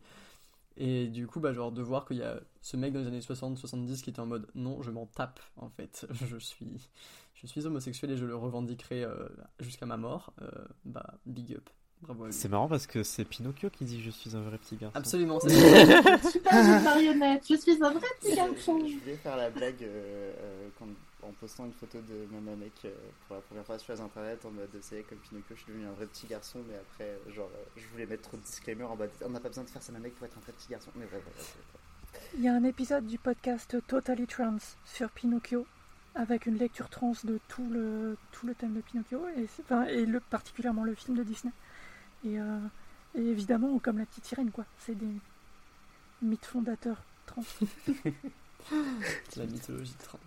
Et du coup, bah, genre, de voir qu'il y a ce mec dans les années 60-70 qui était en mode, non, je m'en tape, en fait, [laughs] je suis, je suis homosexuel et je le revendiquerai euh, jusqu'à ma mort, euh, bah, big up. Bravo. C'est marrant parce que c'est Pinocchio qui dit je suis un vrai petit garçon. Absolument, [laughs] c'est Super une marionnette, je suis un vrai petit garçon. Je voulais faire la blague euh, euh, quand- en postant une photo de ma mec euh, pour la première fois sur les internets en mode c'est comme Pinocchio, je suis devenu un vrai petit garçon, mais après, genre, euh, je voulais mettre trop de disclaimer en mode on n'a pas besoin de faire ça, ma mec, pour être un vrai petit garçon. Mais ouais, ouais, ouais, ouais. Il y a un épisode du podcast Totally Trans sur Pinocchio avec une lecture trans de tout le, tout le thème de Pinocchio et, enfin, et le, particulièrement le film de Disney. Et, euh, et évidemment, comme la petite sirène, quoi. C'est des mythes fondateurs trans. [laughs] La mythologie trans.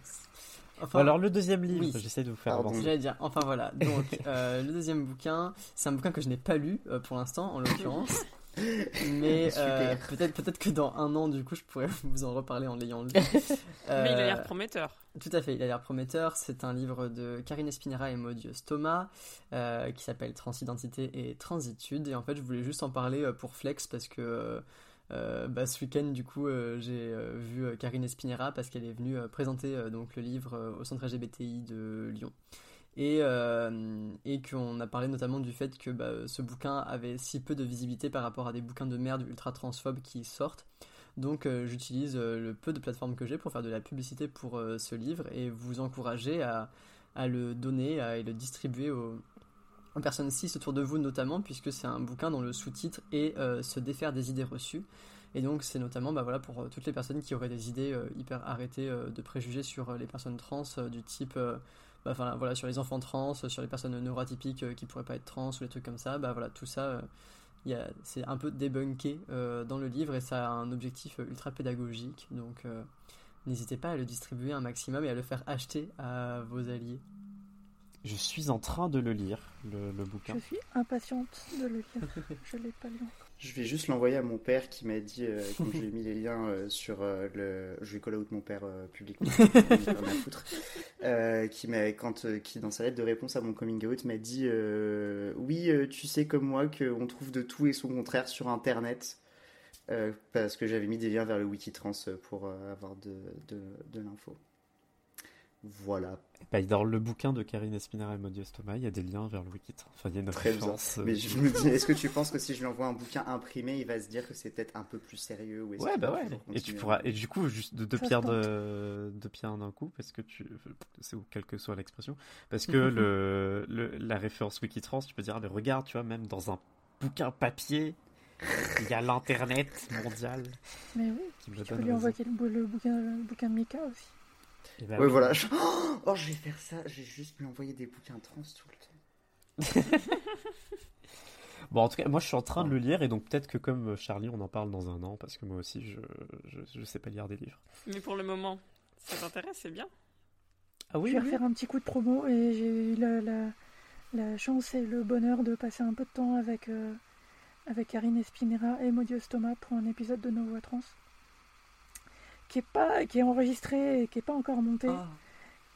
Alors, le deuxième livre, Oui. j'essaie de vous faire avancer. J'allais dire, enfin voilà. Donc, euh, le deuxième bouquin, c'est un bouquin que je n'ai pas lu euh, pour l'instant, en l'occurrence. [laughs] Mais euh, peut-être peut-être que dans un an, du coup, je pourrais [laughs] vous en reparler en l'ayant lu. [laughs] Mais il a l'air Euh, prometteur. Tout à fait, il a l'air prometteur. C'est un livre de Karine Espinera et Maudius Thomas euh, qui s'appelle Transidentité et Transitude. Et en fait, je voulais juste en parler euh, pour Flex parce que euh, euh, bah, ce week-end, du coup, euh, j'ai euh, vu euh, Karine Espinera parce qu'elle est venue euh, présenter euh, donc, le livre euh, au centre LGBTI de Lyon. Et, euh, et qu'on a parlé notamment du fait que bah, ce bouquin avait si peu de visibilité par rapport à des bouquins de merde ultra transphobes qui sortent. Donc euh, j'utilise euh, le peu de plateformes que j'ai pour faire de la publicité pour ce livre et vous encourager à, le donner à- et le distribuer aux, aux personnes cis autour de vous notamment puisque c'est un bouquin dont le sous-titre est Se défaire des idées reçues. Et donc c'est notamment bah, voilà, pour toutes les personnes qui auraient des idées hyper arrêtées de préjugés sur les personnes trans du type... euh, bah, enfin, voilà, sur les enfants trans, sur les personnes neuroatypiques euh, qui pourraient pas être trans ou les trucs comme ça, bah voilà, tout ça, euh, il y a- c'est un peu débunké euh, dans le livre et ça a un objectif euh, ultra pédagogique. Donc euh, n'hésitez pas à le distribuer un maximum et à le faire acheter à vos alliés. Je suis en train de le lire, le, le bouquin. Je suis impatiente de le lire. [laughs] Je l'ai pas lu encore. Je vais juste l'envoyer à mon père qui m'a dit, euh, quand je lui ai mis les liens euh, sur euh, le. Je vais call out mon père publiquement, [laughs] qui, m'a, quand, qui, dans sa lettre de réponse à mon coming out, m'a dit Oui, tu sais comme moi qu'on trouve de tout et son contraire sur internet. Parce que j'avais mis des liens vers le Wikitrans pour avoir de, de, de l'info. Voilà. Bah, dans le bouquin de Karine Espinera et Maudius Thomas, il y a des liens vers le Wikitrans. Enfin, il y a une Très référence. euh, Mais je me dis, est-ce que tu penses que si je lui envoie un bouquin imprimé, il va se dire que c'est peut-être un peu plus sérieux ou Ouais, bah ouais. Et tu pourras, et du coup, juste de deux pierres de, deux pierres d'un coup, parce que tu, c'est ou quelle que soit l'expression, parce que le, le, la référence Wikitrans, tu peux dire, mais regarde, tu vois, même dans un bouquin papier, il y a l'internet mondial. Mais oui, Qui me tu peux lui envoyer le, bou- le bouquin, le bouquin de Mika aussi. Et bah ouais, oui. voilà. Je- [gasps] Oh, je vais faire ça. Je vais juste lui envoyer des bouquins trans tout le temps. [laughs] Bon, en tout cas, moi, je suis en train de le lire, et donc peut-être que comme Charlie, on en parle dans un an, parce que moi aussi, je, je, je sais pas lire des livres. Mais pour le moment, ça t'intéresse, c'est bien. Ah oui, je vais oui. refaire un petit coup de promo et j'ai eu la, la, la chance et le bonheur de passer un peu de temps avec, euh, avec Karine Espinera et Maudius Thomas pour un épisode de Nos Voix Trans qui est, pas, qui est enregistré et qui n'est pas encore monté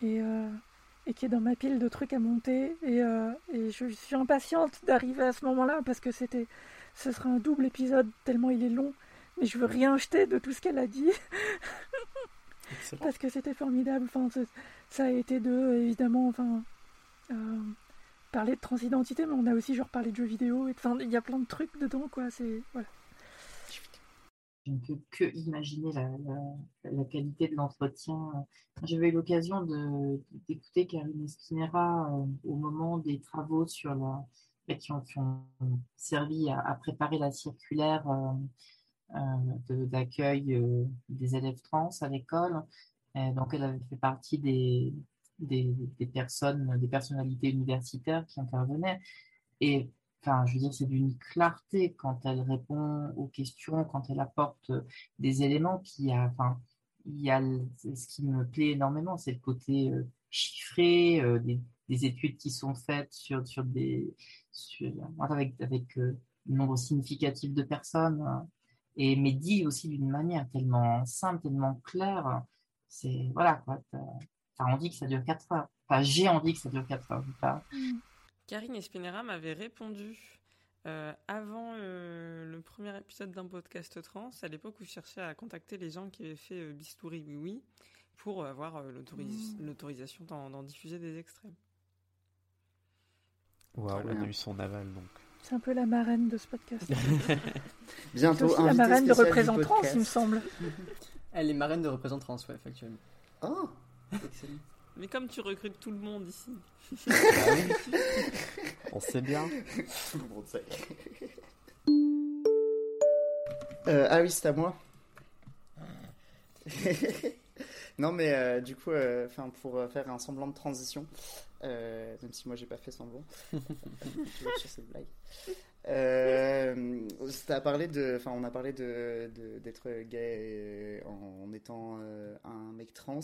et, euh, et qui est dans ma pile de trucs à monter et, euh, et je suis impatiente d'arriver à ce moment-là parce que c'était ce sera un double épisode tellement il est long mais je veux rien jeter de tout ce qu'elle a dit [laughs] parce que c'était formidable. Enfin, ça a été de, évidemment, enfin, euh, parler de transidentité, mais on a aussi genre parlé de jeux vidéo. et Enfin, il y a plein de trucs dedans, quoi. C'est voilà. Je ne peux que imaginer la, qualité de l'entretien. J'avais eu l'occasion d'écouter Karine Espinera euh, au moment des travaux sur bah, qui, ont, servi à, préparer la circulaire euh, euh, d'accueil des élèves trans à l'école. Donc, elle avait fait partie des, des, des personnes, des personnalités universitaires qui intervenaient. Et enfin, je veux dire, c'est d'une clarté quand elle répond aux questions, quand elle apporte des éléments qui enfin, il y a ce qui me plaît énormément, c'est le côté euh, chiffré, euh, des, des études qui sont faites sur, sur des, avec, avec euh, un nombre significatif de personnes, hein, et mais dit aussi d'une manière tellement simple, tellement claire. C'est, voilà, quoi. T'as envie que ça dure 4 heures. J'ai envie que ça dure 4 heures. Karine Espinera m'avait répondu euh, avant euh, le premier épisode d'un podcast trans, à l'époque où je cherchais à contacter les gens qui avaient fait euh, Bistouri Oui Oui pour avoir euh, l'autoris- Mm. l'autorisation d'en d'en diffuser des extraits. Waouh, Voilà. elle a eu son aval, donc. C'est un peu la marraine de ce podcast. [laughs] Bientôt, C'est aussi la marraine de podcast. il me semble. [laughs] Elle est marraine de représentants, ouais, factuellement. Oh Excellent. Mais comme tu recrutes tout le monde ici. [laughs] On sait bien. Tout le monde sait. Euh, ah oui, c'est à moi. [laughs] non, mais euh, du coup, euh, enfin, pour euh, faire un semblant de transition, euh, même si moi j'ai pas fait semblant, [laughs] toujours sur cette blague. Euh, t'as parlé de, enfin, on a parlé de de- d'être gay en étant euh, un mec trans,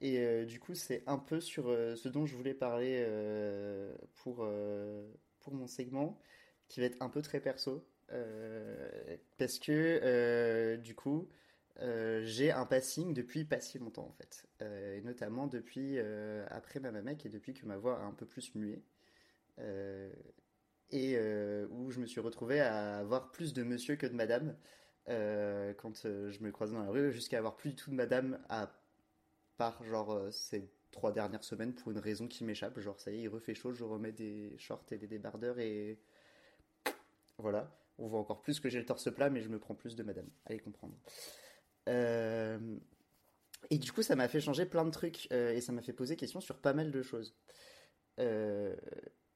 et euh, du coup, c'est un peu sur euh, ce dont je voulais parler euh, pour pour mon segment, qui va être un peu très perso, parce que du coup. J'ai un passing depuis pas si longtemps en fait, et notamment depuis après ma mec et depuis que ma voix a un peu plus mué, et où je me suis retrouvé à avoir plus de monsieur que de madame quand je me croisais dans la rue, jusqu'à avoir plus du tout de madame à part genre euh, ces trois dernières semaines pour une raison qui m'échappe, genre ça y est il refait chaud, je remets des shorts et des débardeurs et voilà, on voit encore plus que j'ai le torse plat mais je me prends plus de madame, allez comprendre. Euh, Et du coup, ça m'a fait changer plein de trucs euh, et ça m'a fait poser question sur pas mal de choses.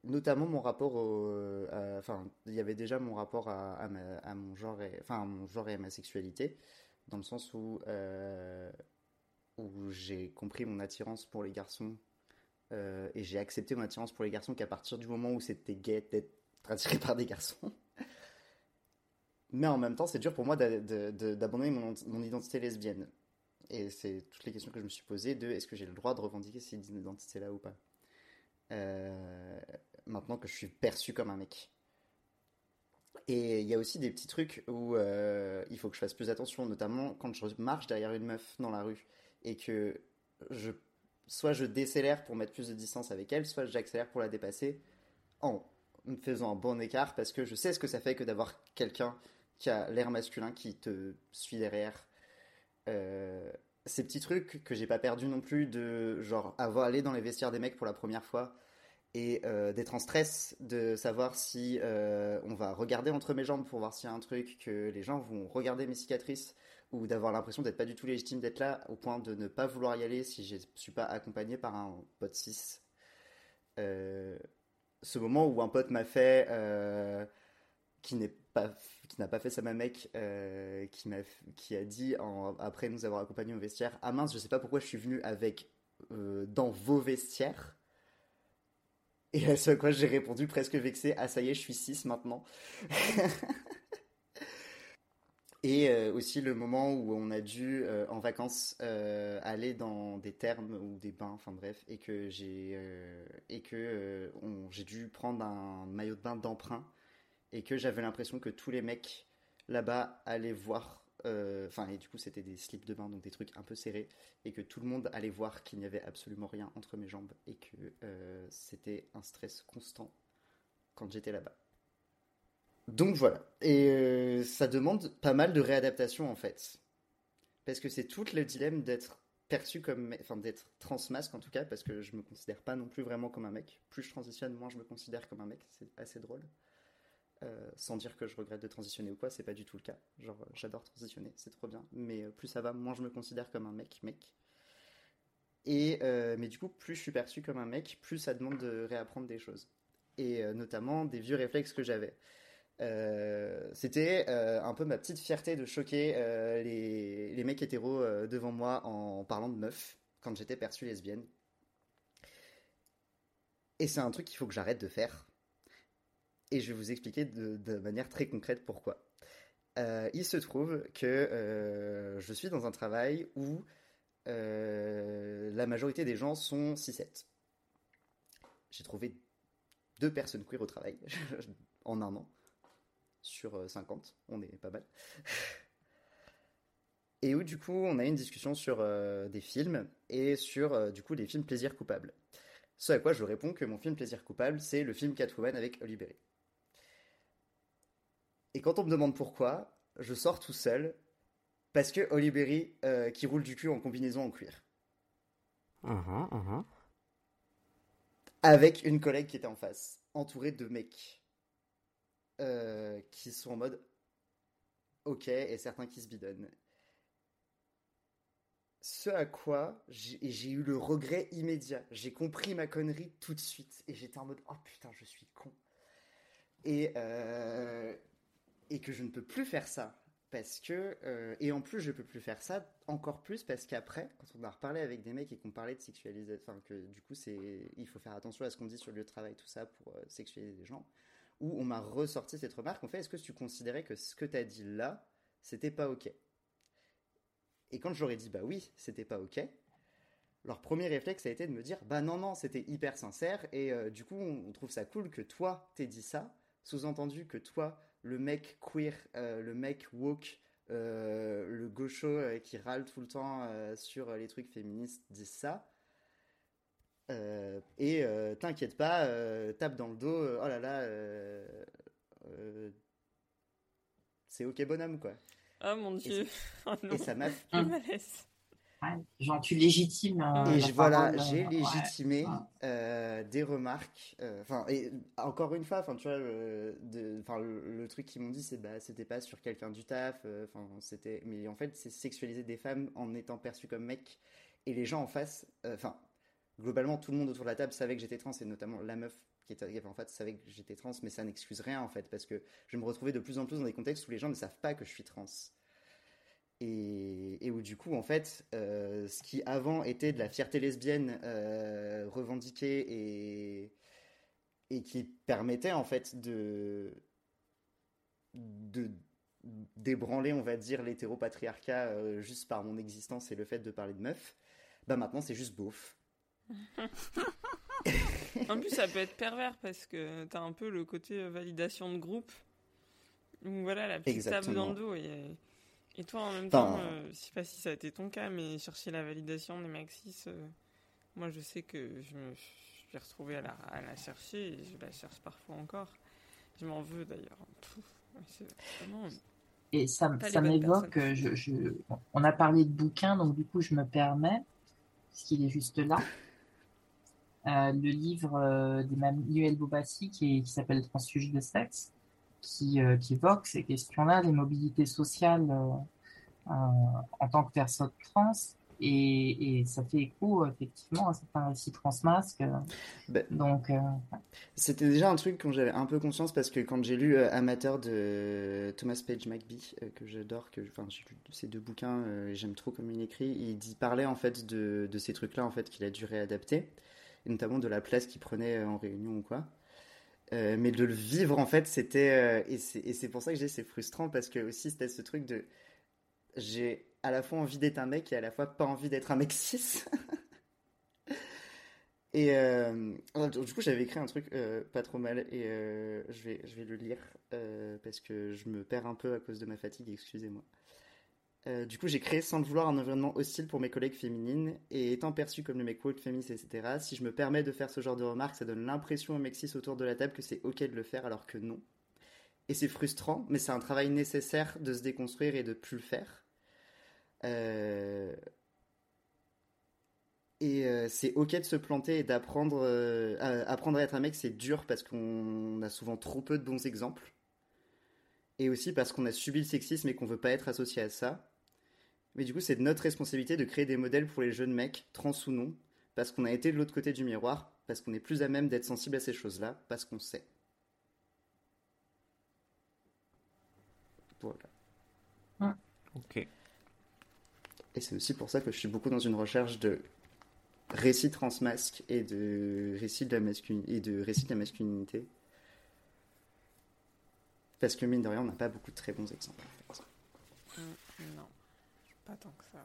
Notamment mon rapport au. Enfin, il y avait déjà mon rapport à, mon genre et, enfin, à mon genre et à ma sexualité, dans le sens où, où j'ai compris mon attirance pour les garçons euh, et j'ai accepté mon attirance pour les garçons qu'à partir du moment où c'était gay d'être attiré par des garçons. [laughs] Mais en même temps, c'est dur pour moi d'abandonner mon, mon identité lesbienne. Et c'est toutes les questions que je me suis posées de est-ce que j'ai le droit de revendiquer cette identité-là ou pas? Euh, Maintenant que je suis perçu comme un mec. Et il y a aussi des petits trucs où euh, il faut que je fasse plus attention, notamment quand je marche derrière une meuf dans la rue et que je, soit je décélère pour mettre plus de distance avec elle, soit j'accélère pour la dépasser en me faisant un bon écart parce que je sais ce que ça fait que d'avoir quelqu'un qui a l'air masculin qui te suit derrière. Euh, ces petits trucs que j'ai pas perdu non plus de genre avoir allé dans les vestiaires des mecs pour la première fois et euh, d'être en stress de savoir si euh, on va regarder entre mes jambes pour voir s'il y a un truc que les gens vont regarder mes cicatrices ou d'avoir l'impression d'être pas du tout légitime d'être là au point de ne pas vouloir y aller si je suis pas accompagné par un pote cis Euh, ce moment où un pote m'a fait euh, qui n'est pas n'a pas fait ça ma mec euh, qui m'a qui a dit après nous avoir accompagnés au vestiaire ah mince je sais pas pourquoi je suis venu avec dans vos vestiaires. Et à ce à quoi j'ai répondu presque vexé ah ça y est je suis 6 maintenant [laughs] et euh, aussi le moment où on a dû euh, en vacances euh, aller dans des thermes ou des bains enfin bref et que j'ai et que j'ai dû prendre un maillot de bain d'emprunt et que j'avais l'impression que tous les mecs là-bas allaient voir enfin et du coup c'était des slips de bain donc des trucs un peu serrés et que tout le monde allait voir qu'il n'y avait absolument rien entre mes jambes et que c'était un stress constant quand j'étais là-bas donc voilà et euh, ça demande pas mal de réadaptation en fait parce que c'est tout le dilemme d'être perçu comme enfin d'être transmasque en tout cas parce que je me considère pas non plus vraiment comme un mec plus je transitionne moins je me considère comme un mec c'est assez drôle euh, sans dire que je regrette de transitionner ou quoi, c'est pas du tout le cas. Genre, euh, j'adore transitionner, c'est trop bien. Mais plus ça va, moins je me considère comme un mec, mec. Et mais du coup, plus je suis perçu comme un mec, plus ça demande de réapprendre des choses. Et notamment des vieux réflexes que j'avais. Euh, C'était euh, un peu ma petite fierté de choquer euh, les, mecs hétéros devant moi en parlant de meufs quand j'étais perçue lesbienne. Et c'est un truc qu'il faut que j'arrête de faire. Et je vais vous expliquer de, manière très concrète pourquoi. Il se trouve que je suis dans un travail où la majorité des gens sont 6-7. J'ai trouvé deux personnes queer au travail [laughs] en un an. Sur euh, 50, on est pas mal. Et où du coup on a une discussion sur euh, des films et sur euh, du coup les films plaisir coupable. Ce à quoi je réponds que mon film plaisir coupable c'est le film Catwoman avec Berry. Et quand on me demande pourquoi, je sors tout seul parce que euh, qui roule du cul en combinaison en cuir. Mhm, mhm. Avec une collègue qui était en face, entourée de mecs. Euh, qui sont en mode ok et certains qui se bidonnent. Ce à quoi j'ai eu le regret immédiat. J'ai compris ma connerie tout de suite et j'étais en mode oh putain je suis con. Et, euh, et que je ne peux plus faire ça. Parce que, euh, et en plus, je peux plus faire ça encore plus parce qu'après, quand on a reparlé avec des mecs et qu'on parlait de sexualisation, enfin, que du coup, c'est, il faut faire attention à ce qu'on dit sur le lieu de travail, tout ça, pour sexualiser les gens, où on m'a ressorti cette remarque, en fait, est-ce que tu considérais que ce que tu as dit là, c'était pas ok? Et quand j'aurais dit, bah oui, c'était pas ok, leur premier réflexe a été de me dire, bah non, non, c'était hyper sincère, et euh, du coup, on, trouve ça cool que toi, t'aies dit ça, sous-entendu que toi, le mec queer, euh, le mec woke, euh, le gaucho qui râle tout le temps sur les trucs féministes disent ça. Euh, et euh, t'inquiète pas, euh, tape dans le dos, euh, oh là là, euh, euh, c'est ok bonhomme quoi. Ah mon Et dieu. [laughs] Oh et ça m'a Quel malaise. Ouais, genre, tu légitimes. euh, Et je, voilà, j'ai légitimé ouais. euh, des remarques. euh, Enfin, et encore une fois, enfin, tu vois, euh, de- enfin, le, le truc qu'ils m'ont dit, c'est bah, c'était pas sur quelqu'un du taf. euh, Enfin, c'était, mais en fait, c'est sexualiser des femmes en étant perçu comme mec. Et les gens en face, euh, enfin, globalement, tout le monde autour de la table savait que j'étais trans, et notamment la meuf qui était en fait savait que j'étais trans, mais ça n'excuse rien en fait, parce que je me retrouvais de plus en plus dans des contextes où les gens ne savent pas que je suis trans. Et, où du coup en fait euh, ce qui avant était de la fierté lesbienne euh, revendiquée et qui permettait en fait de de d'ébranler on va dire l'hétéropatriarcat euh, juste par mon existence et le fait de parler de meuf bah maintenant c'est juste beauf [laughs] En plus, ça peut être pervers parce que t'as un peu le côté validation de groupe. Donc voilà, la petite Exactement. dans le dos. Et, et toi, en même Enfin, temps, euh, je sais pas si ça a été ton cas, mais chercher la validation des maxis, euh, moi je sais que je me je suis retrouvé à la, à la chercher et je la cherche parfois encore. Je m'en veux d'ailleurs. Vraiment Et ça, ça m'évoque, personnes. je, je- on a parlé de bouquins, donc du coup je me permets, puisqu'il est juste là, [laughs] euh, le livre euh, d'Emmanuel Bobassi qui, qui s'appelle Transfuge de sexe, qui, euh, qui évoque ces questions-là, les mobilités sociales en tant que personne trans. Et, et ça fait écho effectivement à certains récits transmasques. Ben, donc, euh, C'était déjà un truc dont j'avais un peu conscience parce que quand j'ai lu euh, Amateur de Thomas Page McBee, euh, que j'adore, que enfin j'ai lu ces deux bouquins, j'aime trop comme il écrit, il dit, parlait en fait de, de ces trucs-là en fait qu'il a dû réadapter, et notamment de la place qu'il prenait euh, en réunion ou quoi. Euh, mais de le vivre en fait, c'était euh, et c'est pour ça que j'ai c'est frustrant parce que aussi c'était ce truc de j'ai à la fois envie d'être un mec et à la fois pas envie d'être un mec [laughs] cis. Et du coup, j'avais écrit un truc pas trop mal et je vais, je vais le lire parce que je me perds un peu à cause de ma fatigue, excusez-moi. Euh, du coup, j'ai créé sans le vouloir un environnement hostile pour mes collègues féminines et étant perçu comme le mec woke, féministe, etc. Si je me permets de faire ce genre de remarques, ça donne l'impression aux mecs autour de la table que c'est ok de le faire alors que non. Et c'est frustrant, mais c'est un travail nécessaire de se déconstruire et de plus le faire. Euh, et euh, c'est ok de se planter et d'apprendre apprendre à être un mec, c'est dur parce qu'on a souvent trop peu de bons exemples. Et aussi parce qu'on a subi le sexisme et qu'on veut pas être associé à ça. Mais du coup, c'est de notre responsabilité de créer des modèles pour les jeunes mecs, trans ou non, parce qu'on a été de l'autre côté du miroir, parce qu'on est plus à même d'être sensible à ces choses-là, parce qu'on sait. Voilà. Ok. Et c'est aussi pour ça que je suis beaucoup dans une recherche de récits transmasques et de récits de la masculin- et de récits de la masculinité. Parce que mine de rien, on n'a pas beaucoup de très bons exemples. en fait. Pas tant que ça.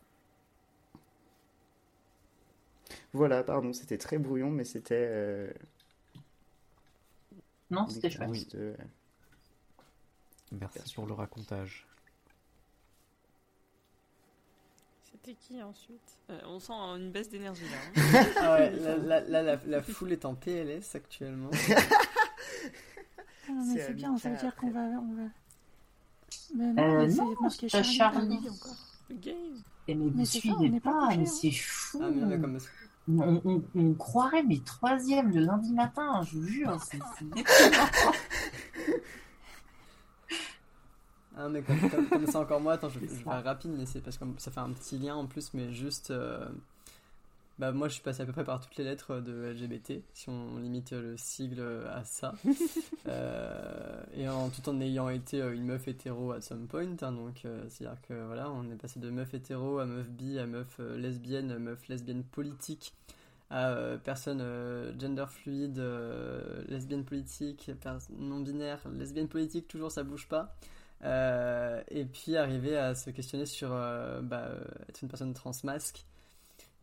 Voilà, pardon, c'était très brouillon, mais c'était. euh, Non, c'était chouette. de- Merci pour le racontage. C'était qui ensuite? Euh, On sent une baisse d'énergie là. hein. [laughs] Ah ouais, là, là, là, la, la foule est en PLS actuellement. [laughs] Ah, mais C'est bien, ça veut dire qu'on va. On va... Mais non, Euh, mais non, c'est marqué. Charlie. Charlie encore. Et mais vous Mais c'est ça, on suivez pas pas, mais hein. c'est fou. Ah, mais On, on- on croirait mes troisièmes le lundi matin, je vous jure, c'est. [laughs] Ah, mais comme, comme- comme c'est encore moi, attends, je, je vais faire rapide, mais c'est parce que ça fait un petit lien en plus, mais juste. euh, bah, moi, je suis passé à peu près par toutes les lettres de LGBT, si on limite le sigle à ça. [laughs] Euh, et en tout en ayant été euh, une meuf hétéro at some point, hein, donc euh, c'est-à-dire que voilà, on est passé de meuf hétéro à meuf bi à meuf euh, lesbienne, meuf lesbienne politique à euh, personne euh, gender fluide, euh, lesbienne politique, non binaire, lesbienne politique, toujours ça bouge pas. Euh, et puis arriver à se questionner sur euh, bah, euh, être une personne transmasque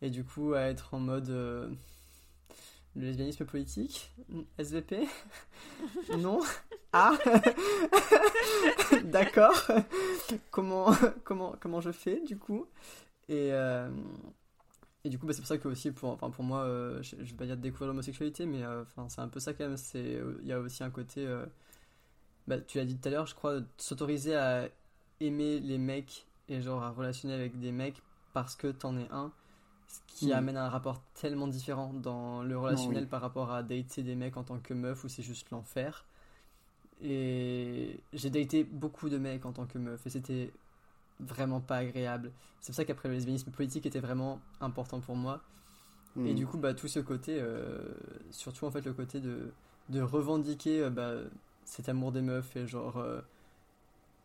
et du coup à être en mode euh, le lesbianisme politique? SVP [laughs] non? Ah! [laughs] D'accord. Comment comment comment je fais du coup? Et euh, et du coup, bah, c'est pour ça que aussi, pour, enfin, pour moi, euh, je, je vais pas dire découvrir l'homosexualité, mais enfin, c'est un peu ça quand même. C'est, il y a aussi un côté, bah, tu l'as dit tout à l'heure, je crois, s'autoriser à aimer les mecs et genre à relationner avec des mecs parce que t'en es un, ce qui Mm. amène un rapport tellement différent dans le relationnel oui. par rapport à dater des mecs en tant que meuf où c'est juste l'enfer. Et j'ai daté beaucoup de mecs en tant que meuf et c'était vraiment pas agréable. C'est pour ça qu'après le lesbianisme politique était vraiment important pour moi. Et Mm. du coup, bah, tout ce côté, euh, surtout en fait le côté de, de revendiquer euh, bah, cet amour des meufs et genre, euh,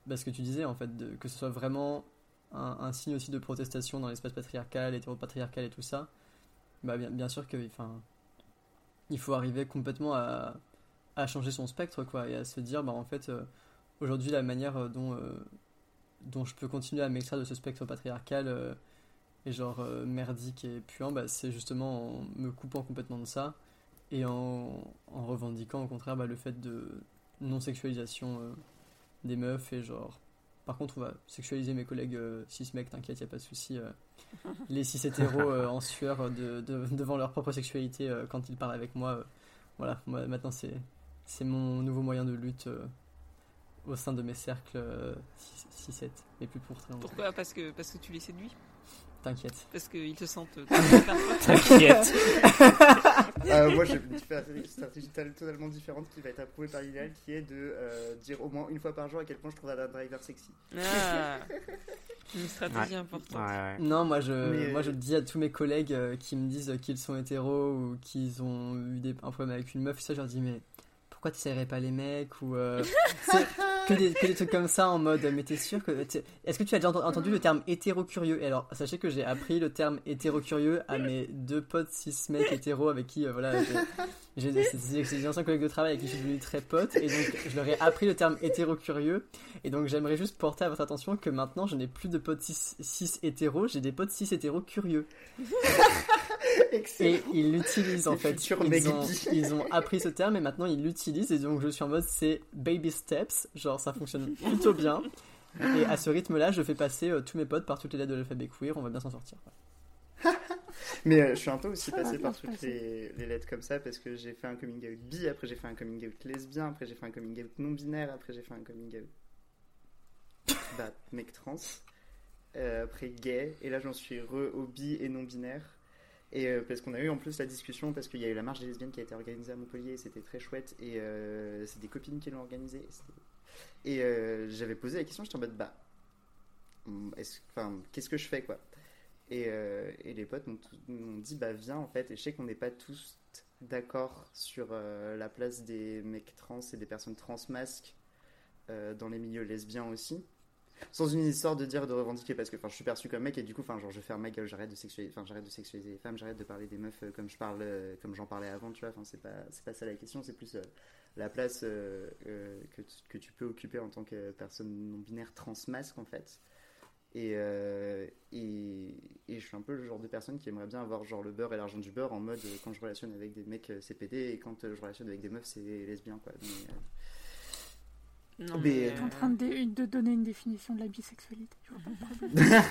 bah, ce que tu disais en fait, de, que ce soit vraiment un, signe aussi de protestation dans l'espace patriarcal, hétéropatriarcal et tout ça. Bah, bien, sûr que, enfin, il faut arriver complètement à, à changer son spectre quoi et à se dire bah en fait euh, aujourd'hui la manière euh, dont euh, dont je peux continuer à m'extraire de ce spectre patriarcal et genre merdique et puant bah, c'est justement en me coupant complètement de ça et en, en revendiquant au contraire bah, le fait de non sexualisation euh, des meufs et genre par contre on va sexualiser mes collègues euh, cis mecs t'inquiète y a pas de souci euh, les cis hétéros [laughs] euh, en sueur de, de- devant leur propre sexualité euh, quand ils parlent avec moi euh, voilà. Moi, maintenant c'est c'est mon nouveau moyen de lutte euh, au sein de mes cercles euh, 6-7 et plus pour très longtemps. Pourquoi? Parce que, parce que tu les séduis? T'inquiète. Parce qu'ils te sentent. [laughs] euh, T'inquiète. [laughs] Euh, moi, j'ai une stratégie stratégie tal- totalement différente qui va être approuvée par l'idéal, qui est de euh, dire au moins une fois par jour à quel point je trouve un driver sexy. Ah. Une stratégie importante. Non, moi je, Mais- moi je le dis à tous mes collègues euh, qui me disent qu'ils sont hétéros ou qu'ils ont eu des, un problème avec une meuf, ça je leur dis mais pourquoi t'essayerais pas les mecs ou euh, [laughs] que, des, que des trucs comme ça en mode mais t'es sûr que t'es- est-ce que tu as déjà ent- entendu le terme hétéro-curieux? Et alors sachez que j'ai appris le terme hétéro-curieux à mes deux potes cis mecs hétéros avec qui euh, voilà j'ai- j'ai des, c'est- c'est c'est des anciens collègues de travail avec qui je suis devenu très pote et donc je leur ai appris le terme hétéro-curieux et donc j'aimerais juste porter à votre attention que maintenant je n'ai plus de potes cis, cis hétéros, j'ai des potes cis hétéros curieux. [laughs] Et ils l'utilisent en fait. Ils ont, ils ont appris ce terme et maintenant ils l'utilisent et donc je suis en mode c'est baby steps, genre ça fonctionne plutôt bien. Et à ce rythme-là, je fais passer euh, tous mes potes par toutes les lettres de l'alphabet queer, on va bien s'en sortir. [laughs] Mais euh, je suis un peu aussi passé par toutes les lettres comme ça parce que j'ai fait un coming out bi, après j'ai fait un coming out lesbien, après j'ai fait un coming out non binaire, après j'ai fait un coming out bah, mec trans, euh, après gay, et là j'en suis re au bi et non binaire. Et euh, parce qu'on a eu en plus la discussion, parce qu'il y a eu la marche des lesbiennes qui a été organisée à Montpellier, c'était très chouette, et euh, c'est des copines qui l'ont organisée. Et, euh, j'avais posé la question, j'étais en mode bah, enfin, qu'est-ce que je fais quoi? Et, et les potes m'ont dit bah viens en fait et je sais qu'on n'est pas tous d'accord sur la place des mecs trans et des personnes trans masques euh, dans les milieux lesbiens aussi sans une histoire de dire de revendiquer parce que enfin je suis perçu comme mec et du coup enfin genre je ferme ma gueule j'arrête de sexualiser enfin j'arrête de sexualiser les femmes j'arrête de parler des meufs euh, comme je parle euh, comme j'en parlais avant tu vois enfin c'est pas c'est pas ça la question c'est plus euh, la place que, tu- que tu peux occuper en tant que personne non binaire trans masque en fait et, et, je suis un peu le genre de personne qui aimerait bien avoir genre le beurre et l'argent du beurre en mode quand je relationne avec des mecs c'est PD et quand je relationne avec des meufs c'est lesbien quoi. Non, mais, T'es en train de, de donner une définition de la bisexualité. Je vois pas le problème.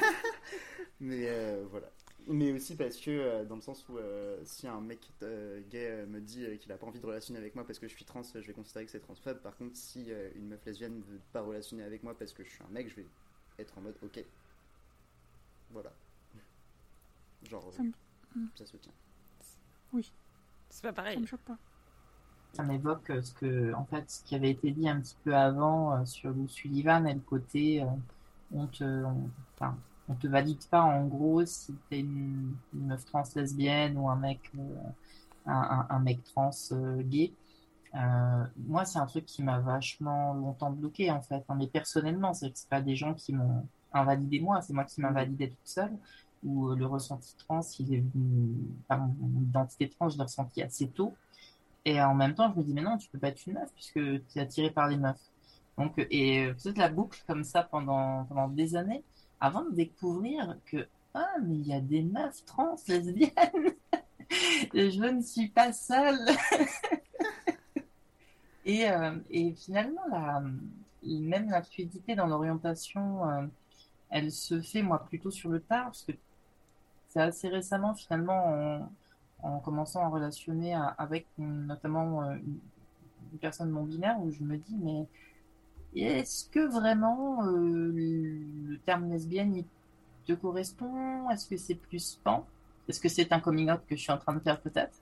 [laughs] mais euh, voilà. Mais aussi parce que euh, dans le sens où euh, si un mec euh, gay euh, me dit euh, qu'il a pas envie de relationner avec moi parce que je suis trans, je vais considérer que c'est transphobe. Par contre, si euh, une meuf lesbienne veut pas relationner avec moi parce que je suis un mec, je vais être en mode ok. Voilà. Genre, Ça me- ça se tient. Oui. C'est pas pareil. Ça me choque pas. Ça m'évoque euh, ce que, en fait, ce qui avait été dit un petit peu avant euh, sur Lou Sullivan et le côté, euh, on te, on, enfin, on te valide pas en gros si t'es une, une meuf trans lesbienne ou un mec, un, un, un mec trans gay. Euh, moi, c'est un truc qui m'a vachement longtemps bloqué en fait, hein, mais personnellement, c'est c'est pas des gens qui m'ont invalidé moi, c'est moi qui m'invalidais toute seule. Euh, le ressenti trans, il est venu, enfin, mon identité trans, je l'ai ressenti assez tôt. Et en même temps, je me dis, mais non, tu peux pas être une meuf puisque tu es attiré par les meufs. Donc, euh, et euh, toute la boucle comme ça pendant, pendant des années, avant de découvrir que, ah, mais il y a des meufs trans lesbiennes. [laughs] Je ne suis pas seule. [laughs] Et, euh, et finalement, la, même la fluidité dans l'orientation, euh, elle se fait, moi, plutôt sur le tard, parce que c'est assez récemment, finalement, en, en commençant à relationner avec notamment euh, une, personne non binaire, où je me dis, mais est-ce que vraiment euh, le terme lesbienne, il te correspond? Est-ce que c'est plus pan? Est-ce que c'est un coming out que je suis en train de faire peut-être?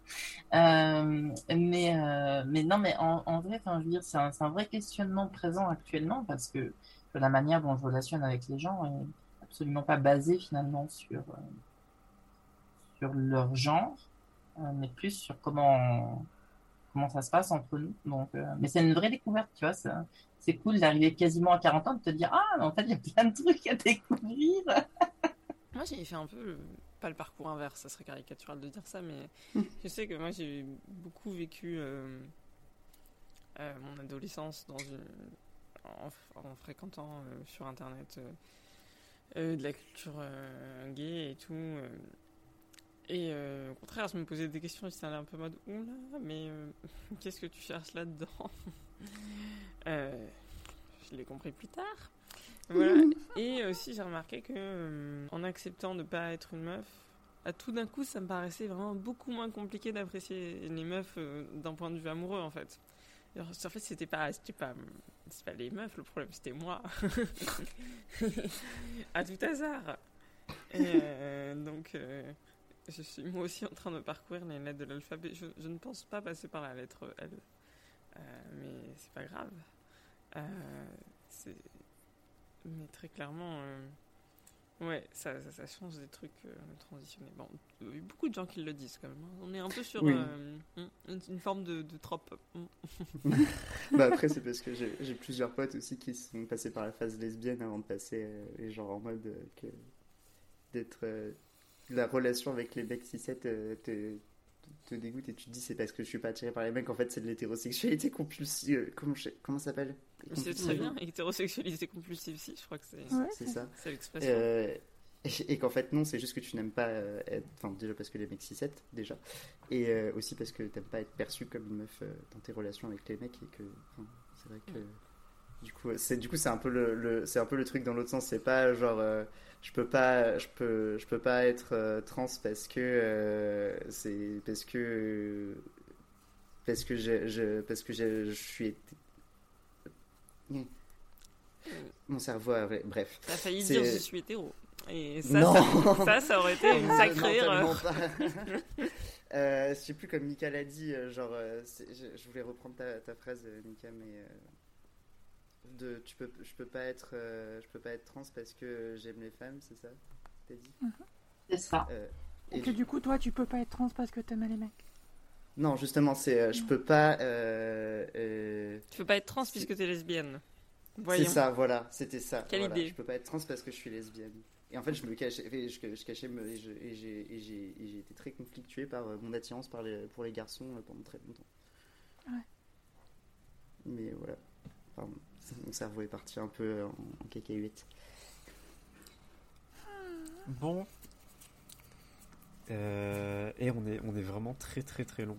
Euh, mais, mais non, mais en, en vrai, je veux dire, c'est un, un vrai questionnement présent actuellement parce que, la manière dont je relationne avec les gens est absolument pas basée finalement sur, sur leur genre, mais plus sur comment, comment ça se passe entre nous. Donc, euh, mais c'est une vraie découverte, tu vois. C'est, cool d'arriver quasiment à 40 ans de te dire, ah, mais en fait, il y a plein de trucs à découvrir. [laughs] Moi, j'ai fait un peu, le- pas le parcours inverse, ça serait caricatural de dire ça, mais [laughs] je sais que moi, j'ai beaucoup vécu euh, euh, mon adolescence dans une, en, en fréquentant sur Internet de la culture gay et tout. Et euh, au contraire, je me posais des questions, j'étais un peu en mode, oula, mais euh, [laughs] qu'est-ce que tu cherches là-dedans [laughs] Euh, Je l'ai compris plus tard. Voilà. [laughs] Et aussi, j'ai remarqué que en acceptant de pas être une meuf, à tout d'un coup, ça me paraissait vraiment beaucoup moins compliqué d'apprécier les meufs euh, d'un point de vue amoureux, en fait. Alors, en fait, c'était pas, c'était pas, pas les meufs le problème, c'était moi. à tout hasard. Et euh, donc, euh, je suis moi aussi en train de parcourir les lettres de l'alphabet. Je, je ne pense pas passer par la lettre L, Euh, mais c'est pas grave. Euh, mais très clairement, euh, ouais, ça, ça, ça change des trucs euh, transitionnés. Bon, il y a beaucoup de gens qui le disent quand même. hein. On est un peu sur Oui. euh, une, une forme de, de trope. [laughs] bah après c'est parce que j'ai plusieurs potes aussi qui sont passés par la phase lesbienne avant de passer et genre en mode que d'être la relation avec les mecs 6-7 euh, te, te dégoûte et tu te dis c'est parce que je suis pas attiré par les mecs en fait c'est de l'hétérosexualité compulsive euh, comment, je- comment ça s'appelle? C'est très bien, hétérosexualité compulsive, si, je crois que c'est c'est ça. c'est l'expression. Euh, et, et qu'en fait non c'est juste que tu n'aimes pas être enfin déjà parce que les mecs 6-7 déjà et euh, aussi parce que t'aimes pas être perçu comme une meuf euh, dans tes relations avec les mecs et que enfin, c'est vrai que du coup c'est du coup c'est un peu le, le- c'est un peu le truc dans l'autre sens c'est pas genre euh, je peux pas je peux je peux pas être euh, trans parce que euh, c'est parce que parce que je, je parce que je, je suis mon cerveau a... bref T'as failli dire je suis hétéro. Et ça, non. ça, ça, ça aurait été une sacrée non, erreur. [laughs] je sais plus comme Mika l'a dit, genre, je, je voulais reprendre ta, ta phrase, Mika, mais de, tu peux, je peux pas être, euh, je peux pas être trans parce que j'aime les femmes, c'est ça, t'as dit C'est ça. Euh, Et et que du- coup, toi, tu peux pas être trans parce que t'aimes les mecs. Non, justement, c'est, euh, je peux pas. euh, euh, Tu peux pas être trans puisque t'es lesbienne. C'est ça, voilà, c'était ça. Quelle voilà. idée. Je peux pas être trans parce que je suis lesbienne. Et en fait, je me cachais, et je, je cachais, me- et j'ai été très conflictué par mon attirance par les, pour les garçons pendant très longtemps. Ouais. Mais voilà, Pardon, mon cerveau est parti un peu en, en cacahuète. Bon. Euh, et on est, on est vraiment très très très long.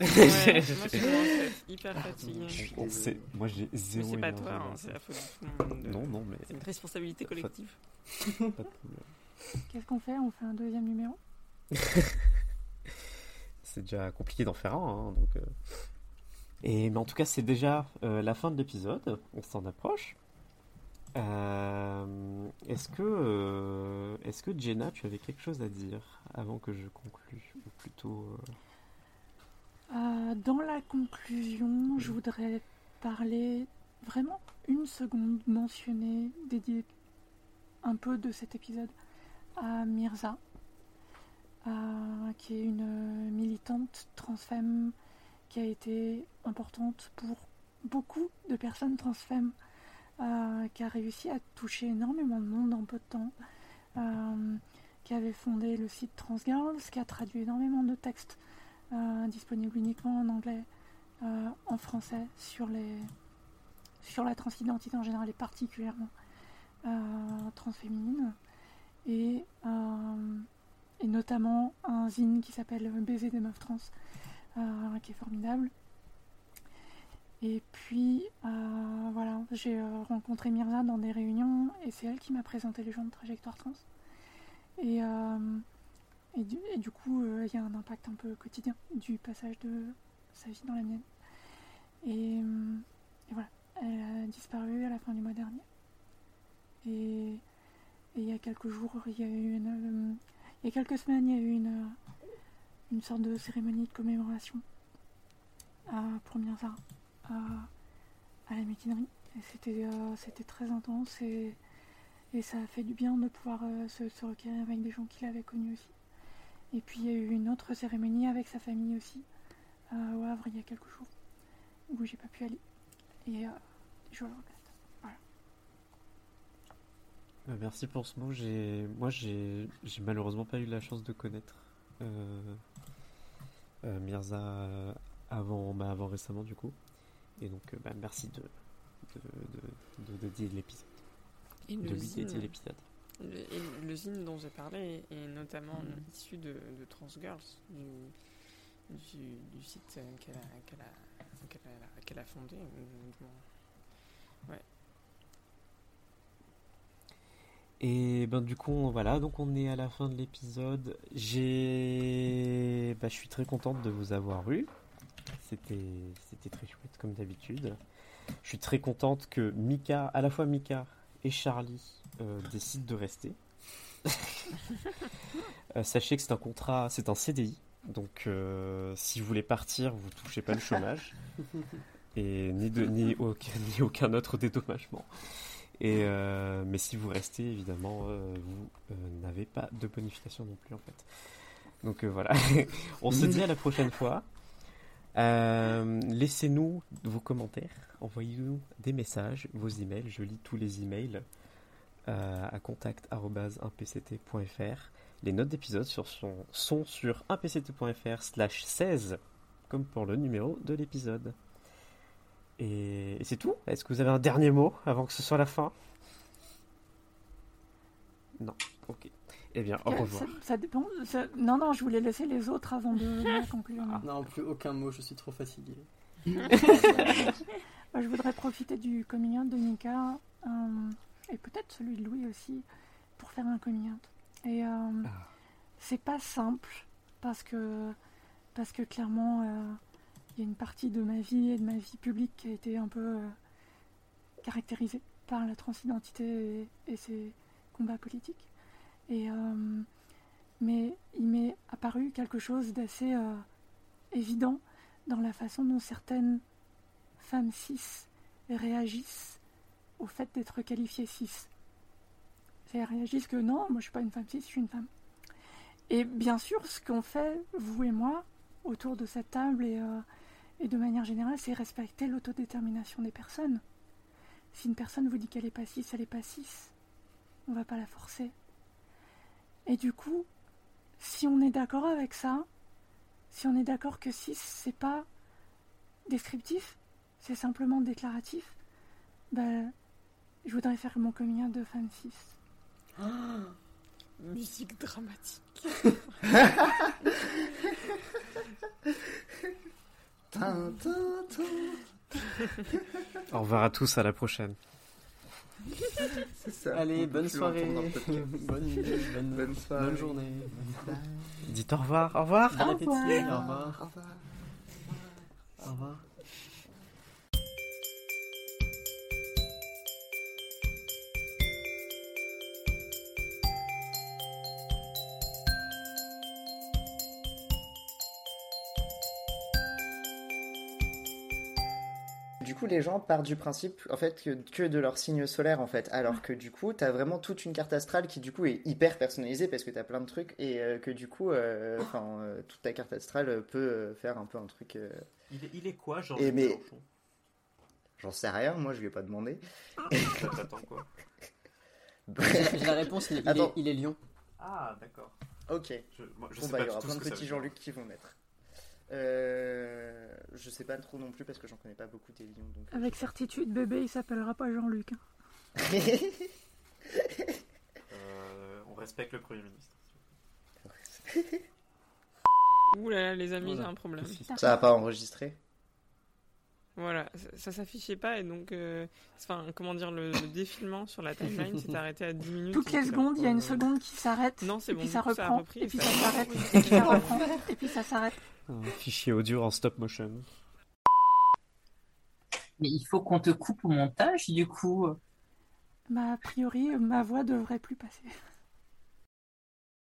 Ouais, moi, je être [laughs] hyper fatiguée. On- on sait- moi j'ai zéro c'est pas toi, hein, c'est la faute de tout le monde. Non, non, mais. C'est une responsabilité Pas- pas- collective. pas de problème. Qu'est-ce qu'on fait? On fait un deuxième numéro? [laughs] C'est déjà compliqué d'en faire un, hein, donc. euh. Et mais en tout cas, c'est déjà euh, la fin de l'épisode. On s'en approche. Euh, est-ce que, euh, est-ce que Jenna, tu avais quelque chose à dire avant que je conclue, ou plutôt. dans la conclusion, je voudrais parler vraiment une seconde, mentionner, dédier un peu de cet épisode à Mirza, qui est une militante transfemme qui a été importante pour beaucoup de personnes transfemmes, euh, qui a réussi à toucher énormément de monde en peu de temps, euh, qui avait fondé le site Transgirls, qui a traduit énormément de textes euh, disponibles uniquement en anglais, en français, sur, les, sur la transidentité en général et particulièrement transféminine. Et, notamment un zine qui s'appelle Baiser des meufs trans, qui est formidable. Et puis, euh, voilà, j'ai euh, rencontré Mirza dans des réunions et c'est elle qui m'a présenté les gens de trajectoire trans. Et, euh, et, du, coup, euh, il y a un impact un peu quotidien du passage de sa vie dans la mienne. Et, euh, voilà, elle a disparu à la fin du mois dernier. Et, il y a quelques jours, il y a eu une. euh, il y a quelques semaines, il y a eu une, euh, une sorte de cérémonie de commémoration à Mirza à, la mutinerie. C'était euh, c'était très intense et, et ça a fait du bien de pouvoir euh, se, se avec des gens qui l'avaient connu aussi. Et puis il y a eu une autre cérémonie avec sa famille aussi, au Havre il y a quelques jours, où j'ai pas pu aller. Et euh, je le regrette. Voilà. Merci pour ce mot. J'ai, moi, j'ai, j'ai malheureusement pas eu la chance de connaître Mirza euh, avant, bah, avant récemment du coup. Et donc, euh, bah, merci de, de, de, de dédier l'épisode. Et de lui dédier l'épisode. Le, et le zine dont j'ai parlé est notamment Mhm. issu de, de Transgirls, du, du, du site euh, qu'elle a, qu'elle a, qu'elle a, fondé. Ouais. Et ben du coup voilà donc on est à la fin de l'épisode. J'ai bah, je suis très contente de vous avoir eu. C'était c'était très chouette comme d'habitude. Je suis très contente que Mika, à la fois Mika et Charlie euh, décident de rester. [laughs] Euh, sachez que c'est un contrat, c'est un CDI. Donc euh, si vous voulez partir, vous touchez pas le chômage [laughs] et ni de ni aucun, ni aucun autre dédommagement. Euh, mais si vous restez, évidemment, euh, vous euh, n'avez pas de bonification non plus en fait. Donc voilà, [laughs] on se dit à la prochaine fois. Laissez-nous vos commentaires, envoyez-nous des messages, vos emails. Je lis tous les emails à contact@1pct.fr. Les notes d'épisode sont sur 1pct.fr slash 16, comme pour le numéro de l'épisode. Et, c'est tout Est-ce que vous avez un dernier mot avant que ce soit la fin? Non. Ok. Eh bien, au Euh, revoir. Ça, ça dépend. ça- Non, non, je voulais laisser les autres avant de [laughs] conclure. Non, plus aucun mot, je suis trop fatigué. [laughs] Je voudrais profiter du coming out de Nika euh, et peut-être celui de Louis aussi pour faire un coming out. Et euh, c'est pas simple parce que parce que clairement euh, il y a une partie de ma vie et de ma vie publique qui a été un peu euh, caractérisée par la transidentité et, ses combats politiques. Et euh, mais il m'est apparu quelque chose d'assez euh, évident dans la façon dont certaines femmes cis réagissent au fait d'être qualifiées cis. Elles réagissent que non, moi je suis pas une femme cis, je suis une femme. Et bien sûr, ce qu'on fait, vous et moi, autour de cette table et, et de manière générale, c'est respecter l'autodétermination des personnes. Si une personne vous dit qu'elle est pas cis, elle est pas cis. On va pas la forcer. Et du coup, si on est d'accord avec ça, si on est d'accord que cis, c'est pas descriptif, c'est simplement déclaratif, ben, je voudrais faire mon coming out de femme cis. Musique dramatique. [laughs] Au revoir à tous, à la prochaine. Ça. Allez, bonne soirée. [laughs] bonne, bonne, Bonne soirée. bonne journée. Dites au revoir. Au revoir. Bon appétit. Au Au revoir. revoir. Au revoir. Du coup, les gens partent du principe, en fait, que, que de leur signe solaire, en fait. Alors que du coup, t'as vraiment toute une carte astrale qui, du coup, est hyper personnalisée parce que t'as plein de trucs et euh, que du coup, euh, enfin, euh, toute ta carte astrale peut euh, faire un peu un truc. euh, Il est, il est quoi, jean Et mais- J'en sais rien, moi, je lui ai pas demandé. T'attends quoi? J'ai la réponse, il est, il est- Attends. il est lion. Ah, d'accord. Ok. Je, moi, je bon, sais bah, pas il y aura plein de petits. Jean-Luc qui vont naître. Euh, je sais pas trop non plus parce que j'en connais pas beaucoup des lions. Donc... Avec certitude, bébé, il s'appellera pas Jean-Luc. hein. [laughs] Euh, on respecte le Premier ministre. [laughs] Ouh là là, les amis, Voilà. j'ai un problème. Ça va pas enregistrer Voilà, ça, ça s'affichait pas et donc, euh, enfin, comment dire, le, le défilement sur la timeline s'est [laughs] arrêté à 10 minutes. Toutes les donc, secondes, il y a une euh, seconde qui s'arrête. Non, c'est et bon, puis du ça coup, ça a reprend. repris et et puis ça- ça s'arrête. et puis ça reprend. Et puis ça s'arrête. Un fichier audio en stop motion. Mais il faut qu'on te coupe au montage, du coup. Bah, a priori, ma voix devrait plus passer.